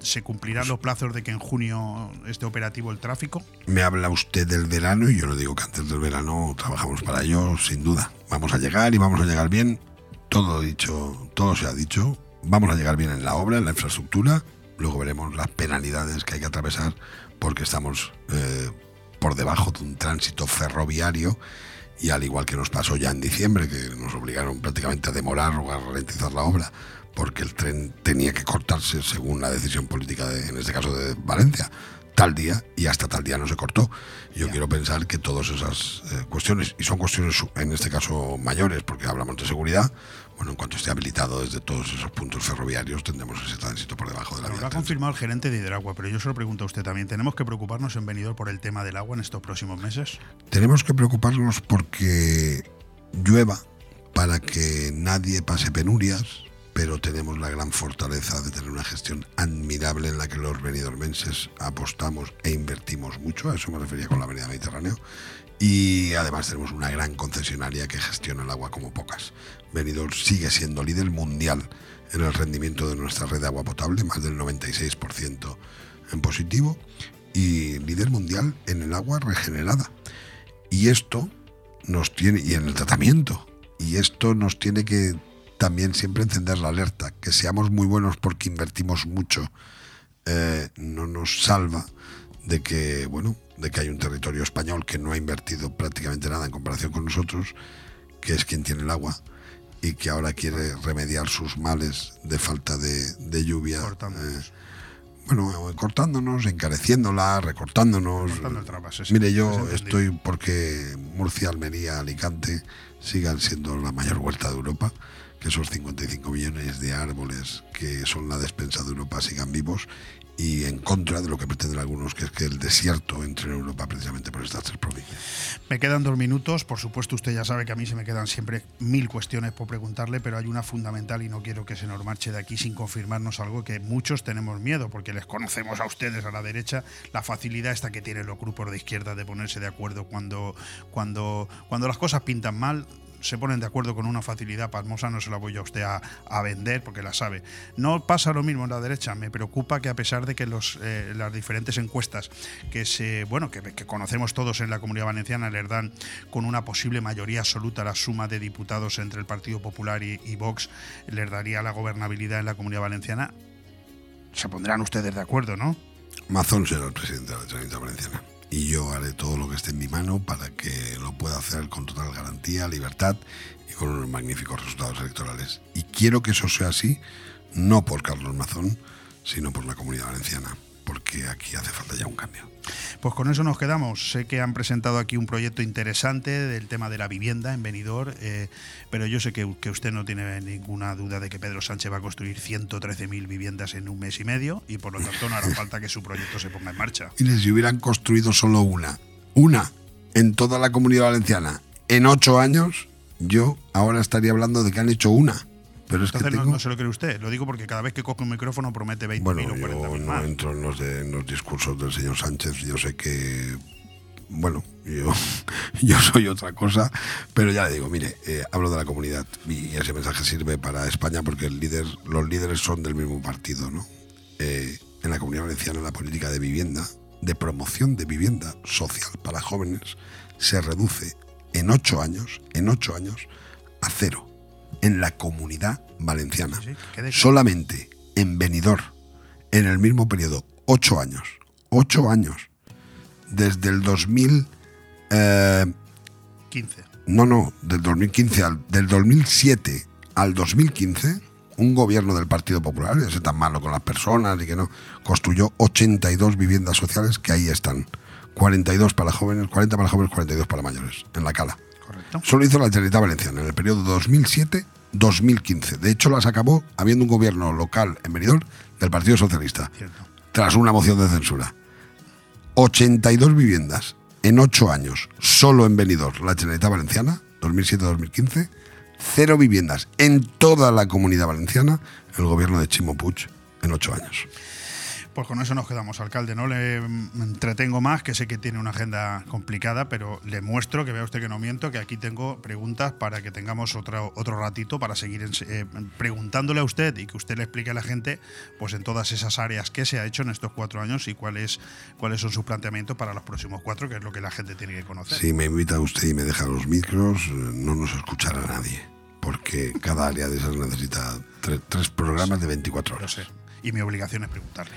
¿se cumplirán los plazos de que en junio esté operativo el tráfico? Me habla usted del verano y yo le digo que antes del verano trabajamos para ello, sin duda. Vamos a llegar y vamos a llegar bien. Todo dicho, todo se ha dicho. Vamos a llegar bien en la obra, en la infraestructura. Luego veremos las penalidades que hay que atravesar porque estamos eh, por debajo de un tránsito ferroviario y al igual que nos pasó ya en diciembre, que nos obligaron prácticamente a demorar o a ralentizar la obra porque el tren tenía que cortarse según la decisión política, de, en este caso de Valencia, tal día y hasta tal día no se cortó. Yo quiero pensar que todas esas eh, cuestiones, y son cuestiones en este caso mayores, porque hablamos de seguridad, bueno, en cuanto esté habilitado desde todos esos puntos ferroviarios, tendremos ese tránsito por debajo de la Lo ha confirmado el gerente de Hidragua, pero yo se lo pregunto a usted también. ¿Tenemos que preocuparnos en Benidorm por el tema del agua en estos próximos meses? Tenemos que preocuparnos porque llueva para que nadie pase penurias, pero tenemos la gran fortaleza de tener una gestión admirable en la que los benidormenses apostamos e invertimos mucho, a eso me refería con la Avenida Mediterráneo, y además tenemos una gran concesionaria que gestiona el agua como pocas. Benidorm sigue siendo líder mundial en el rendimiento de nuestra red de agua potable, más del 96% en positivo, y líder mundial en el agua regenerada. Y esto nos tiene, y en el tratamiento, y esto nos tiene que también siempre encender la alerta, que seamos muy buenos porque invertimos mucho eh, no nos salva de que, bueno, de que hay un territorio español que no ha invertido prácticamente nada en comparación con nosotros, que es quien tiene el agua y que ahora quiere remediar sus males de falta de, de lluvia. eh, bueno, cortándonos, encareciéndola, recortándonos. Cortando el trabajo, sí, Mire, yo estoy porque Murcia, Almería, Alicante sigan siendo la mayor vuelta de Europa, que esos 55 millones de árboles que son la despensa de Europa sigan vivos y en contra de lo que pretenden algunos, que es que el desierto entre en Europa precisamente por estas tres provincias. Me quedan dos minutos. Por supuesto, usted ya sabe que a mí se me quedan siempre mil cuestiones por preguntarle, pero hay una fundamental y no quiero que se nos marche de aquí sin confirmarnos algo que muchos tenemos miedo, porque les conocemos a ustedes a la derecha, la facilidad esta que tienen los grupos de izquierda de ponerse de acuerdo cuando, cuando, cuando las cosas pintan mal. Se ponen de acuerdo con una facilidad pasmosa, no se la voy a usted a, a vender porque la sabe. No pasa lo mismo en la derecha. Me preocupa que a pesar de que los, eh, las diferentes encuestas que se bueno que, que conocemos todos en la comunidad valenciana les dan con una posible mayoría absoluta la suma de diputados entre el Partido Popular y, y Vox les daría la gobernabilidad en la comunidad valenciana. Se pondrán ustedes de acuerdo, ¿no? Mazón será el presidente de la Generalitat Valenciana. Y yo haré todo lo que esté en mi mano para que lo pueda hacer con total garantía, libertad y con unos magníficos resultados electorales. Y quiero que eso sea así, no por Carlos Mazón, sino por la comunidad valenciana, porque aquí hace falta ya un cambio. Pues con eso nos quedamos. Sé que han presentado aquí un proyecto interesante del tema de la vivienda en Benidorm, eh, pero yo sé que, que usted no tiene ninguna duda de que Pedro Sánchez va a construir 113.000 viviendas en un mes y medio y por lo tanto no hará falta que su proyecto se ponga en marcha. Y si hubieran construido solo una, una en toda la comunidad valenciana, en ocho años, yo ahora estaría hablando de que han hecho una. Pero es que Entonces no- tengo... no, se lo cree usted. Lo digo porque cada vez que coge un micrófono promete 20.000 Bueno, o 40.000 yo no más. entro en los, de- en los discursos del señor Sánchez. Yo sé que, bueno, yo, [LAUGHS] yo soy otra cosa, pero ya le digo, mire, eh, hablo de la comunidad y ese mensaje sirve para España porque el líder, los líderes son del mismo partido, ¿no? Eh, en la comunidad valenciana la política de vivienda, de promoción de vivienda social para jóvenes, se reduce en ocho años, en ocho años, a cero en la comunidad valenciana. Solamente en Benidorm, en el mismo periodo, ocho años. Ocho años. Desde el 2000... eh, 15. no, no, del 2015 al, del 2007 al 2015, un gobierno del Partido Popular, ese tan malo con las personas y que no, construyó 82 viviendas sociales que ahí están. 42 para jóvenes, 40 para jóvenes, 42 para mayores, en la cala. Correcto. Solo hizo la Generalitat Valenciana en el periodo 2007-2015. De hecho, las acabó habiendo un gobierno local en Benidorm del Partido Socialista, tras una moción de censura. 82 viviendas en 8 años, solo en Benidorm, la Generalitat Valenciana, 2007-2015. Cero viviendas en toda la comunidad valenciana, el gobierno de Chimo Puig, en 8 años. Pues con eso nos quedamos, alcalde. No le entretengo más, que sé que tiene una agenda complicada, pero le muestro, que vea usted que no miento, que aquí tengo preguntas para que tengamos otro, otro ratito para seguir eh, preguntándole a usted y que usted le explique a la gente, pues en todas esas áreas qué se ha hecho en estos cuatro años y cuáles cuáles son sus planteamientos para los próximos cuatro, que es lo que la gente tiene que conocer. Si me invita usted y me deja los micros, no nos escuchará nadie, porque cada área de esas necesita tre- tres programas de 24 Lo horas. sé. Y mi obligación es preguntarle.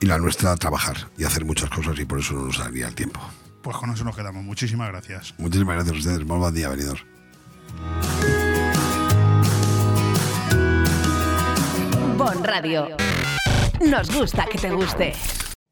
Y la nuestra, trabajar y hacer muchas cosas y por eso no nos daría el tiempo. Pues con eso nos quedamos. Muchísimas gracias. Muchísimas gracias a ustedes. Muy buen día, venidor. Bon Radio. Nos gusta que te guste.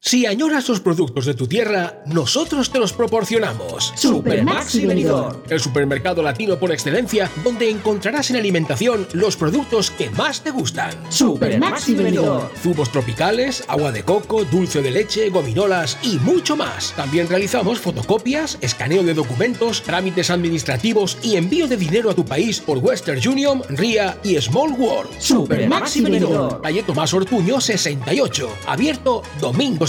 Si añoras los productos de tu tierra, nosotros te los proporcionamos. Supermaxi Benidorm. El supermercado latino por excelencia, donde encontrarás en alimentación los productos que más te gustan. Supermaxi Benidorm. Zumos tropicales, agua de coco, dulce de leche, gominolas y mucho más. También realizamos fotocopias, escaneo de documentos, trámites administrativos y envío de dinero a tu país por Western Union, RIA y Small World. Supermaxi Benidorm. Calle Tomás Ortuño 68, abierto domingos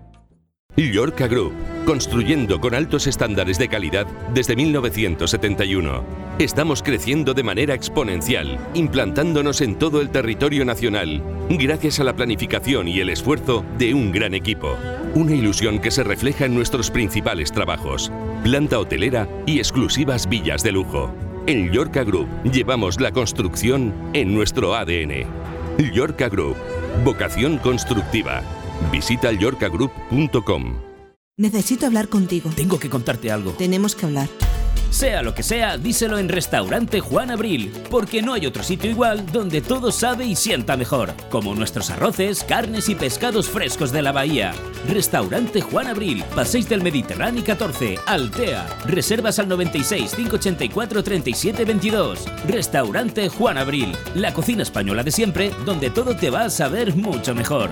Llorca Group, construyendo con altos estándares de calidad desde 1971. Estamos creciendo de manera exponencial, implantándonos en todo el territorio nacional, gracias a la planificación y el esfuerzo de un gran equipo. Una ilusión que se refleja en nuestros principales trabajos, planta hotelera y exclusivas villas de lujo. En Llorca Group llevamos la construcción en nuestro ADN. Llorca Group, vocación constructiva. Visita llorcagroup.com. Necesito hablar contigo. Tengo que contarte algo. Tenemos que hablar. Sea lo que sea, díselo en Restaurante Juan Abril, porque no hay otro sitio igual donde todo sabe y sienta mejor, como nuestros arroces, carnes y pescados frescos de la bahía. Restaurante Juan Abril, Paséis del Mediterráneo 14, Altea. Reservas al 96 584 37 22. Restaurante Juan Abril, la cocina española de siempre, donde todo te va a saber mucho mejor.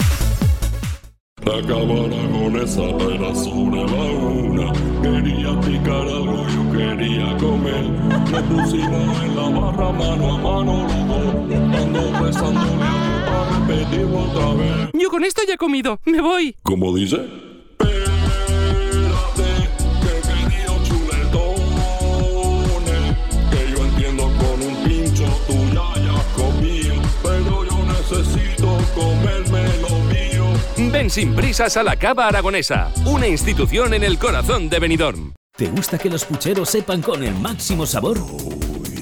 La cámara con esa era sobre la una. Quería picar algo, yo quería comer. Pusimos en la barra mano a mano los dos. Ando besándole a repetirlo otra vez. Yo con esto ya he comido. Me voy. ¿Cómo dice? Ven sin prisas a la Cava Aragonesa, una institución en el corazón de Benidorm. ¿Te gusta que los pucheros sepan con el máximo sabor?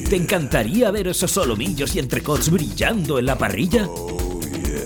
¿Te encantaría ver esos solomillos y entrecots brillando en la parrilla?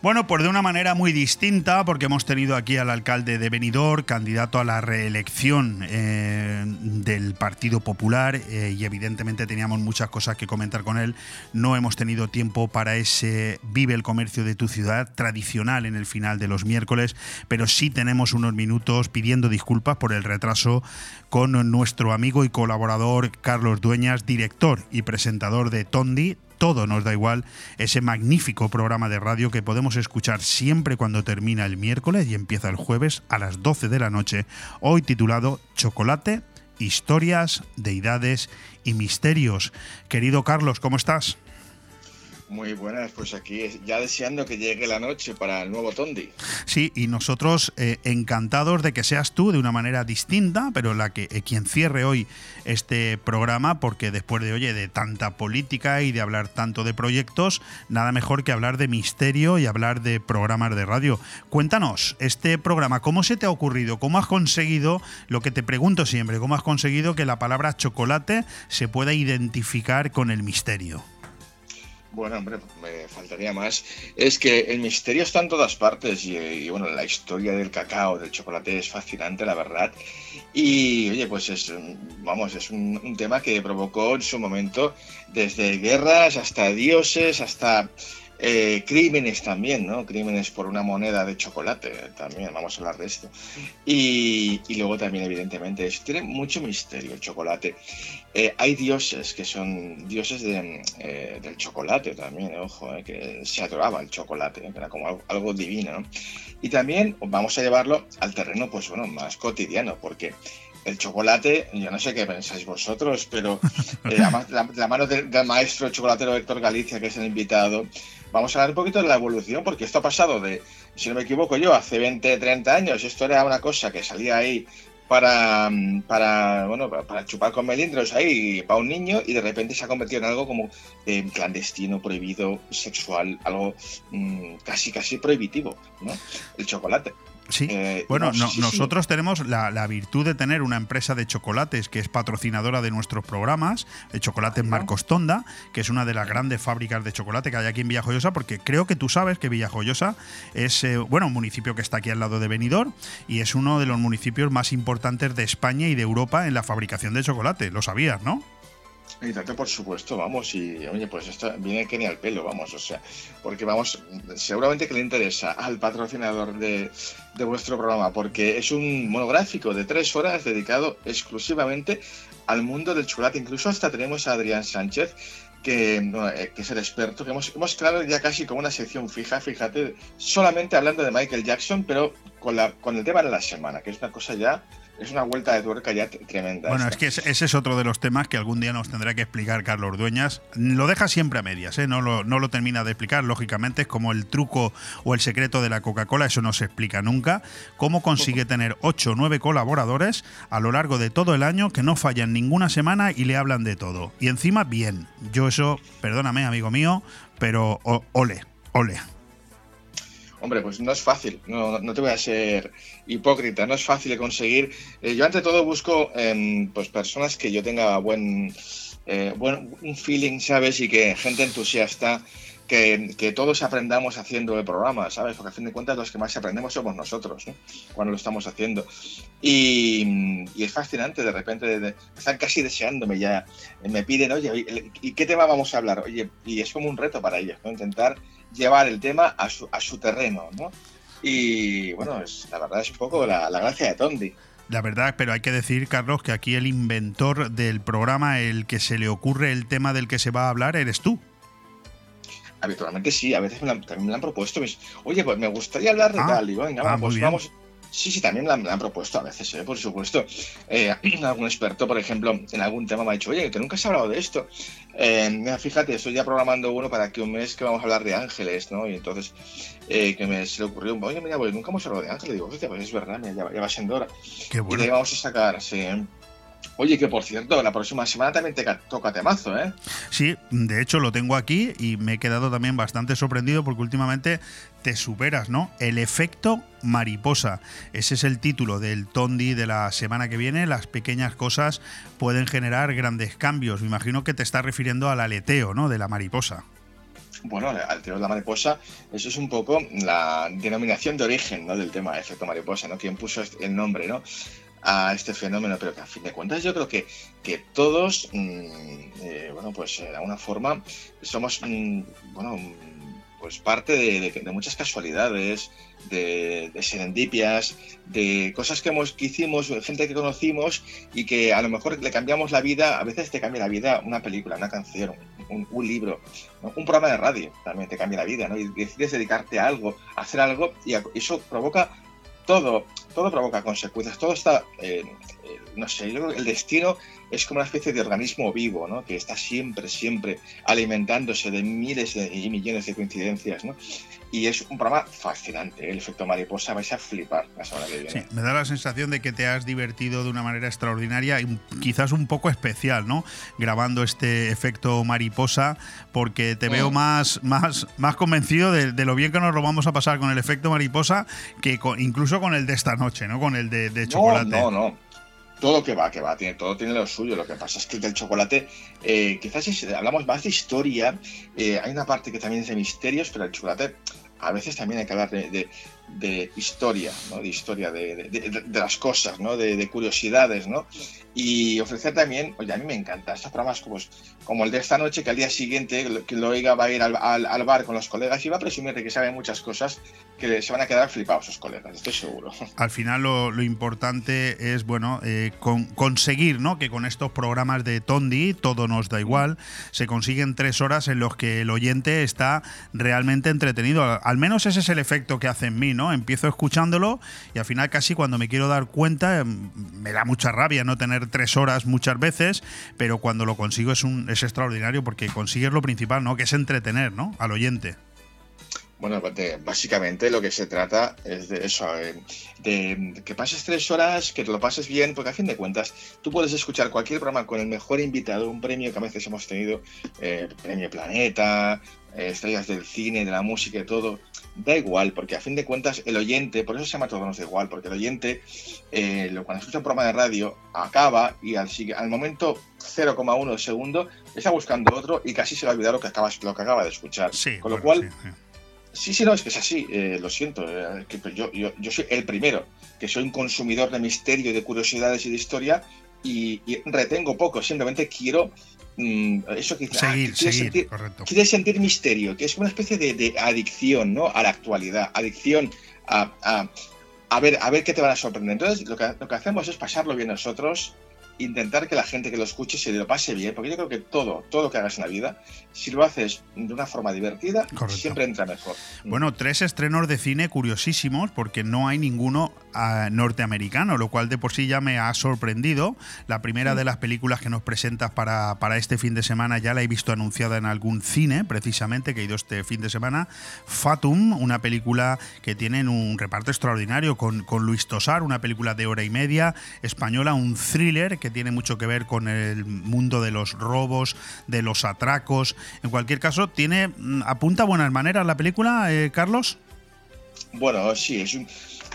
Bueno, pues de una manera muy distinta, porque hemos tenido aquí al alcalde de Benidorm, candidato a la reelección eh, del Partido Popular, eh, y evidentemente teníamos muchas cosas que comentar con él. No hemos tenido tiempo para ese Vive el Comercio de tu ciudad tradicional en el final de los miércoles, pero sí tenemos unos minutos pidiendo disculpas por el retraso con nuestro amigo y colaborador Carlos Dueñas, director y presentador de Tondi, todo nos da igual, ese magnífico programa de radio que podemos escuchar siempre cuando termina el miércoles y empieza el jueves a las 12 de la noche, hoy titulado Chocolate, Historias, Deidades y Misterios. Querido Carlos, ¿cómo estás? Muy buenas, pues aquí ya deseando que llegue la noche para el nuevo Tondi. Sí, y nosotros eh, encantados de que seas tú de una manera distinta, pero la que eh, quien cierre hoy este programa, porque después de oye de tanta política y de hablar tanto de proyectos, nada mejor que hablar de misterio y hablar de programas de radio. Cuéntanos, este programa, ¿cómo se te ha ocurrido? ¿Cómo has conseguido lo que te pregunto siempre? ¿Cómo has conseguido que la palabra chocolate se pueda identificar con el misterio? Bueno, hombre, me faltaría más. Es que el misterio está en todas partes y, bueno, la historia del cacao, del chocolate es fascinante, la verdad. Y oye, pues es, vamos, es un, tema que provocó en su momento desde guerras hasta dioses, hasta eh, crímenes también, ¿no? Crímenes por una moneda de chocolate, también vamos a hablar de esto. Y, y luego también, evidentemente, es, tiene mucho misterio el chocolate. Eh, hay dioses que son dioses de, eh, del chocolate también, ojo, eh, que se adoraba el chocolate, que era como algo, algo divino, ¿no? Y también vamos a llevarlo al terreno, pues bueno, más cotidiano, porque el chocolate, yo no sé qué pensáis vosotros, pero eh, la, la, la, mano del, del, maestro chocolatero Héctor Galicia, que es el invitado, vamos a hablar un poquito de la evolución, porque esto ha pasado de, si no me equivoco yo, hace 20, 30 años, esto era una cosa que salía ahí para, para bueno para chupar con melindros ahí para un niño y de repente se ha convertido en algo como eh, clandestino, prohibido, sexual, algo mmm, casi casi prohibitivo, ¿no? El chocolate. Sí, eh, bueno, no, sí, nosotros sí. tenemos la, la, virtud de tener una empresa de chocolates que es patrocinadora de nuestros programas, de Chocolates ¿no? Marcos Tonda, que es una de las grandes fábricas de chocolate que hay aquí en Villajoyosa, porque creo que tú sabes que Villajoyosa es, eh, bueno, un municipio que está aquí al lado de Benidorm y es uno de los municipios más importantes de España y de Europa en la fabricación de chocolate. Lo sabías, ¿no? Y tanto, por supuesto, vamos, y oye, pues esto viene que ni al pelo, vamos, o sea, porque vamos, seguramente que le interesa al patrocinador de, de vuestro programa, porque es un monográfico de tres horas dedicado exclusivamente al mundo del chocolate. Incluso hasta tenemos a Adrián Sánchez, que, eh, que, es el experto, que hemos, hemos creado ya casi como una sección fija, fíjate, solamente hablando de Michael Jackson, pero con, la, con el tema de la semana, que es una cosa ya es una vuelta de tuerca ya tremenda. Bueno, esta. es que ese es otro de los temas que algún día nos tendrá que explicar Carlos Dueñas. Lo deja siempre a medias, ¿eh? no, lo, no lo termina de explicar. Lógicamente, es como el truco o el secreto de la Coca-Cola, eso no se explica nunca. ¿Cómo consigue tener 8 o 9 colaboradores a lo largo de todo el año que no fallan ninguna semana y le hablan de todo? Y encima, bien. Yo eso, perdóname, amigo mío, pero ole, ole. Hombre, pues no es fácil, no, no, te voy a ser hipócrita, no es fácil conseguir. Eh, yo ante todo busco eh, pues personas que yo tenga buen, eh, buen un feeling, ¿sabes? Y que gente entusiasta, que, que, todos aprendamos haciendo el programa, ¿sabes? Porque a fin de cuentas los que más aprendemos somos nosotros, ¿no? Cuando lo estamos haciendo. Y, y es fascinante, de repente, de, de, están casi deseándome ya. Me piden, oye, ¿y qué tema vamos a hablar? Oye, y es como un reto para ellos, ¿no? Intentar llevar el tema a su, a su terreno, ¿no? Y bueno, es, la verdad es un poco la, la gracia de Tondi. La verdad, pero hay que decir, Carlos, que aquí el inventor del programa, el que se le ocurre el tema del que se va a hablar, eres tú. Habitualmente sí, a veces me la, también me la han propuesto. Me, Oye, pues me gustaría hablar de ah, tal. Y venga, ah, pues vamos. Sí, sí, también la, han propuesto a veces, ¿eh? por supuesto. Eh, [CLEARS THROAT] algún experto, por ejemplo, en algún tema me ha dicho, oye, que nunca se ha hablado de esto. Eh, mira, fíjate, estoy ya programando uno para que un mes que vamos a hablar de ángeles, ¿no? Y entonces, eh, que me se le ocurrió, oye, mira, pues nunca hemos hablado de ángeles. Digo, hostia, pues es verdad, mira, ya, ya, va siendo hora. Qué bueno. Y ahí vamos a sacar, sí. Oye, que por cierto, la próxima semana también te toca temazo, ¿eh? Sí, de hecho lo tengo aquí y me he quedado también bastante sorprendido porque últimamente te superas, ¿no? El efecto mariposa. Ese es el título del Tondi de la semana que viene. Las pequeñas cosas pueden generar grandes cambios. Me imagino que te estás refiriendo al aleteo, ¿no? De la mariposa. Bueno, aleteo de la mariposa, eso es un poco la denominación de origen ¿no? del tema efecto mariposa, ¿no? Quien puso el nombre, ¿no? A este fenómeno, pero que a fin de cuentas yo creo que, que todos, mmm, eh, bueno, pues de alguna forma somos, mmm, bueno, pues parte de, muchas casualidades, de, serendipias, de cosas que, hemos, que hicimos, gente que conocimos y que a lo mejor le cambiamos la vida, a veces te cambia la vida una película, una canción, un, libro, un programa de radio también te cambia la vida, ¿no? Y decides dedicarte a algo, a hacer algo y eso provoca todo, todo provoca consecuencias, todo está, eh, no sé, yo creo que el destino es como una especie de organismo vivo, ¿no? Que está siempre, siempre alimentándose de miles y millones de coincidencias, ¿no? Y es un programa fascinante, ¿eh? el efecto mariposa, vais a flipar la semana que viene. Sí, me da la sensación de que te has divertido de una manera extraordinaria y quizás un poco especial, ¿no? Grabando este efecto mariposa, porque te veo Mm. más, más, más convencido de, de lo bien que nos lo vamos a pasar con el efecto mariposa que con- incluso con el de esta noche, ¿no? Con el de, de chocolate. No, no, no. Todo que va, que va, tiene, todo tiene lo suyo. Lo que pasa es que el del chocolate, eh, quizás si hablamos más de historia, eh, hay una parte que también es de misterios, pero el chocolate a veces también hay que hablar de, de- de historia, ¿no? De historia, de, de- de- las cosas, ¿no? De, de curiosidades, ¿no? Y ofrecer también, oye, a mí me encanta estos programas como, como el de esta noche, que al día siguiente, que lo oiga va a ir al, al- al bar con los colegas y va a presumir de que sabe muchas cosas que se van a quedar flipados sus colegas, estoy seguro. [LAUGHS] Al final lo, lo importante es bueno eh, con- conseguir ¿no? que con estos programas de Tondi todo nos da igual, se consiguen tres horas en los que el oyente está realmente entretenido. Al menos ese es el efecto que hace en mí, ¿no? Empiezo escuchándolo y al final casi cuando me quiero dar cuenta em, me da mucha rabia no tener tres horas muchas veces, pero cuando lo consigo es, un, es extraordinario porque consigues lo principal, ¿no? Que es entretener, ¿no? Al oyente. Bueno, de- básicamente lo que se trata es de eso, eh, de que pases tres horas, que te lo pases bien, porque a fin de cuentas tú puedes escuchar cualquier programa con el mejor invitado, un premio que a veces hemos tenido, eh, premio Planeta, eh, estrellas del cine, de la música y todo, da igual, porque a fin de cuentas el oyente, por eso se llama todo nos da igual, porque el oyente eh, lo- cuando escucha un programa de radio acaba y al, al momento 0,1 de segundo está buscando otro y casi se le ha olvidado lo que, acabas, lo que acaba de escuchar. Con lo cual... Sí, sí, no, es que es así, eh, lo siento. eh, que yo, yo, yo soy el primero, que soy un consumidor de misterio, de curiosidades y de historia, y, y retengo poco, simplemente quiero mm, eso que dice, ah, Seguir, que seguir, sentir, correcto. quieres sentir misterio, que es una especie de, de adicción ¿no? a la actualidad, adicción a, a- a ver, a ver qué te van a sorprender. Entonces, lo que, lo que hacemos es pasarlo bien nosotros, intentar que la gente que lo escuche se lo pase bien, porque yo creo que todo, todo lo que hagas en la vida, si lo haces de una forma divertida, Correcto. siempre entra mejor. Bueno, tres estrenos de cine curiosísimos porque no hay ninguno ah, norteamericano, lo cual de por sí ya me ha sorprendido. La primera de las películas que nos presentas para, para este fin de semana ya la he visto anunciada en algún cine, precisamente, que he ido este fin de semana. Fatum, una película que tiene un reparto extraordinario con, con Luis Tosar, una película de hora y media española, un thriller que tiene mucho que ver con el mundo de los robos, de los atracos. En cualquier caso, tiene mm, apunta buenas maneras la película, eh, Carlos. Bueno, sí, es, un-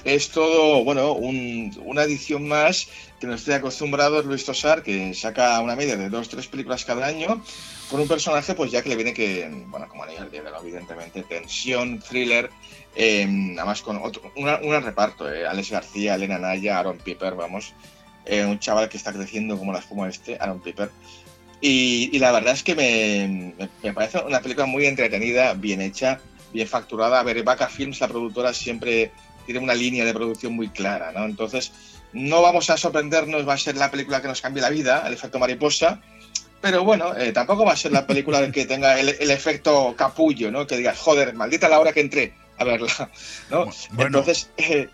es todo, bueno, un- una edición más que nos estoy acostumbrado Luis Tosar, que saca una media de dos, tres películas cada año, con un personaje, pues ya que le viene que, bueno, como anillo al ¿no? evidentemente, tensión, thriller, eh, además con otro, un reparto, eh, Alex García, Elena Naya, Aaron Piper, vamos, eh, un chaval que está creciendo como la espuma este, Aaron Piper. Y, y la verdad es que me, me- parece una película muy entretenida, bien hecha, bien facturada. A ver, Vaca Films, la productora, siempre tiene una línea de producción muy clara, ¿no? Entonces, no vamos a sorprendernos, va a ser la película que nos cambie la vida, el efecto mariposa, pero bueno, eh, tampoco va a ser la película que tenga el, el efecto capullo, ¿no? Que digas, joder, maldita la hora que entré a verla, ¿no? Entonces, eh,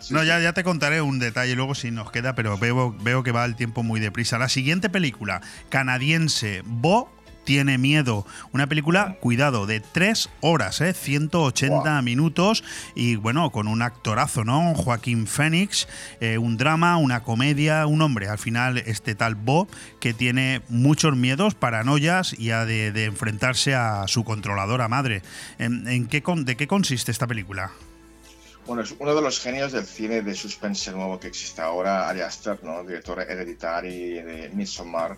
sí, No, ya, ya te contaré un detalle luego si nos queda, pero veo, veo que va el tiempo muy deprisa. La siguiente película, canadiense, Bo tiene miedo. Una película, cuidado, de tres horas, ¿eh? 180 minutos y bueno, con un actorazo, ¿no? Joaquín Phoenix, eh, un drama, una comedia, un hombre. Al final, este tal Bo que tiene muchos miedos, paranoias y ha de, de enfrentarse a su controladora madre. ¿En, en qué, ¿De qué consiste esta película? Bueno, es uno de los genios del cine de suspense nuevo que existe ahora, Ari Aster, ¿no? director hereditario de Midsommar.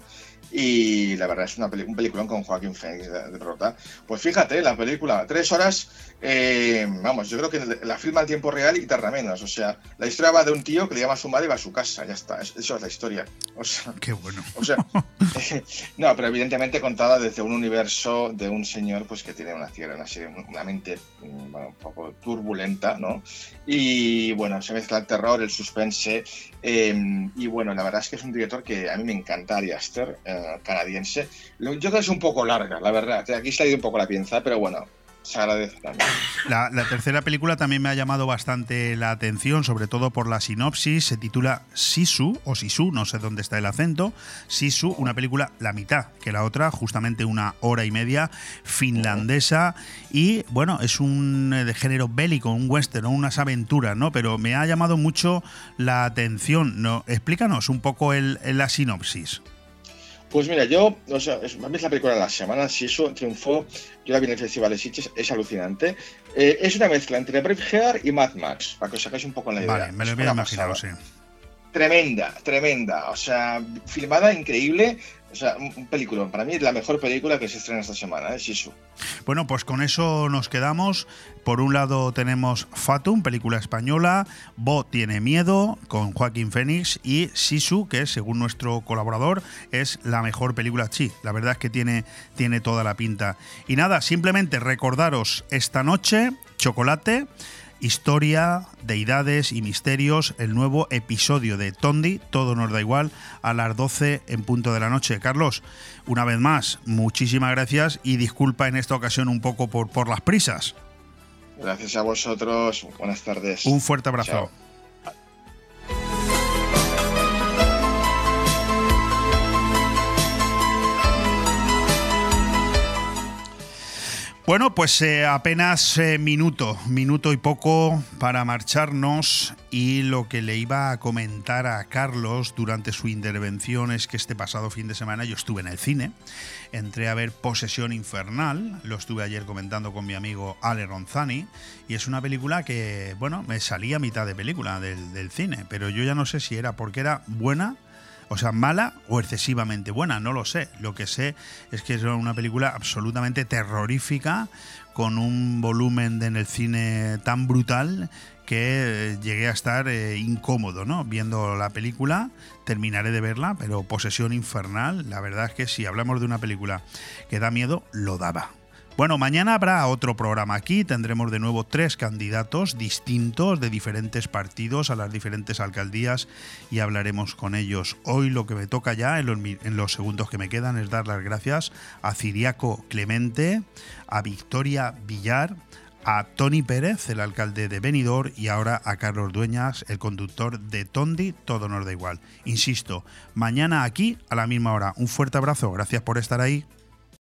Y la verdad es una peli- un peliculón con Joaquín Phoenix de, de. Pues fíjate, la película, tres horas, eh, vamos, yo creo que la filma en tiempo real y tarda menos. O sea, la historia va de un tío que le llama a su madre y va a su casa, ya está, es- eso es la historia. O sea, Qué bueno. o sea, [LAUGHS] no, pero evidentemente contada desde un universo de un señor pues que tiene una una, una mente mm, bueno, un poco turbulenta, ¿no? Y bueno, se mezcla el terror, el suspense. eh, y bueno, la verdad es que es un director que a mí me encanta, Ari Aster, eh, canadiense. Yo creo que es un poco larga, la verdad. Aquí se ha ido un poco la pinza, pero bueno, se agradece también. La, la, tercera película también me ha llamado bastante la atención, sobre todo por la sinopsis. Se titula Sisu, o Sisu, no sé dónde está el acento. Sisu, una película la mitad que la otra, justamente una hora y media, finlandesa. Y bueno, es un eh, de género bélico, un western, unas aventuras, ¿no? Pero me ha llamado mucho la atención. ¿no? Explícanos un poco el, la sinopsis. Pues mira, yo, o sea, es, a mí es la película de la semana, si eso triunfó, yo la vi en el Festival de Sitges, es alucinante. Eh, es una mezcla entre Braveheart y Mad Max, para que os sacáis un poco la idea. Vale, me lo había imaginado, sí. Tremenda, tremenda, o sea, filmada increíble, o sea, un película. Para mí es la mejor película que se estrena esta semana, ¿eh? Sisu. Bueno, pues con eso nos quedamos. Por un lado tenemos Fatum, película española. Bo tiene miedo, con Joaquín Fénix. Y Sisu, que según nuestro colaborador es la mejor película chi. La verdad es que tiene, tiene toda la pinta. Y nada, simplemente recordaros esta noche, chocolate historia, deidades y misterios, el nuevo episodio de Tondi, todo nos da igual, a las 12 en punto de la noche. Carlos, una vez más, muchísimas gracias y disculpa en esta ocasión un poco por, por las prisas. Gracias a vosotros, buenas tardes. Un fuerte abrazo. Chao. Bueno, pues eh, apenas eh, minuto, minuto y poco para marcharnos y lo que le iba a comentar a Carlos durante su intervención es que este pasado fin de semana yo estuve en el cine, entré a ver Posesión Infernal, lo estuve ayer comentando con mi amigo Ale Ronzani y es una película que, bueno, me salía mitad de película del cine, pero yo ya no sé si era porque era buena o sea, mala o excesivamente buena, no lo sé. Lo que sé es que es una película absolutamente terrorífica, con un volumen de, en el cine tan brutal que llegué a estar eh, incómodo, ¿no? Viendo la película, terminaré de verla, pero Posesión Infernal, la verdad es que si hablamos de una película que da miedo, lo daba. Bueno, mañana habrá otro programa aquí. Tendremos de nuevo tres candidatos distintos de diferentes partidos a las diferentes alcaldías y hablaremos con ellos. Hoy lo que me toca ya en los, en los segundos que me quedan es dar las gracias a Ciriaco Clemente, a Victoria Villar, a Tony Pérez, el alcalde de Benidorm, y ahora a Carlos Dueñas, el conductor de Tondi, todo nos da igual. Insisto, mañana aquí a la misma hora. Un fuerte abrazo, gracias por estar ahí.